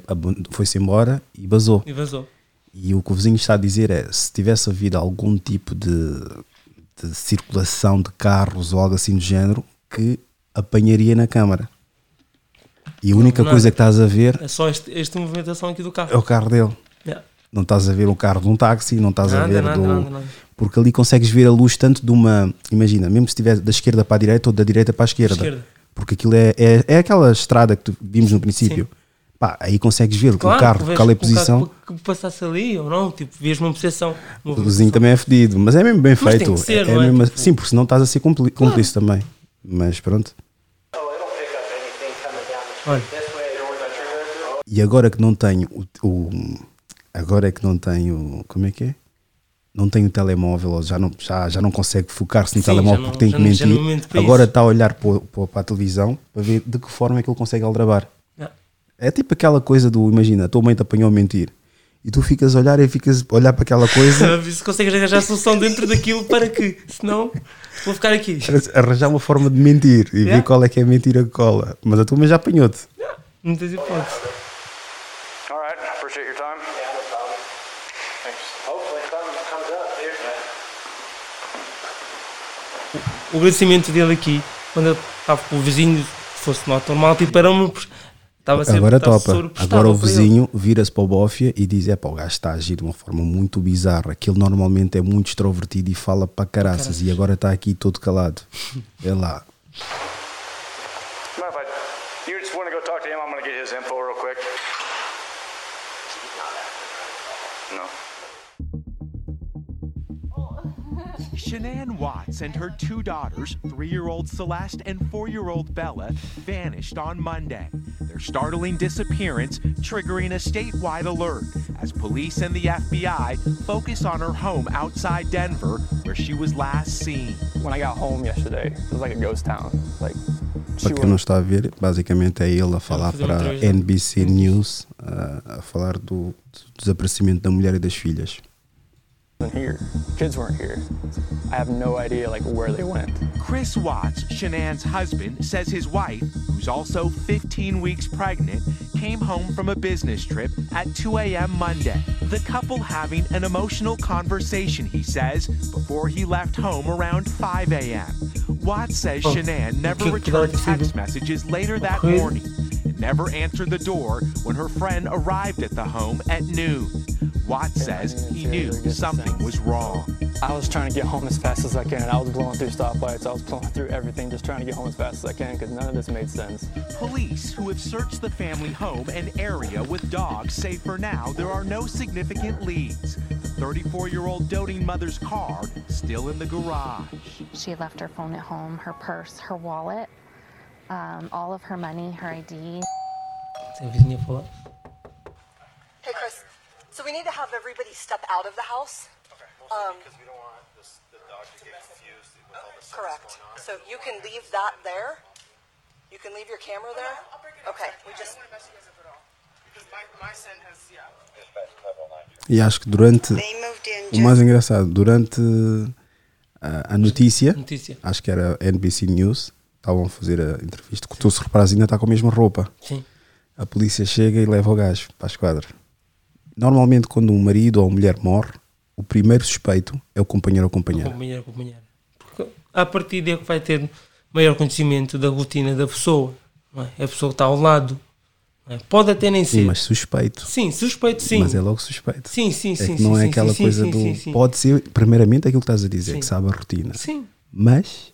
foi-se embora e basou. E vazou. E o que o vizinho está a dizer é: se tivesse havido algum tipo de, de circulação de carros ou algo assim do género, que apanharia na câmara. E a única Não, coisa que estás a ver É só este, esta movimentação aqui do carro. é o carro dele. Yeah. Não estás a ver o carro de um táxi, não estás a ver nada, do. nada. Porque ali consegues ver a luz tanto de uma. Imagina, mesmo se estiver da esquerda para a direita ou da direita para a esquerda. Esquerda. Porque aquilo é, é, é aquela estrada que tu vimos no princípio. Pá, aí consegues ver Claro, o carro, qual é a que o carro posição. Que passasse ali ou não, tipo, vês uma percepção. O vizinho também é fedido, mas é mesmo bem Mas feito. ser, é não é? mesmo- Sim, porque senão estás a ser cúmplice também. Mas pronto. Olha. E agora que não tenho o, o- agora é que não tenho como é que é? Não tenho telemóvel, ou já não, já, já não consegue focar-se no Sim, telemóvel não- porque tem que mentir. agora está a olhar para, a televisão para ver de que forma é que ele consegue aldrabar. Yeah. É tipo aquela coisa do imagina, a tua mãe te apanhou a mentir e tu ficas a olhar e ficas a olhar para aquela coisa se consegues arranjar a solução dentro daquilo para que, senão, vou ficar aqui. arranjar uma forma de mentir e Yeah. ver qual é que é a mentira que cola. Mas a tua mãe já apanhou-te. Não tens hipótese. all right, appreciate your time. O agradecimento dele aqui, quando ele estava com o vizinho, se fosse nota normal, tipo, era um. Estava sempre Agora topa. Agora o ele. vizinho vira-se para o Bófia e diz: é pá, o gajo está a agir de uma forma muito bizarra. Que ele normalmente é muito extrovertido e fala para caraças. E agora está aqui todo calado. É lá. Shanann Watts and her two daughters, three year old Celeste and four year old Bella, vanished on Monday. Their startling disappearance triggering a statewide alert as police and the FBI focus on her home outside Denver, where she was last seen. When I got home yesterday, it was like a ghost town. Like, she Para quem não está a ver, basicamente é ele a falar para a. NBC News a, a falar do, do desaparecimento da mulher e das filhas. Wasn't here. Kids weren't here. I have no idea like where they went. Chris Watts, Shanann's husband, says his wife, who's also 15 weeks pregnant, came home from a business trip at 2 a.m. Monday. The couple having an emotional conversation, he says, before he left home around 5 a.m. Watts says Oh, Shanann never que- que dá returned text messages later that morning and never answered the door when her friend arrived at the home at noon. Watts says he knew something was wrong. I was trying to get home as fast as I can. I was blowing through stoplights. I was blowing through everything, just trying to get home as fast as I can because none of this made sense. Police who have searched the family home and area with dogs say for now there are no significant leads. The 34 year old doting mother's car still in the garage. She left her phone at home, her purse, her wallet, um, all of her money, her ID. Se a vizinha falar. Hey, Chris. So we need to have everybody step out of the house. Um, Because we don't want this, the dog to get confused with all the correct. going on. So you can leave that there. You can leave your camera there. Okay. We just. Because my, my son has, yeah. E acho que durante. O mais engraçado, durante a, a notícia, Notícia. acho que era NBC News, estavam a fazer a entrevista, que tu se reparas ainda está com a mesma roupa. Sim. A polícia chega e leva o gajo para a esquadra. Normalmente, quando um marido ou uma mulher morre, o primeiro suspeito é o companheiro ou companheira. Companheiro, companheira. Porque a partir daí é que vai ter maior conhecimento da rotina da pessoa. é? A pessoa que está ao lado. é? Pode até nem Sim, ser. mas suspeito. Sim, suspeito sim. Mas é logo suspeito. Sim, sim, É sim. não sim, é sim, aquela sim, coisa sim, do. sim, sim. Pode ser, primeiramente, aquilo que estás a dizer, Sim. que sabe a rotina. Sim. Mas,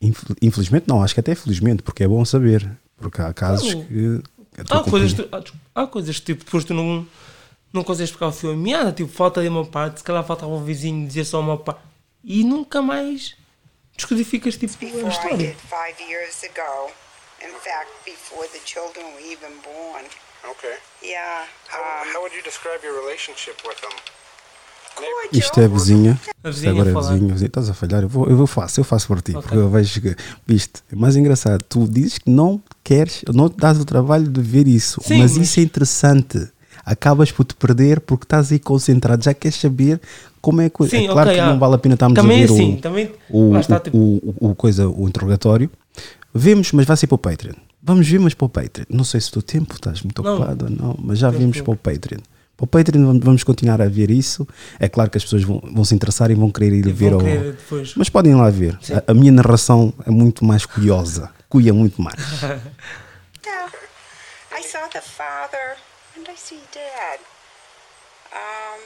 infelizmente, não, acho que até felizmente, porque é bom saber. Porque há casos Não. que. tua Há coisas, tu- há, há coisas que tipo, depois tu não, não consegues pegar o fio meada, tipo, falta de uma parte, se calhar faltava um vizinho dizer só uma parte e nunca mais descodificas tipo a história. did five years ago. In fact, before the children were even born. Okay. Yeah. How, um, how would you describe your relationship with them? Isto é vizinha. A vizinha agora é vizinho, vizinho. Estás a falhar. Eu, vou, eu vou faço, eu faço por ti. Ok. Porque que. Viste, é mais engraçado. Tu dizes que não queres, não te dás o trabalho de ver isso. Sim, mas, mas- isso é interessante. Acabas por te perder porque estás aí concentrado. Já queres saber como é que. Sim, é claro ok, que ah. não vale a pena estarmos Também a é ver assim, o, também- o, o- tipo- o, o coisa, o interrogatório. Vemos, mas vai ser para o Patreon. Vamos ver, mas para o Patreon. Não sei se o teu tempo estás muito Não. ocupado ou não, mas já vimos para o Patreon. Para o Patreon vamos- continuar a ver isso. É claro que as pessoas vão, vão se interessar e vão querer ir E ver. vão ao-. Mas podem ir lá ver. A, a minha narração é muito mais curiosa. Cuia muito mais. yeah. I saw the father. Did I see dad? Um,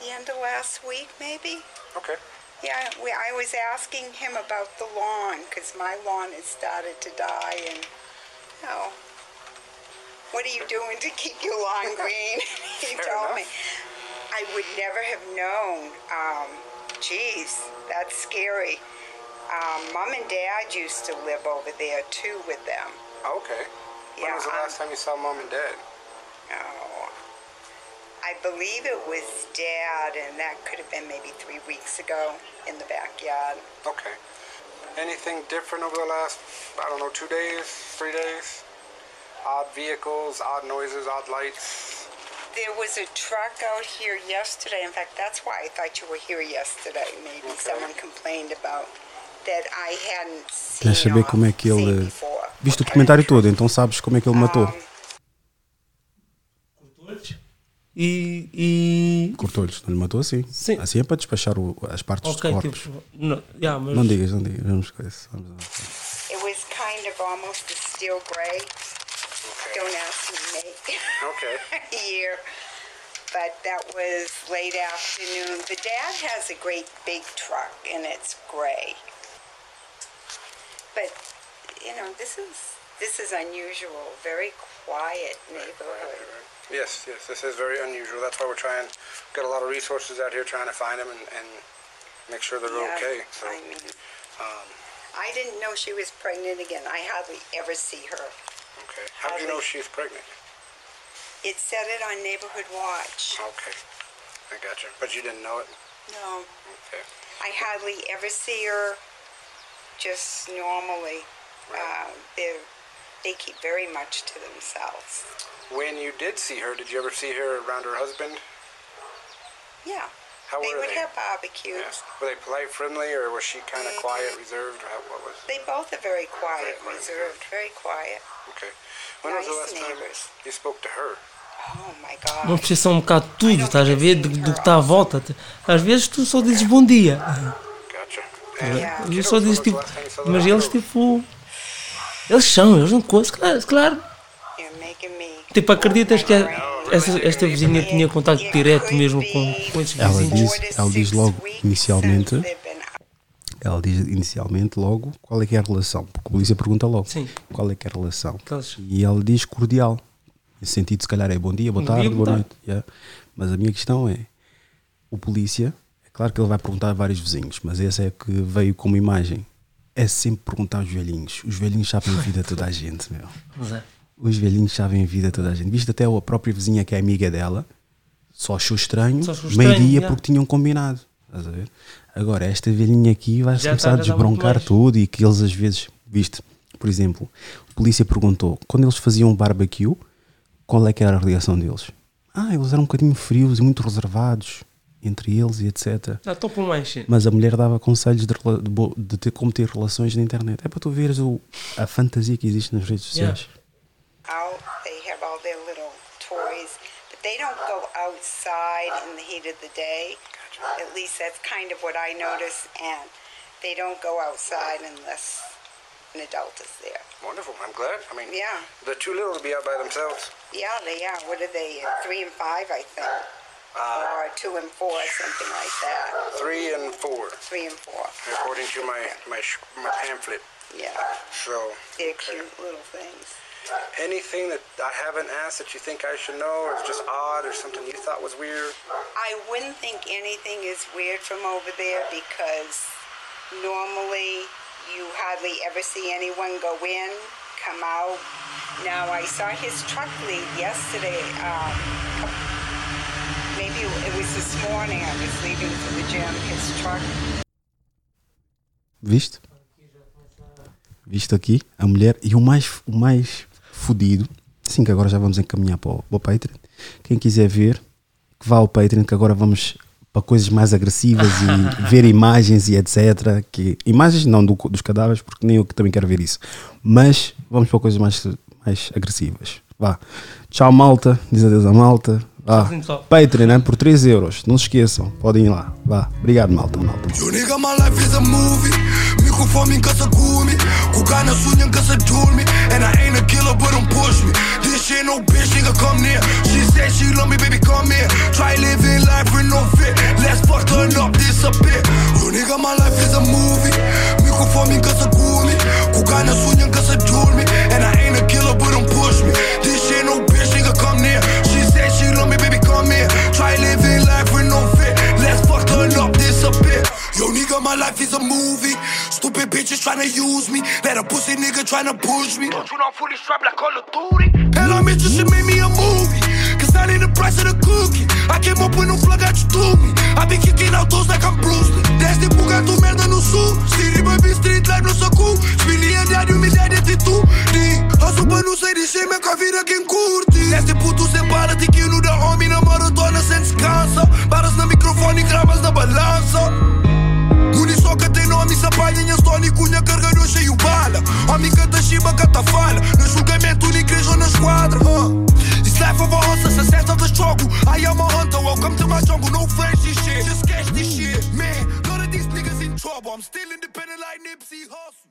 the end of last week, maybe? Okay. Yeah, we, I was asking him about the lawn because my lawn has started to die, and you know, what are you doing to keep your lawn green? he Fair told me. I would never have known. Um, geez, that's scary. Um, Mom and Dad used to live over there too with them. Okay. When Yeah, was the um, last time you saw mom and dad? Oh, I believe it was Dad, and that could have been maybe three weeks ago in the backyard. Okay. Anything different over the last, I don't know, two days, three days? Odd vehicles, odd noises, odd lights? There was a truck out here yesterday. In fact, that's why I thought you were here yesterday. Maybe someone complained about that I hadn't seen Queres saber como é que seen ele. Viste o documentário todo, então sabes como é que ele matou. E. e... Cortou-lhes, não lhe matou assim. Sim. Assim é para despachar o- as partes Ok, dos corpos. tipo. Não, yeah, mas... Não digas, não digas. Vamos com isso. Vamos lá. It was kind of almost a steel gray. Don't ask me make Okay. year. But that was late afternoon. The dad has a great big truck and it's gray. But you know, this is this is unusual. Very quiet neighborhood. Yes, yes, this is very unusual. That's why we're trying, got a lot of resources out here trying to find them and, and make sure they're Yeah, okay. So, I mean, um, I didn't know she was pregnant again. I hardly ever see her. Okay. How do you know she's pregnant? It said it on Neighborhood Watch. Okay, I got you. But you didn't know it? No, Okay. I hardly ever see her. Just normally, uh, they they keep very much to themselves. When you did see her, did you ever see her around her husband? Yeah, How they were would they? have barbecues. Were they polite, friendly, or was she kind of quiet, reserved? Or what was? They both are very quiet, reserved, very quiet. Okay. When was the Nice last time you spoke to her? Oh my God. Uma percepção um bocado de tudo, estás a ver? Do, do que está à volta. Às vezes tu só dizes bom dia. Gotcha. Às vezes só dizes tipo. Mas eles tipo. Eles são, eles não coisas. Claro, claro. Tipo, acreditas que a- essa, esta vizinha tinha contato direto mesmo com, com esses Ela vizinhos? diz, ela diz logo inicialmente. Ela diz inicialmente logo qual é que é a relação. Porque a polícia pergunta logo Sim. qual é que é a relação. E ela diz cordial. Nesse sentido, se calhar é bom dia, boa Bom tarde, dia, boa boa noite. yeah. Mas a minha questão é: o polícia, é claro que ele vai perguntar a vários vizinhos, mas essa é que veio como imagem. É sempre perguntar aos velhinhos. Os velhinhos sabem a vida de toda a gente, meu. Mas é. Os velhinhos sabem a vida toda a gente. Visto até a própria vizinha que é amiga dela, só achou estranho, Só achou estranho, meio-dia yeah. porque tinham combinado. Estás a ver? Agora, esta velhinha aqui vai começar tá- a dá muito desbroncar tudo e que eles às vezes, viste, por exemplo, a polícia perguntou quando eles faziam barbecue, qual é que era a reação deles? Ah, eles eram um bocadinho frios e muito reservados entre eles e etc. Ah. Mas a mulher dava conselhos de, de de ter como ter relações na internet. É para tu veres o, a fantasia que existe nas redes sociais. Out. They have all their little toys, but they don't go outside in the heat of the day. At least that's kind of what I notice. And they don't go outside unless an adult is there. Wonderful. I'm glad. I mean, Yeah, they're too little to be out by themselves. yeah, they are. What are they? uh, Three and five, I think, Uh, or two and four, something like that. three and four, Three and four. according to my my my pamphlet. Yeah, So, they're cute little things. Anything that I haven't asked that you think I should know, or is just odd, or something you thought was weird? I wouldn't think anything is weird from over there because normally you hardly ever see anyone go in, come out. Now I saw his truck leave yesterday. Um, maybe it was this morning. I was leaving for the gym. His truck. Viste? Viste aqui a mulher e o mais, o mais fodido. Sim, que agora já vamos encaminhar para o, para o Patreon. Quem quiser ver, que vá ao Patreon, que agora vamos para coisas mais agressivas e ver imagens e etc. Que, imagens não do- dos cadáveres, porque nem eu que também quero ver isso. Mas vamos para coisas mais, mais agressivas. Vá. Tchau, malta. Diz adeus à malta. Vá. Pessoal. Patreon, né? por 3 euros. Não se esqueçam. Podem ir lá. Vá. Obrigado, malta. malta. Yo nigga, my life is a movie. Microphone in casa gumi. Kugana sunya casa me. And I ain't a killer, but don't push me. This shit no bitch, nigga, come near. She said she love me, baby, come here. Try living life with no fit. Let's fuck turn up, disappear. Yo nigga, my life is a movie. Microphone in casa gumi. Kugana sunya casa me. And I ain't a killer, but don't push me. This shit no bitch, nigga, come near. She said she love me, baby, come here. Try living Yo, nigga, my life is a movie. Stupid bitches tryna use me. That a pussy nigga tryna push me. Don't you know I'm fully strapped like Call of Duty? Hell, I'm interested, make me a movie. Cause that ain't the price of the cookie. I came up with no plug out you to me. I been kicking out those like I'm Bruce Lee. Desce bugato merda no sul. City baby street life no sacu. Spilli diário, humilhade de tu. Hustle pra não sair de shame com a vida quem curte. Desce puto sem bala, tiquinho da homem na maratona sem descansa. Baras no microfone, gramas na balança só que tem nome e se apalha em Antônio Cunha carregando cheio bala. Amiga da Shiba cata tá falha No julgamento nem creja na esquadra uh. Leva a roça, se acerta das choco I am a hunter, welcome to my jungle No fresh shit, just cash this shit Man, none of these niggas in trouble. I'm still independent like Nipsey Hussle.